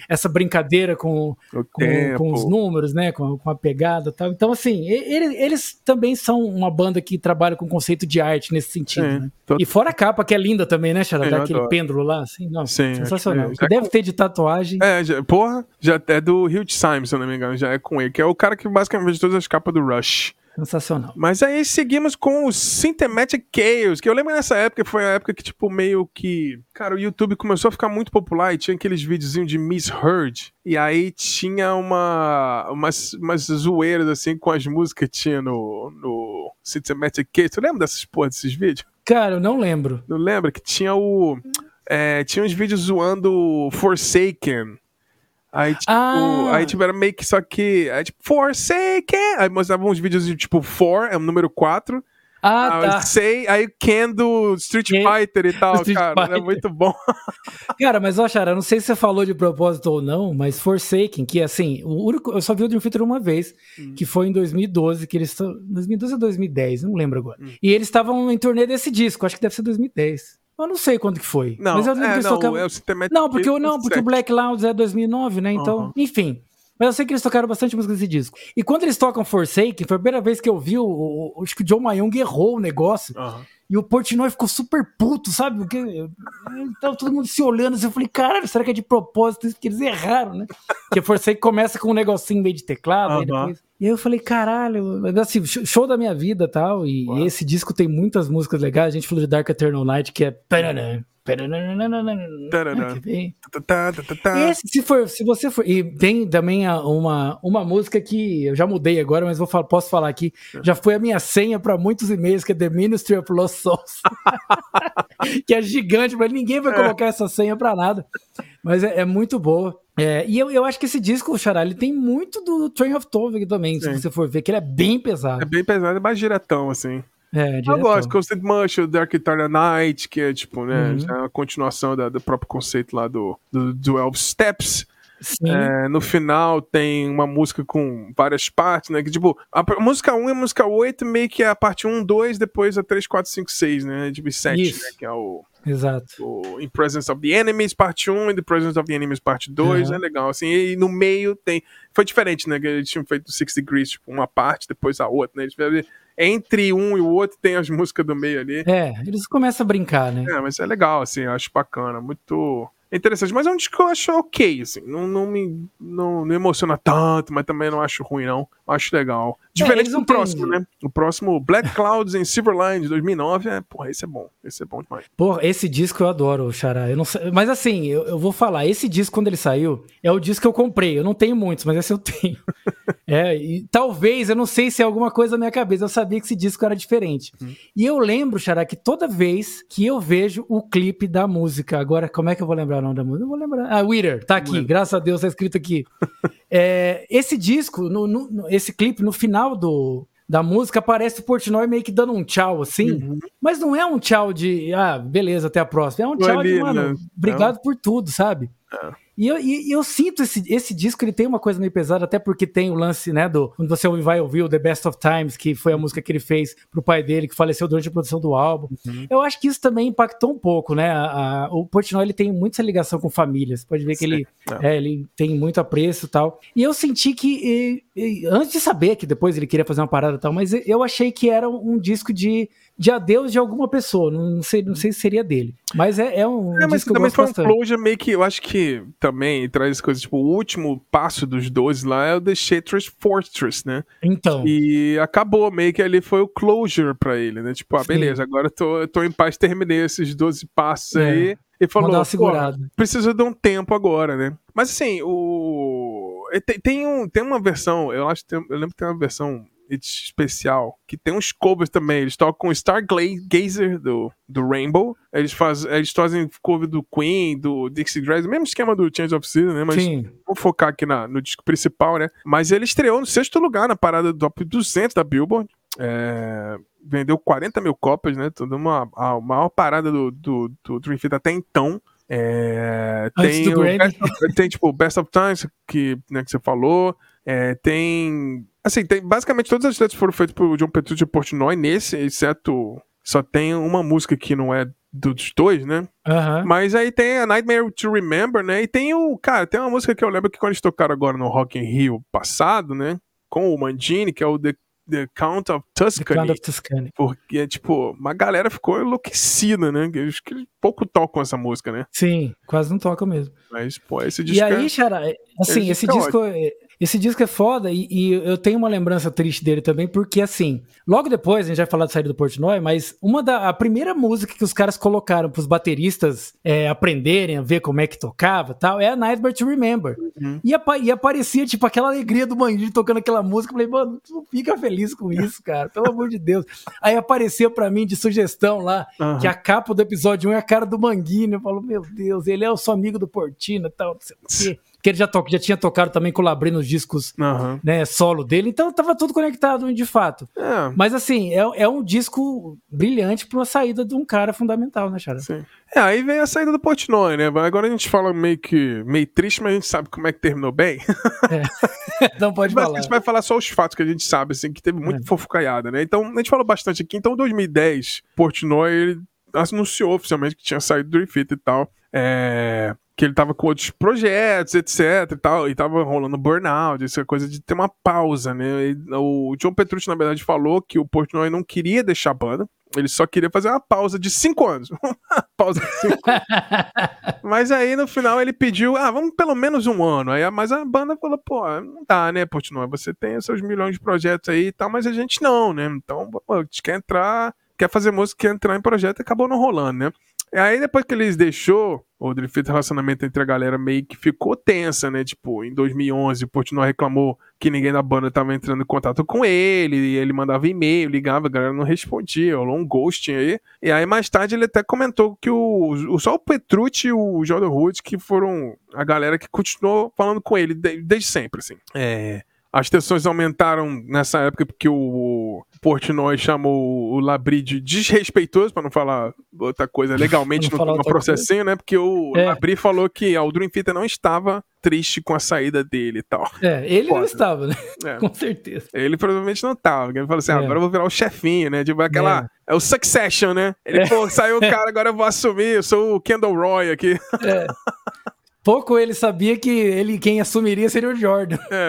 essa brincadeira com, com, com, os números, né? Com, com a pegada tal. Então, assim, ele, eles também são uma banda que trabalha com conceito de arte nesse sentido. né? tô... E fora a capa, que é linda também, né, Xará? Daquele adoro. pêndulo lá, assim, nossa, Sim, sensacional. É, deve ter de tatuagem. É, já, porra, já é do Hilt Simon, se eu não me engano, já é com ele, que é o cara que basicamente fez todas as capas do Rush. Sensacional. Mas aí seguimos com o Synthematic Chaos, que eu lembro nessa época, foi a época que, tipo, meio que. Cara, o YouTube começou a ficar muito popular e tinha aqueles videozinhos de Misheard. E aí tinha uma. umas, umas zoeiras, assim, com as músicas que tinha no, no Synthematic Chaos. Tu lembra dessas porra desses vídeos? Cara, eu não lembro. Não lembra que tinha o. É, tinha uns vídeos zoando Forsaken. Aí, tipo, ah. aí, tipo, era meio que só que. Aí, tipo, Forsaken! Aí mostravam uns vídeos de tipo, For, é o número 4. Ah, tá. Sei, aí Ken do Street Fighter e tal, cara. Fighter. É muito bom. cara, mas ó, Chara, não sei se você falou de propósito ou não, mas Forsaken, que assim, o único. Eu só vi o Dream Theater uma vez, hum. que foi em 2012, que eles estão. 2012 ou 2010, não lembro agora. Hum. E eles estavam em turnê desse disco, acho que deve ser 2010. Eu não sei quando que foi. Não, mas eu lembro é, que não, tocavam... é o não, porque, não, porque o Black Clouds é 2009, né? Então, uhum. enfim. Mas eu sei que eles tocaram bastante música desse disco. E quando eles tocam Forsaken, foi a primeira vez que eu vi o. o acho que o John Mayung errou o negócio. Uhum. E o Portnoy ficou super puto, sabe? Porque tava todo mundo se olhando assim. Eu falei, caralho, será que é de propósito isso? Porque eles erraram, né? Porque Forsaken começa com um negocinho meio de teclado, uhum. aí depois. E aí eu falei, caralho, assim, show da minha vida tal. E, e esse disco tem muitas músicas legais. A gente falou de Dark Eternal Night, que é. Esse, se, for, se você for. E tem também uma, uma música que eu já mudei agora, mas vou posso falar aqui. Já foi a minha senha para muitos e-mails, que é The Ministry of Lost Souls. que é gigante, mas ninguém vai colocar essa senha para nada. Mas é, é muito boa. É, e eu, eu acho que esse disco, Xará, ele tem muito do Train of Tovig também, Sim. se você for ver, que ele é bem pesado. É bem pesado, é mais diretão, assim. É, eu gosto, Constant Mush, Dark Eternal Night, que é tipo, né, uhum. é a continuação da, do próprio conceito lá do, do 12 Steps. É, no final tem uma música com várias partes, né? Que tipo, a, música 1 e a música 8 meio que é a parte 1, 2, depois a 3, 4, 5, 6, né? Tipo 7, Isso. né? Que é o. Exato. O In Presence of the Enemies, parte 1, e The Presence of the Enemies, parte 2, uhum. é legal. Assim, e no meio tem. Foi diferente, né? Que eles tinham feito Six Degrees, tipo, uma parte, depois a outra, né? Eles entre um e o outro tem as músicas do meio ali. É, eles começam a brincar, né? É, mas é legal, assim, eu acho bacana, muito interessante. Mas é um disco que eu acho ok, assim, não, não me não, não emociona tanto, mas também não acho ruim, não. Acho legal. Diferente é, do próximo, né? O próximo, Black Clouds em Silverline, de 2009, é, porra, esse é bom. Esse é bom demais. Porra, esse disco eu adoro, Xará. Eu não sei, mas assim, eu, eu, vou falar, esse disco, quando ele saiu, é o disco que eu comprei. Eu não tenho muitos, mas esse eu tenho. é, e talvez, eu não sei se é alguma coisa na minha cabeça, eu sabia que esse disco era diferente. Hum. E eu lembro, Xará, que toda vez que eu vejo o clipe da música, agora, como é que eu vou lembrar o nome da música? Eu vou lembrar. Ah, Wither, tá aqui, graças a Deus tá escrito aqui. é, esse disco, no, no, esse clipe, no final do, da música, aparece o Portnoy meio que dando um tchau, assim. Uhum. Mas não é um tchau de, ah, beleza, até a próxima. É um tchau ali, de, mano, né? obrigado é. por tudo, sabe? É. E eu, e, eu sinto esse, esse disco, ele tem uma coisa meio pesada, até porque tem o lance, né, do. Quando você vai ouvir o The Best of Times, que foi a música que ele fez pro pai dele, que faleceu durante a produção do álbum. Uhum. Eu acho que isso também impactou um pouco, né? A, a, o Portnoy, ele tem muita ligação com famílias. Pode ver que ele. É, ele tem muito apreço e tal. E eu senti que, e, e, antes de saber que depois ele queria fazer uma parada e tal, mas eu achei que era um disco de de adeus de alguma pessoa. Não sei, não sei se seria dele. Mas é, é um. É, mas disco também foi um closure meio que. Eu acho que também traz coisas. Tipo, o último passo dos 12 lá é o The Shattered Fortress, né? Então. E acabou, meio que ali foi o closure pra ele, né? Tipo, ah, beleza, Sim. agora eu tô, eu tô em paz, terminei esses 12 passos é. aí. E falou, precisa de um tempo agora, né? Mas assim, o. Tem, tem, um, tem uma versão, eu acho eu lembro que tem uma versão especial, que tem uns covers também. Eles tocam com Star Gazer do, do Rainbow. Eles, faz, eles fazem cover do Queen, do Dixie Grass, mesmo esquema do Change of Season, né? Mas Sim. vou focar aqui na, no disco principal, né? Mas ele estreou no sexto lugar na parada do top 200 da Billboard. É, vendeu 40 mil cópias, né? Tudo uma, a maior parada do, do, do Dream Theater até então. É, tem, o tem tipo Best of Times que, né, que você falou. É, tem Assim, tem, basicamente todas as letras foram feitas por John Petrucci e Portnoy nesse, exceto só tem uma música que não é dos dois, né? Uhum. Mas aí tem a Nightmare to Remember, né? E tem o. Cara, tem uma música que eu lembro que quando eles tocaram agora no Rock in Rio passado, né? Com o Mangini, que é o The, The Count of Tuscany. The Count of Tuscany. Porque, tipo, uma galera ficou enlouquecida, né? Acho que pouco tocam essa música, né? Sim, quase não tocam mesmo. Mas, pô, esse disco. E aí, Xara, assim, esse, esse disco. É, esse disco é foda e, e, eu tenho uma lembrança triste dele também, porque assim, logo depois, a gente vai falar de saída do Portnoy, mas uma da a primeira música que os caras colocaram pros bateristas é, aprenderem a ver como é que tocava tal, é a Nightmare to Remember. Uhum. E, apa, e, aparecia, tipo, aquela alegria do Mandir tocando aquela música. Eu falei, mano, tu fica feliz feliz com isso, cara. Pelo amor de Deus. Aí apareceu para mim de sugestão lá uhum. que a capa do episódio 1 é a cara do Manguinho. Eu falo, meu Deus, ele é o seu amigo do Portino e tal, não sei o quê que ele já, to já tinha tocado também com o Labri nos discos uhum. né, solo dele, então tava tudo conectado de fato. É. Mas assim, é, é um disco brilhante para uma saída de um cara fundamental, né, Chara? Sim. É, aí vem a saída do Portnoy, né? Agora a gente fala meio que meio triste, mas a gente sabe como é que terminou bem. É. Não pode mas falar. A gente vai falar só os fatos que a gente sabe, assim, que teve muito é. fofocaiada, né? Então, a gente falou bastante aqui. Então, em 2010, Portnoy, ele anunciou oficialmente que tinha saído do Refit e tal. É que ele tava com outros projetos, etc e tal, e tava rolando burnout, essa coisa de ter uma pausa, né? E o John Petrucci, na verdade, falou que o Portnoy não queria deixar a banda, ele só queria fazer uma pausa de cinco anos. pausa de cinco anos. Mas aí, no final, ele pediu, ah, vamos pelo menos um ano. Aí, mas a banda falou, pô, não dá, né, Portnoy? Você tem seus milhões de projetos aí e tal, mas a gente não, né? Então, pô, a gente quer entrar, quer fazer música, quer entrar em projeto acabou não rolando, né? E aí, depois que eles deixou, o defeito relacionamento entre a galera meio que ficou tensa, né? Tipo, em 2011, o Portnoy reclamou que ninguém da banda tava entrando em contato com ele, e ele mandava e-mail, ligava, a galera não respondia, rolou um ghosting aí. E aí, mais tarde, ele até comentou que o só o Petrucci e o Jordan Hood que foram a galera que continuou falando com ele desde sempre, assim. É... As tensões aumentaram nessa época porque o Portnoy chamou o Labri de desrespeitoso, para não falar outra coisa legalmente no processinho, né? Porque o é. Labri falou que o Dream Theater não estava triste com a saída dele e tal. É, ele Foda. não estava, né? É. com certeza. Ele provavelmente não estava. Ele falou assim: ah, agora eu vou virar o chefinho, né? Tipo aquela. É, é o Succession, né? Ele, é. pô, saiu o cara, agora eu vou assumir, eu sou o Kendall Roy aqui. É. Pouco ele sabia que ele quem assumiria seria o Jordan. É.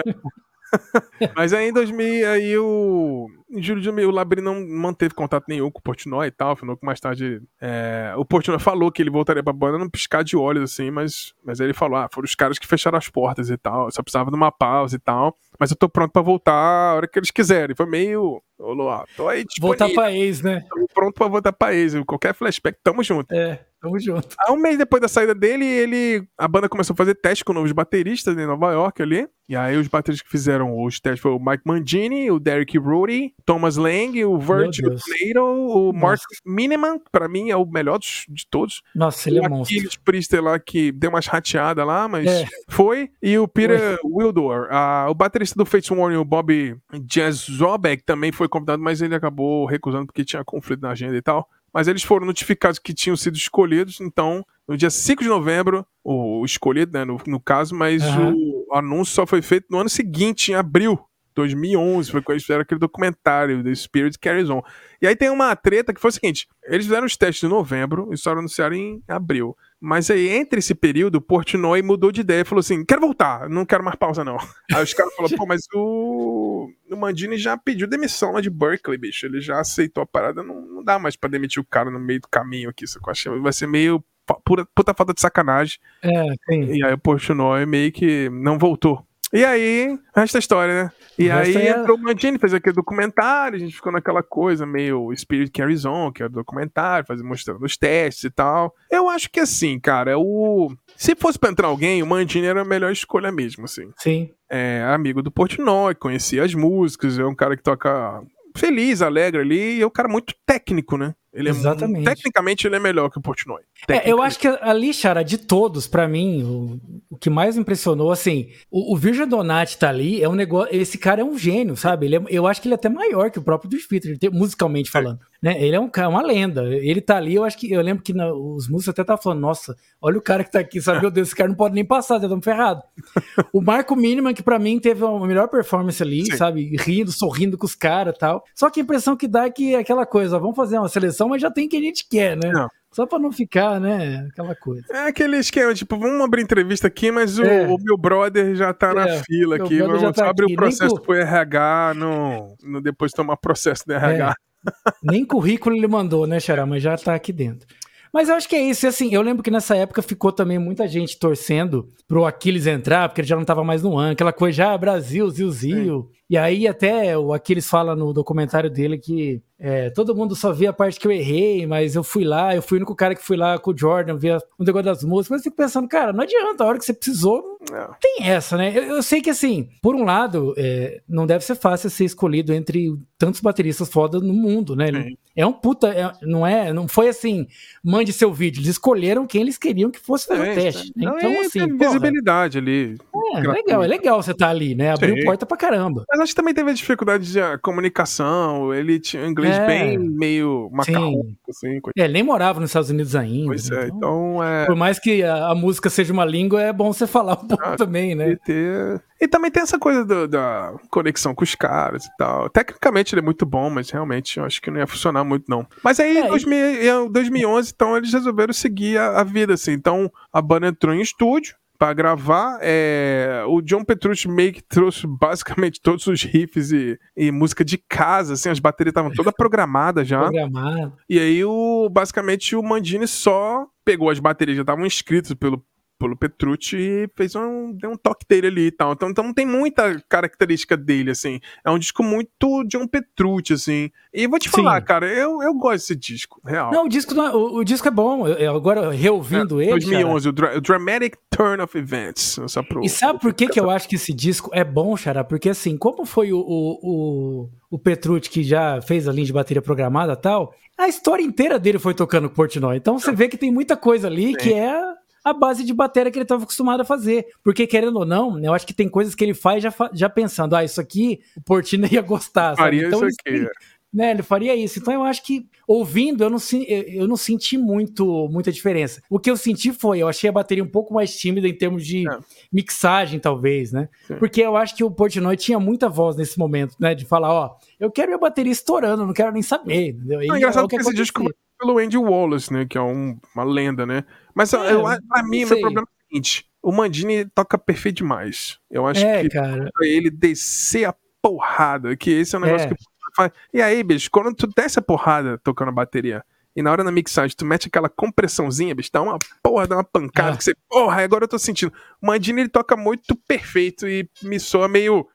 Mas aí em 2000, aí o. Em julho de 2000, o Labri não manteve contato nenhum com o Portnoy e tal. Falou que mais tarde. É, o Portnoy falou que ele voltaria pra banda num piscar de olhos, assim, mas, mas ele falou: ah, foram os caras que fecharam as portas e tal. Só precisava de uma pausa e tal. Mas eu tô pronto pra voltar a hora que eles quiserem. Foi meio. Ô, Luá, tô aí disponível. Voltar pra ex, né? Tô pronto pra voltar pra ex. Qualquer flashback, tamo junto. É. Tamo junto. Aí, um mês depois da saída dele, ele, a banda começou a fazer teste com novos bateristas em Nova York ali. E aí os bateristas que fizeram os testes foram o Mike Mangini, o Derek Rudy, Thomas Lang, o Virgil Plato, o Nossa. Mark Miniman, que pra mim é o melhor dos, de todos. Nossa, ele é monstro. Aqueles Priester lá que deu umas rateadas lá, mas é. foi. E o Peter Wildor, o baterista do Fates Warning, o Bob Jazzobeck, também foi convidado, mas ele acabou recusando porque tinha conflito na agenda e tal mas eles foram notificados que tinham sido escolhidos, então, no dia 5 de novembro, o, escolhido, né, no, no caso, mas uhum. o anúncio só foi feito no ano seguinte, em abril 2011, foi quando eles fizeram aquele documentário, The Spirit Carries On. E aí tem uma treta que foi o seguinte, eles fizeram os testes em novembro e só anunciaram em abril. Mas aí, entre esse período, o Portnoy mudou de ideia e falou assim: quero voltar, não quero mais pausa, não. Aí os caras falaram, pô, mas o... o Mandini já pediu demissão lá de Berkeley, bicho. Ele já aceitou a parada, não, não dá mais pra demitir o cara no meio do caminho aqui. Acho vai ser meio pura, puta falta de sacanagem. É, sim. E aí o Portnoy meio que não voltou e aí, resta a história, né? E aí é... entrou o Mantini, fez aquele documentário, a gente ficou naquela coisa meio Spirit Carries On, que é o documentário, faz, mostrando os testes e tal. Eu acho que assim, cara, o. Se fosse pra entrar alguém, o Mantini era a melhor escolha mesmo, assim. Sim. É amigo do Portnoy, conhecia as músicas, é um cara que toca feliz, alegre ali, e é um cara muito técnico, né? Ele é Exatamente. tecnicamente ele é melhor que o Portnoy. É, eu acho que ali, Chara, de todos, para mim, o, o, que mais impressionou, assim, o, o Virgil Donati tá ali, é um negócio. Esse cara é um gênio, sabe? Ele é, eu acho que ele é até maior que o próprio do Twitter, musicalmente falando. É. Né? Ele é um, uma lenda. Ele tá ali, eu acho que. Eu lembro que na, os músicos até estavam falando, nossa, olha o cara que tá aqui, sabe? Meu Deus, esse cara não pode nem passar, já estamos ferrados. o Marco Miniman, que para mim teve a melhor performance ali, Sim. sabe? Rindo, sorrindo com os caras e tal. Só que a impressão que dá é que é aquela coisa, vamos fazer uma seleção, mas já tem quem a gente quer, né? Não. Só pra não ficar, né? Aquela coisa. É aquele esquema, tipo, vamos abrir entrevista aqui, mas o, é. o meu brother já tá é. na fila aqui. Vamos tá abrir o processo pro RH, no, no, depois tomar processo do RH. É. Nem currículo ele mandou, né, Xará? Mas já tá aqui dentro. Mas eu acho que é isso. E assim, eu lembro que nessa época ficou também muita gente torcendo pro Aquiles entrar, porque ele já não tava mais no ano. Aquela coisa já, ah, Brasil, Zil, Zil. E aí até o Aquiles fala no documentário dele que é, todo mundo só via a parte que eu errei, mas eu fui lá, eu fui o único cara que fui lá com o Jordan, ver um negócio das músicas, mas eu fico pensando, cara, não adianta, a hora que você precisou, não tem essa, né? Eu, eu, sei que assim, por um lado, é, não deve ser fácil ser escolhido entre tantos bateristas foda no mundo, né? É um puta, é, não é, não foi assim, mande seu vídeo, eles escolheram quem eles queriam que fosse fazer é, o teste. Né? Então, é, assim, tem visibilidade ali. É, legal, é legal você estar tá ali, né? Abriu Sim. porta pra caramba. Mas acho que também teve a dificuldade de comunicação, ele tinha inglês inglês é. bem meio macarrônico, assim. É, ele nem morava nos Estados Unidos ainda. Pois é, então, então é... Por mais que a, a, música seja uma língua, é bom você falar um pouco ah, também, né? E, ter... e também tem essa coisa do, da conexão com os caras e tal. Tecnicamente ele é muito bom, mas realmente eu acho que não ia funcionar muito, não. Mas aí, em é, 2000, 2011, então, eles resolveram seguir a, a vida, assim. Então, a banda entrou em estúdio, para gravar. É, o John Petrucci meio que trouxe basicamente todos os riffs e, e música de casa, assim, as baterias estavam todas programadas já. Programado. E aí, o, basicamente, o Mandini só pegou as baterias, já estavam inscritos pelo pelo Petrucci e fez um, deu um toque dele ali e tal. Então, então tem muita característica dele, assim. É um disco muito de um Petrucci, assim. E vou te falar, Sim. cara, eu, eu gosto desse disco, real. Não, o disco, não, é, o, o, disco é bom. Eu, agora, reouvindo é, ele. 2011, cara... o, Dramatic Turn of Events. Pro, e sabe por que, que eu acho que esse disco é bom, Xará? Porque, assim, como foi o, o, o, o Petrucci que já fez a linha de bateria programada e tal, a história inteira dele foi tocando Portnoy. Então você vê que tem muita coisa ali Sim. que é a base de bateria que ele estava acostumado a fazer. Porque, querendo ou não, eu acho que tem coisas que ele faz já, já pensando, ah, isso aqui o Portino ia gostar. Sabe? Faria então, isso aqui. É. Né, ele faria isso. Então eu acho que ouvindo eu não, eu não senti muito muita diferença. O que eu senti foi, eu achei a bateria um pouco mais tímida em termos de é. mixagem, talvez, né? Sim. Porque eu acho que o Portnoy tinha muita voz nesse momento, né? De falar, ó, eu quero minha bateria estourando, não quero nem saber. Entendeu? É engraçado que, que esse disco pelo Andy Wallace, né? Que é um, uma lenda, né? Mas é, eu, pra mim, meu problema é o seguinte: o Mandini toca perfeito demais. Eu acho é, que cara. ele descer a porrada, que esse é um negócio é. que faz. E aí, bicho, quando tu desce a porrada tocando a bateria, e na hora da mixagem tu mete aquela compressãozinha, bicho, dá uma porra, dá uma pancada, é. que você, porra, agora eu tô sentindo. O Mandini ele toca muito perfeito e me soa meio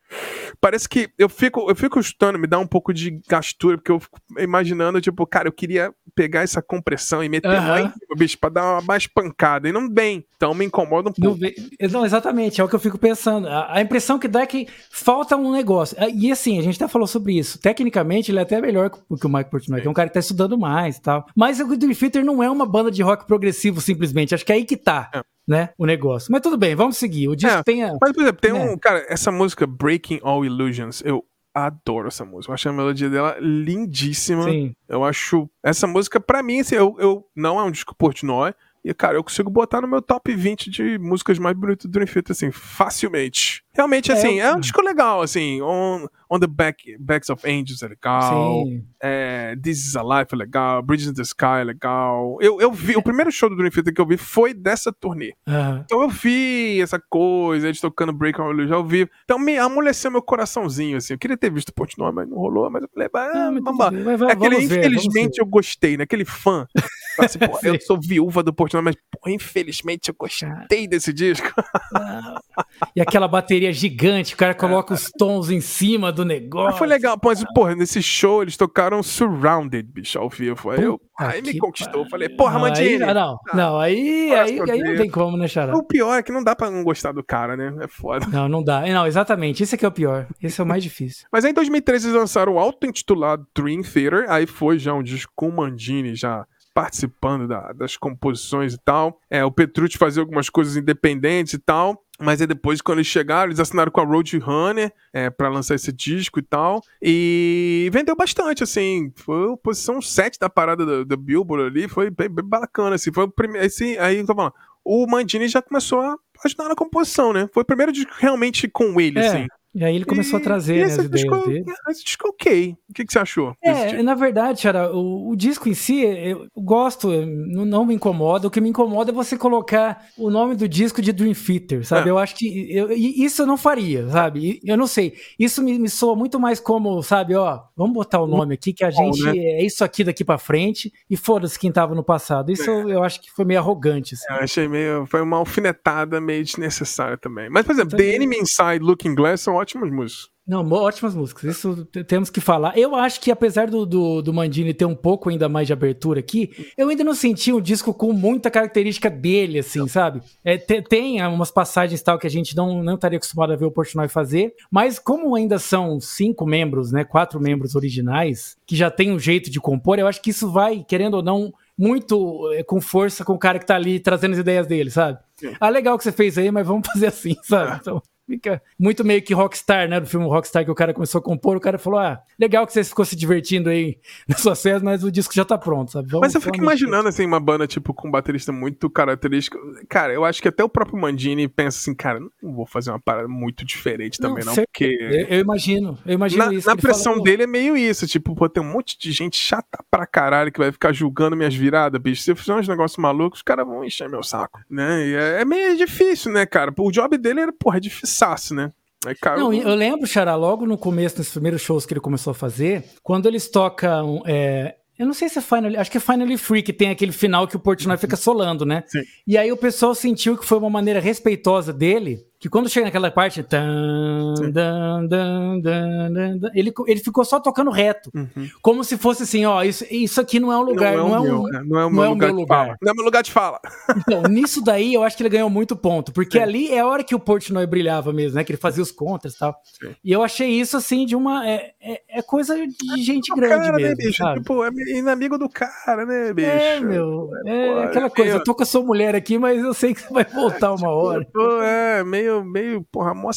Parece que eu fico, eu fico chutando, me dá um pouco de gastura, porque eu fico imaginando, tipo, cara, eu queria pegar essa compressão e meter uhum. lá em cima, bicho, pra dar uma mais pancada. E não vem. Então me incomoda um pouco. Não, não, exatamente, é o que eu fico pensando. A, a, impressão que dá é que falta um negócio. Ah, e assim, a gente até falou sobre isso. Tecnicamente, ele é até melhor que o Mike Portnoy, que é um cara que tá estudando mais e tal. Mas o Dream Theater não é uma banda de rock progressivo, simplesmente. Acho que é aí que tá. É né, o negócio. Mas tudo bem, vamos seguir. O disco é, tem a... Mas, por exemplo, tem né? um... Cara, essa música Breaking All Illusions, eu adoro essa música. Eu acho a melodia dela lindíssima. Sim. Eu acho... Essa música, pra mim, assim, eu, eu não é um disco Portnoy, e, cara, eu consigo botar no meu top 20 de músicas mais bonitas do Dream Theater, assim, facilmente. Realmente, é, assim, é, é um disco legal, assim. On, on the back, Backs of Angels é legal. Sim. É, This is a Life é legal. Bridges in the Sky é legal. Eu, eu vi, o primeiro show do Dream Theater que eu vi foi dessa turnê. Uhum. Então eu vi essa coisa, eles tocando Break on Illusion ao vivo. Então me amoleceu meu coraçãozinho, assim. Eu queria ter visto Portnoy, mas não rolou. Mas eu falei, ah, vamos lá. É aquele, ver, infelizmente, eu gostei, né? Aquele fã. Assim, eu sou viúva do Portnoy, mas, infelizmente, eu gostei desse disco. e aquela bateria gigante, o cara coloca os tons em cima do negócio. Mas foi legal, mas, porra, nesse show eles tocaram Surrounded, bicho, ao vivo. Aí, eu, aí me conquistou. Falei, porra, Mandini. Não, não, ah, não, aí, aí, aí não tem como, né, Xará? O pior é que não dá pra não gostar do cara, né? É foda. Não, não dá. Não, exatamente. Esse aqui é o pior. Esse é o mais difícil. Mas aí em 2013 eles lançaram o auto-intitulado Dream Theater. Aí foi já um disco com o Mandini já participando da, das composições e tal. É, o Petrucci fazia algumas coisas independentes e tal. Mas aí depois, quando eles chegaram, eles assinaram com a Roadrunner é, para lançar esse disco e tal. E vendeu bastante, assim. Foi a posição 7 da parada da, Billboard ali. Foi bem, bem, bacana, assim. Foi o primeiro. Assim, aí eu tô falando. O Mandini já começou a ajudar na composição, né? Foi o primeiro disco realmente com ele, é. assim. E aí ele começou e, a trazer né, as ideias disco, dele. Esse disco é ok. O que, que você achou? É, na verdade, Chara, o, o, disco em si, eu gosto, não, não, me incomoda. O que me incomoda é você colocar o nome do disco de Dream Theater, sabe? É. Eu acho que eu, isso eu não faria, sabe? Eu não sei. Isso me, me soa muito mais como, sabe, ó, vamos botar o nome aqui que a Bom, gente né? é isso aqui daqui para frente e foda-se quem tava no passado. Isso é. eu, eu, acho que foi meio arrogante. Assim. Eu achei meio. Foi uma alfinetada meio desnecessária também. Mas, por exemplo, também. The Enemy Inside Looking Glass são ótimas músicas. Não, ótimas músicas. Isso temos que falar. Eu acho que apesar do, do, do, Mandini ter um pouco ainda mais de abertura aqui, eu ainda não senti um disco com muita característica dele, assim, sabe? É, tem umas passagens tal que a gente não, não estaria acostumado a ver o Portnoy fazer, mas como ainda são cinco membros, né? Quatro membros originais, que já tem um jeito de compor, eu acho que isso vai, querendo ou não, muito é, com força com o cara que tá ali trazendo as ideias dele, sabe? Sim. Ah, legal que você fez aí, mas vamos fazer assim, sabe? Então, fica muito meio que Rockstar, né? Do filme Rockstar que o cara começou a compor, o cara falou: Ah, legal que você ficou se divertindo aí nas suas férias, mas o disco já tá pronto, sabe? Vamos, mas eu fico imaginando, assim, uma banda, tipo, com um baterista muito característico. Cara, eu acho que até o próprio Mandini pensa assim, cara, não vou fazer uma parada muito diferente também, não, não porque. Eu, eu, imagino, eu imagino na, isso. Na pressão fala, dele é meio isso, tipo, pô, tem um monte de gente chata pra caralho que vai ficar julgando minhas viradas, bicho. Se eu fizer uns negócios malucos, os caras vão encher meu saco, né? E é, é meio difícil, né, cara? O job dele era, porra, é difícil, né? É caro. Não, eu lembro, Xará, logo no começo, nos primeiros shows que ele começou a fazer, quando eles tocam. É, eu não sei se é Finally, acho que é Finally Free, que tem aquele final que o Portnoy fica solando, né? Sim. E aí o pessoal sentiu que foi uma maneira respeitosa dele que quando chega naquela parte, tan, dan, dan, dan, ele, ele ficou só tocando reto. Uhum. Como se fosse assim, ó, isso, isso aqui não é um lugar, não é, não é, um, não é o meu, lugar, lugar. Não é o meu lugar de fala. Então, nisso daí eu acho que ele ganhou muito ponto, porque Sim. ali é a hora que o Portnoy brilhava mesmo, né, que ele fazia os contras e tal. Sim. E eu achei isso, assim, de uma... É, é, é coisa de gente é grande cara, né, mesmo, né, bicho? Sabe? Tipo, é inimigo do cara, né, bicho? É, meu, é, Pô, aquela coisa, meio... eu tô com a sua mulher aqui, mas eu sei que você vai voltar uma hora. É, meio meio, meio, porra, mó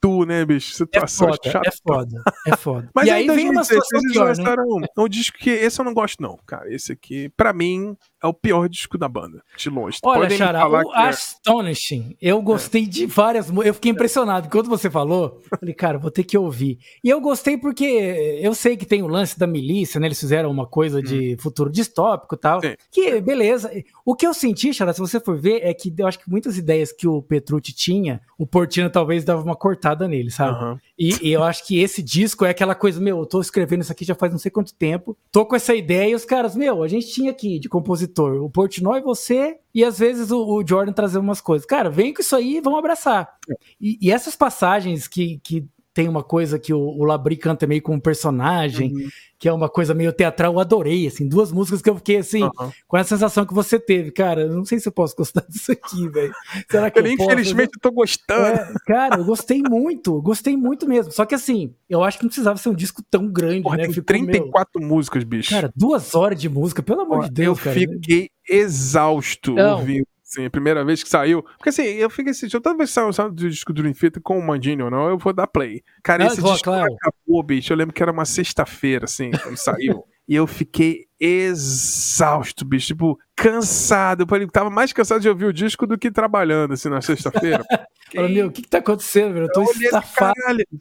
tu, né, bicho? Situação é foda, chata. É foda, é foda. Mas e aí, vem uma situação eles pior, lançaram né? um disco que esse eu não gosto não, cara. Esse aqui, pra mim, é o pior disco da banda, de longe. Olha, Xará, o é... Astonishing, eu gostei é. de várias eu fiquei impressionado. Quando você falou, falei, cara, vou ter que ouvir. E eu gostei porque eu sei que tem o lance da milícia, né? Eles fizeram uma coisa de hum. futuro distópico e tal. Sim. Que, beleza. O que eu senti, Xará, se você for ver, é que eu acho que muitas ideias que o Petrucci tinha, o Portino talvez dava uma cortada nele, sabe? Uhum. E, e, eu acho que esse disco é aquela coisa, meu, eu tô escrevendo isso aqui já faz não sei quanto tempo, tô com essa ideia e os caras, meu, a gente tinha aqui de compositor o Portnoy, você e às vezes o, o Jordan trazer umas coisas. Cara, vem com isso aí e vamos abraçar. É. E, e essas passagens que, que tem uma coisa que o, o Labri canta meio como um personagem, uhum. que é uma coisa meio teatral, eu adorei, assim, duas músicas que eu fiquei assim, uhum. com a sensação que você teve, cara, não sei se eu posso gostar disso aqui, velho. Será que eu, eu infelizmente posso? tô gostando. É, cara, eu gostei muito, gostei muito mesmo. Só que assim, eu acho que não precisava ser um disco tão grande, Porra, né? Tem Ficou, 34 meu... músicas, bicho. Cara, duas horas de música, pelo amor Porra, de Deus, eu cara. Eu fiquei exausto não. ouvindo Assim, a primeira vez que saiu. Porque assim, eu fiquei assim, toda vez que saiu o disco do Dream com o Mandini ou não, eu vou dar play. Cara, ah, esse disco claro. acabou, bicho. Eu lembro que era uma sexta-feira, assim, quando saiu. e eu fiquei exausto, bicho. Tipo, cansado. Eu tava mais cansado de ouvir o disco do que trabalhando, assim, na sexta-feira. Falei, meu, o que que tá acontecendo, velho? Eu tô eu estafado.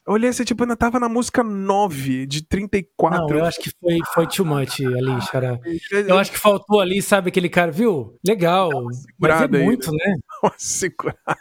olhei assim, tipo, ainda tava na música 9 de 34. Não, eu acho que foi, foi too much ali, Xará. Eu acho que faltou ali, sabe, aquele cara, viu? Legal. Mas é muito, aí, né? né? Uma segurada.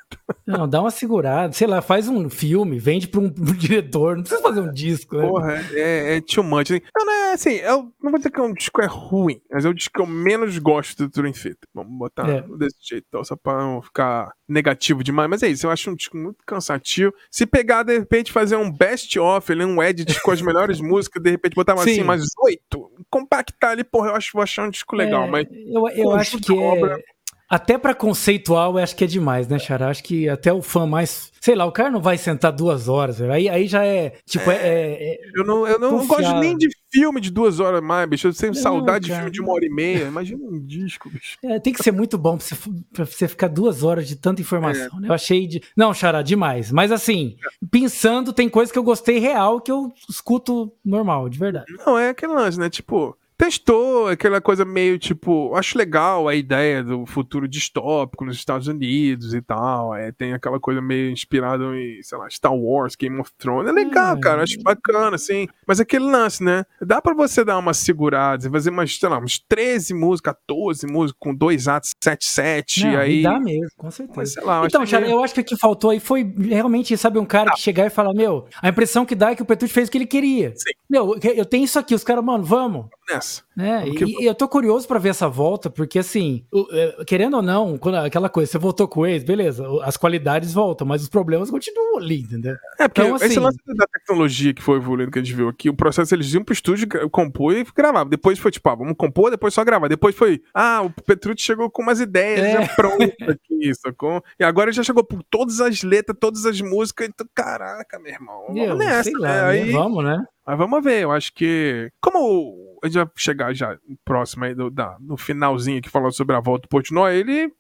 Não, dá uma segurada. Sei lá, faz um filme, vende pra um, um diretor. Não precisa fazer um disco, né? Porra, é, é too much. Não, não, é assim, eu não vou dizer que é um disco é ruim, mas é o disco que eu menos gosto do Dream Theater. Vamos botar é. desse jeito, então, só pra não ficar negativo demais. Mas é isso, eu acho um disco muito cansativo. Se pegar, de repente, fazer um best-of, um edit com as melhores músicas, de repente botar assim, mais oito, compactar ali, porra, eu acho, vou achar um disco legal. É, mas eu, eu acho que obra, é até para conceitual, eu acho que é demais, né, Xará? Acho que até o fã mais. Sei lá, o cara não vai sentar duas horas, aí, aí já é. Tipo, é. é, é eu não, eu não gosto nem de filme de duas horas mais, bicho. Eu tenho não, saudade cara. de filme de uma hora e meia. Imagina um disco, bicho. É, tem que ser muito bom pra você, pra você ficar duas horas de tanta informação, é. né? Eu achei de. Não, Xará, demais. Mas assim, pensando, tem coisa que eu gostei real que eu escuto normal, de verdade. Não, é aquele lance, né? Tipo testou aquela coisa meio tipo, acho legal a ideia do futuro distópico nos Estados Unidos e tal. É, tem aquela coisa meio inspirada em, sei lá, Star Wars, Game of Thrones. É legal, cara, acho bacana, assim. Mas aquele lance, né? Dá pra você dar uma segurada e fazer umas, sei lá, uns 13 músicas, 14 músicas, com dois atos, 7, 7, Não, aí. Dá mesmo, com certeza. Mas, lá, então, Charlie, eu acho que o que faltou aí foi realmente, sabe, um cara ah. que chegar e falar, meu, a impressão que dá é que o Petrucci fez o que ele queria. Sim. Meu, eu tenho isso aqui, os caras, mano, vamos. Nessa. É, porque... e, e, eu tô curioso para ver essa volta, porque assim, é, querendo ou não, quando, aquela coisa, você voltou com eles, beleza, as qualidades voltam, mas os problemas continuam ali, entendeu? É, porque então, assim, esse lance da tecnologia que foi evoluindo que a gente viu aqui, o processo eles iam pro estúdio, compor e gravava. Depois foi tipo, ah, vamos compor, depois só gravar. Depois foi, ah, o Petrucci chegou com umas ideias é. já prontas aqui, sacou? E agora já chegou por todas as letras, todas as músicas, então, caraca, meu irmão, vamos nessa, né? Lá, Aí, vamos, né? Mas vamos ver, eu acho que. Como a gente vai chegar já próximo aí do, da, no finalzinho que falou sobre a volta do Portnoy, ele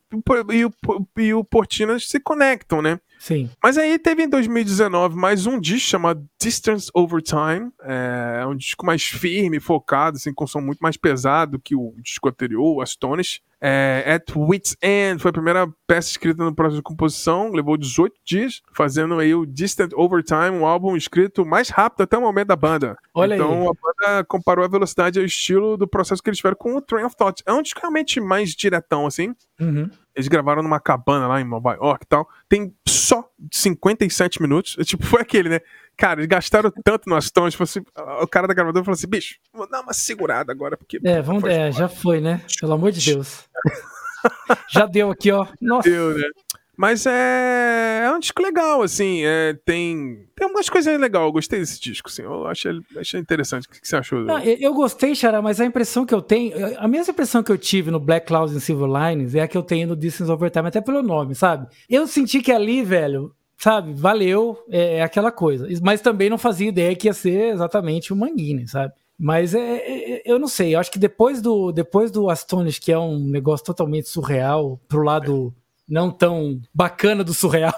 e o, e o Portinas se conectam, né? Sim. Mas aí teve em 2019 mais um disco chamado Distance Over Time. É um disco mais firme, focado, assim, com som muito mais pesado que o disco anterior, o Astonish. É, At Wit's End foi a primeira peça escrita no processo de composição, levou 18 dias, fazendo aí o Distant Overtime, um álbum escrito mais rápido até o momento da banda. Olha então aí. a banda comparou a velocidade ao estilo do processo que eles tiveram com o Train of Thought. É um disco realmente mais diretão, assim. Uhum. Eles gravaram numa cabana lá em Nova York e tal. Tem só 57 minutos. É, tipo, foi aquele, né? Cara, eles gastaram tanto nas tons. Tipo assim, o cara da gravadora falou assim: bicho, vou dar uma segurada agora. Porque, é, vamos, é, já foi, né? Pelo amor de Deus. já deu aqui, ó. Nossa. Deu, né? Mas é, é um disco legal, assim. É, tem, tem algumas coisas legais. Eu gostei desse disco, assim. Eu achei, achei interessante. O que você achou? Não, eu gostei, Xará, mas a impressão que eu tenho. A mesma impressão que eu tive no Black Clouds and Silver Lines é a que eu tenho no Distance Over Time, até pelo nome, sabe? Eu senti que ali, velho, sabe, valeu, é, é aquela coisa. Mas também não fazia ideia que ia ser exatamente o Manguini, sabe? Mas é, é, é, eu não sei, eu acho que depois do, depois do Astonish, que é um negócio totalmente surreal, pro lado não tão bacana do surreal.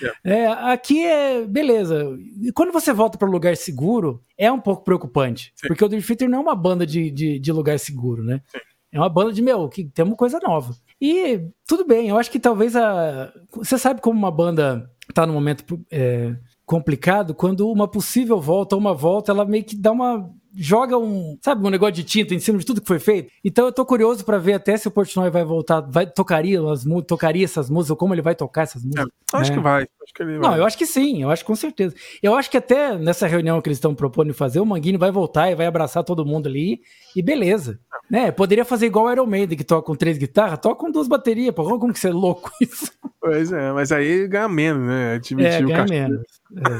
Yeah. É, aqui é beleza. E quando você volta para um lugar seguro, é um pouco preocupante. Sim. Porque o Dream Theater não é uma banda de, de, de lugar seguro, né? Sim. É uma banda de, meu, que tem uma coisa nova. E tudo bem, eu acho que talvez a. Você sabe como uma banda tá no momento é, complicado quando uma possível volta ou uma volta, ela meio que dá uma joga um, sabe, um negócio de tinta em cima de tudo que foi feito. Então eu tô curioso para ver até se o Portnoy vai voltar, vai tocaria as tocaria essas músicas, ou como ele vai tocar essas músicas. É, acho né? que vai. Acho que Não, eu acho que sim, eu acho com certeza. Eu acho que até nessa reunião que eles estão propondo fazer, o Manguini vai voltar e vai abraçar todo mundo ali e beleza. Né? Poderia fazer igual o Iron Maiden, que toca com três guitarras, toca com duas baterias, pô. Como que você é louco isso? Pois é, mas aí ganha menos, né? Admitiu é, ganha menos.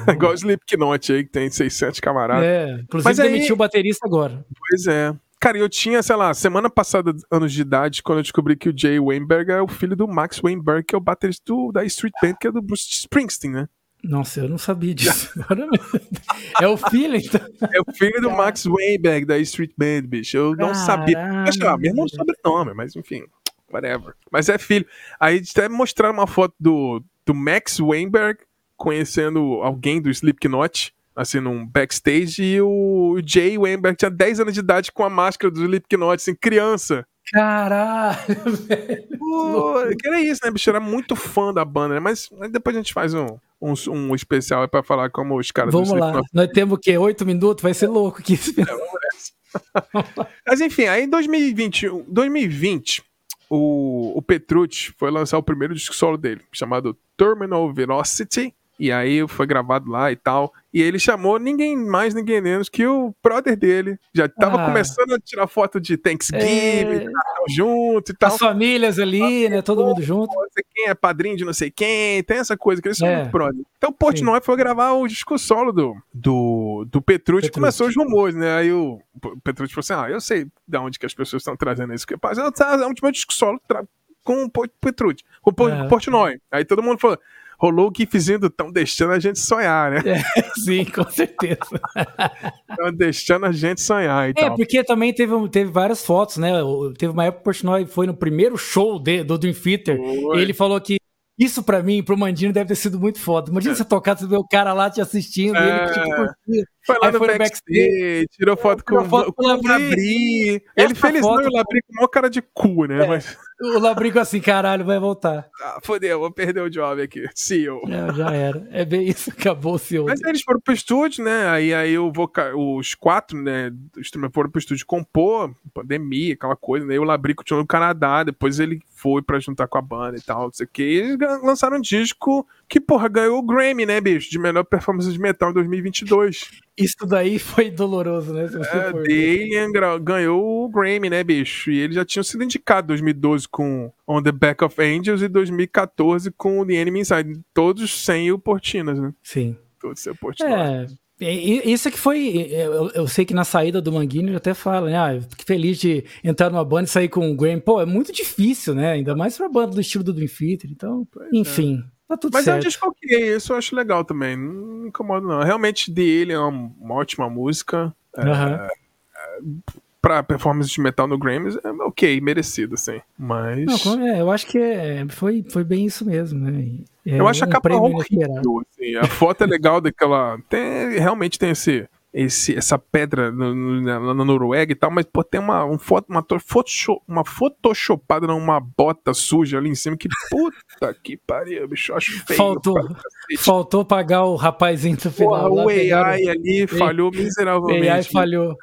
É. igual o Slipknot aí, que tem 600 camaradas. É, inclusive mas demitiu aí... o baterista agora. Pois é. Cara, eu tinha, sei lá, semana passada, anos de idade, quando eu descobri que o Jay Weinberg é o filho do Max Weinberg, que é o baterista do, da Street Band, que é do Bruce Springsteen, né? Nossa, eu não sabia disso. é o filho, então. É o filho do Max Weinberg, da Street Band, bicho. Eu não Caramba. sabia. Acho que é o mesmo sobrenome, mas enfim whatever. Mas é filho. Aí até mostraram uma foto do, do Max Weinberg conhecendo alguém do Slipknot, assim, num backstage, e o Jay Weinberg tinha 10 anos de idade com a máscara do Slipknot, assim, criança. Caralho, velho. Pô, que era isso, né, bicho? Era muito fã da banda, né? Mas depois a gente faz um, um, um especial para falar como os caras Vamos lá, nós temos o quê? Oito minutos? Vai ser louco aqui. É, Mas enfim, aí em 2020, 2020 o, o Petrucci foi lançar o primeiro disco solo dele, chamado Terminal Velocity. E aí foi gravado lá e tal. E ele chamou ninguém mais, ninguém menos que o brother dele. Já tava ah. começando a tirar foto de Thanksgiving, é... junto e tal. As famílias ali, ah, né? Todo mundo junto. Não sei quem é padrinho de não sei quem, tem essa coisa, que eles são é. muito brother. Então o Portnoy foi gravar o disco solo do, do, do Petrucci, começou os rumores, né? Aí o, o Petrucci falou assim: ah, eu sei de onde que as pessoas estão trazendo isso. Porque, é um tipo disco solo com o Petrucci, com o. Portnoy. Aí todo mundo falou rolou o gifzinho do estão deixando a gente sonhar, né? É, sim, com certeza. Estão deixando a gente sonhar e é, tal. porque também teve, teve várias fotos, né? Teve uma época que o Portnoy foi no primeiro show de, do Dream Theater ele falou que isso pra mim, pro Mandino, deve ter sido muito foda. Imagina é. você tocar, você ver o cara lá te assistindo, é. ele tipo, curtindo. Foi lá no, foi no backstage, backstage, tirou foto com, foto com o Labri. Ele feliz não, o Labri com uma cara de cu, né? É. Mas... O Labrico assim, caralho, vai voltar. Ah, fodeu, vou perder o job aqui. CEO. É, já era. É bem isso, acabou o CEO. Mas eles foram pro estúdio, né? Aí, aí o voca... os quatro, né? Foram pro estúdio compor, pandemia, aquela coisa, né? E o Labrico tinha no Canadá, depois ele foi pra juntar com a banda e tal, não sei o que. Lançaram um disco que, porra, ganhou o Grammy, né, bicho? De melhor performance de metal em 2022. Isso daí foi doloroso, né? É, The Alien ganhou o Grammy, né, bicho? E eles já tinham sido indicados em 2012 com On the Back of Angels e 2014 com The Enemy Inside. Todos sem o Portinas, né? Sim. Todos sem o Portinas. É. Isso é que foi. Eu, eu, sei que na saída do Manguini ele até fala, né? Ah, fiquei feliz de entrar numa banda e sair com o Grammy. Pô, é muito difícil, né? Ainda mais pra banda do estilo do Dream Theater. Então, é. enfim. É. Tá tudo Mas certo. é um disco ok, isso eu acho legal também. Não me incomoda, não. Realmente, The Alien é uma, uma ótima música. Uhum. É, pra performance de metal no Grammys, é ok, merecido, assim. Mas. Não, é, eu acho que é, foi, foi bem isso mesmo, né? É eu acho a capa horrível, assim. A foto é legal daquela. Tem, realmente tem esse esse, essa pedra no, no, na, Noruega e tal, mas pô, tem uma, um foto, uma, uma photoshopada numa bota suja ali em cima que puta que pariu, bicho, acho feio. Faltou, faltou pagar o rapazinho do final. Porra, o AI pegaram... ali falhou miseravelmente. O AI falhou.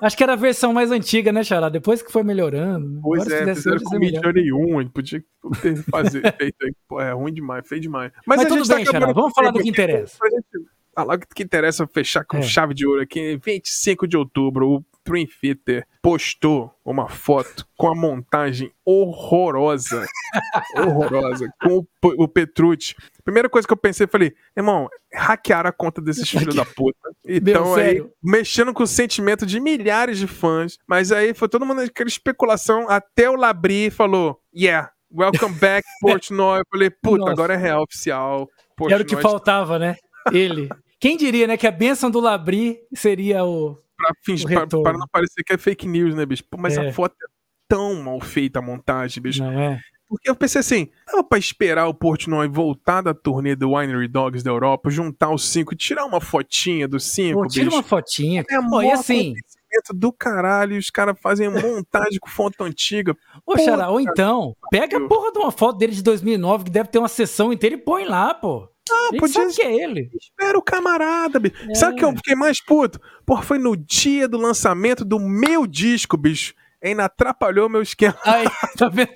acho que era a versão mais antiga, né, Xará? Depois que foi melhorando. Pois Agora, é, fizeram com Midjourney 1, a gente podia ter fazer, feito é ruim demais, feio demais. Mas, mas tudo bem, tá Xará, vamos falar do que interessa. Gente, falar o que interessa fechar com é. chave de ouro aqui. 25 de outubro, o Dream Theater postou uma foto com a montagem horrorosa. horrorosa. Com o, o Petrucci. Primeira coisa que eu pensei, falei, irmão, hackearam a conta desses filhos da puta. Então aí, sério? mexendo com o sentimento de milhares de fãs. Mas aí foi todo mundo aquela especulação. Até o Labri falou, yeah, welcome back, Portnoy. Eu falei, puta, Nossa. agora é real oficial. Portnoy Era o que faltava, né? Ele. Quem diria, né, que a benção do Labri seria o. Pra, fins, pra, pra, não parecer que é fake news, né, bicho? Mas é. a foto é tão mal feita a montagem, bicho. Não é? Porque eu pensei assim, dava pra esperar o Portnoy voltar da turnê do Winery Dogs da Europa, juntar os cinco, tirar uma fotinha dos cinco, Pô, tira bicho. uma fotinha. É Pô, e assim do caralho, os caras fazem montagem com foto antiga. Ô, Xará, ou então, pega a porra de uma foto dele de 2009, que deve ter uma sessão inteira, e põe lá, pô. Ah, podia sabe que é ele. Espera o camarada, bicho. É. Sabe que eu fiquei mais puto? Porra, foi no dia do lançamento do meu disco, bicho ainda atrapalhou meu esquema. Aí, tá vendo?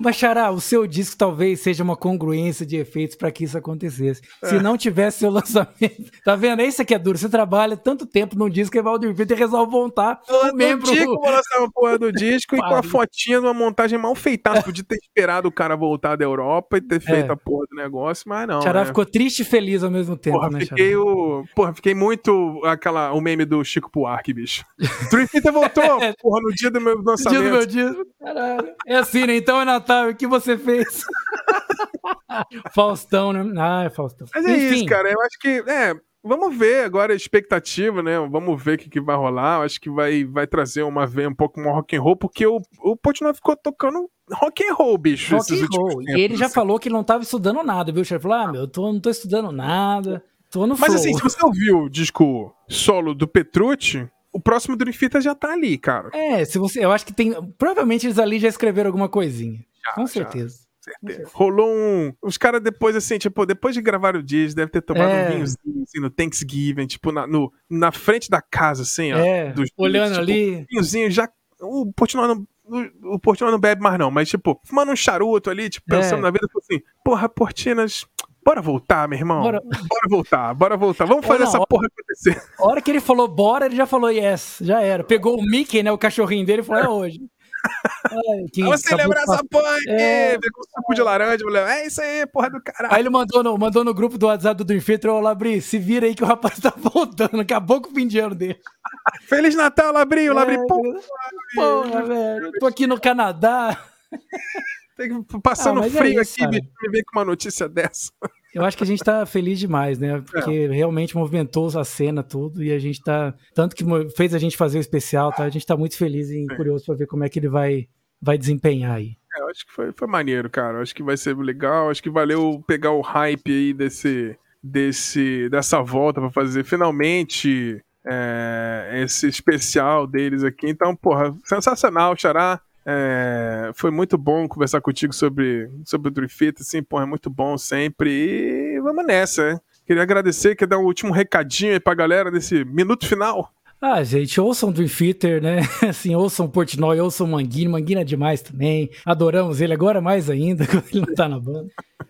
Mas, Xará, o seu disco talvez seja uma congruência de efeitos para que isso acontecesse. É. Se não tivesse seu lançamento. Tá vendo? É isso que é duro. Você trabalha tanto tempo num disco que dormir e resolve montar um membro. Vou lançar uma porra do disco e com a fotinha de uma montagem mal feitada. Podia ter esperado o cara voltar da Europa e ter feito é. a porra do negócio, mas não. Xará né? ficou triste e feliz ao mesmo tempo, porra, né, fiquei o... Porra, fiquei muito aquela, o meme do Chico Buarque, bicho. Theater voltou, porra, no dia do meu lançamento. Dia do meu dia. Caralho. É assim, né? Então é Natal. O que você fez? Faustão, né? Ah, é Faustão. Mas é Enfim. isso, cara. Eu acho que. É, vamos ver agora a expectativa, né? Vamos ver o que, que vai rolar. Eu acho que vai, vai trazer uma veia um pouco mais rock and roll, porque o, o Portnoy ficou tocando rock and roll, bicho. Rock and roll. Tempos, e ele já assim. falou que não tava estudando nada, viu? Ele falou: ah, meu, eu tô, não tô estudando nada. Tô no Mas flow. assim, se você ouviu o disco solo do Petrucci, o próximo Dream Theater já tá ali, cara. É, se você, eu acho que tem, provavelmente eles ali já escreveram alguma coisinha. Já, com certeza. certeza. Rolou um. Os caras depois, assim, tipo, depois de gravar o Diz, deve ter tomado é. um vinhozinho assim, no Thanksgiving, tipo, na, no, na frente da casa, assim, ó. É, dos, olhando tipo, ali. Um vinhozinho já. O Portnoy não, o Portnoy não bebe mais, não, mas, tipo, fumando um charuto ali, tipo, pensando é. na vida, tipo assim, porra, Portinas Bora voltar, meu irmão. Bora, bora voltar, bora voltar. Vamos fazer não, essa porra acontecer. A hora que ele falou bora, ele já falou yes, já era. Pegou o Mickey, né, o cachorrinho dele e falou, é hoje. Ai, Vamos celebrar essa porra aqui. É... Pegou um suco de laranja, mulher. É isso aí, porra do caralho. Aí ele mandou no, mandou no grupo do WhatsApp do Dream Theater, ô Labri, se vira aí que o rapaz tá voltando. Acabou com o fim de ano dele. Feliz Natal, Labri. O Labri, é, porra. Porra, velho. Tô aqui no Canadá. Tem que passando ah, frio é isso, aqui, bicho, me vem com uma notícia dessa. Eu acho que a gente tá feliz demais, né? Porque é. realmente movimentou a cena tudo e a gente tá tanto que fez a gente fazer o especial, tá? A gente tá muito feliz e é. curioso para ver como é que ele vai vai desempenhar aí. É, eu acho que foi, foi maneiro, cara. Eu acho que vai ser legal. Acho que valeu pegar o hype aí desse desse dessa volta para fazer finalmente é, esse especial deles aqui. Então, porra, sensacional, Xará. É, foi muito bom conversar contigo sobre, sobre o Dream Fit, assim, pô, é muito bom sempre. E vamos nessa, né? Queria agradecer, quer dar um último recadinho aí pra galera desse minuto final. Ah, gente, ouçam Dream Theater, né? Assim, ouçam Portnoy, ouçam Manguini. Manguini é demais também. Adoramos ele agora mais ainda, quando ele não tá na banda.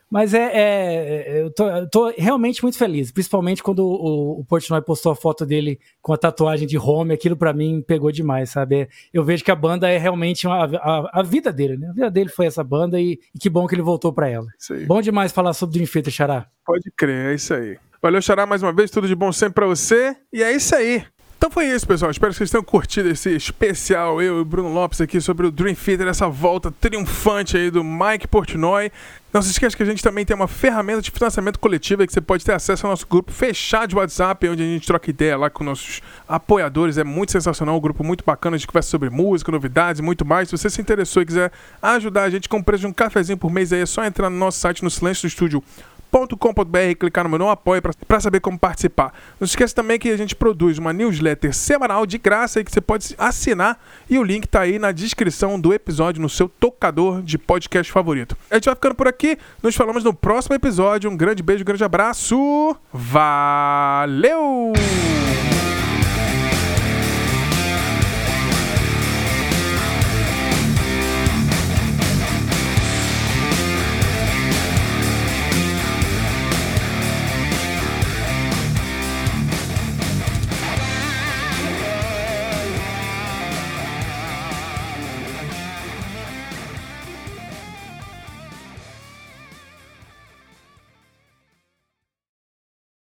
Mas é, é, é eu, tô, eu, tô, realmente muito feliz, principalmente quando o, o Portnoy postou a foto dele com a tatuagem de home, aquilo para mim pegou demais, sabe? Eu vejo que a banda é realmente uma, a, a, vida dele, né? A vida dele foi essa banda e, e que bom que ele voltou para ela. Bom demais falar sobre Dream Theater, Xará. Pode crer, é isso aí. Valeu, Xará, mais uma vez, tudo de bom sempre pra você. E é isso aí. Então foi isso, pessoal. Espero que vocês tenham curtido esse especial, eu e Bruno Lopes aqui sobre o Dream Theater, essa volta triunfante aí do Mike Portnoy. Não se esqueça que a gente também tem uma ferramenta de financiamento coletivo que você pode ter acesso ao nosso grupo fechado de WhatsApp, onde a gente troca ideia lá com nossos apoiadores. É muito sensacional, um grupo muito bacana. A gente conversa sobre música, novidades e muito mais. Se você se interessou e quiser ajudar a gente com o preço de um cafezinho por mês, aí é só entrar no nosso site no Silêncio do Estúdio com.br clicar no menu apoio para saber como participar. Não esqueça também que a gente produz uma newsletter semanal de graça que você pode assinar e o link está aí na descrição do episódio no seu tocador de podcast favorito. A gente vai ficando por aqui, nos falamos no próximo episódio. Um grande beijo, um grande abraço. Valeu!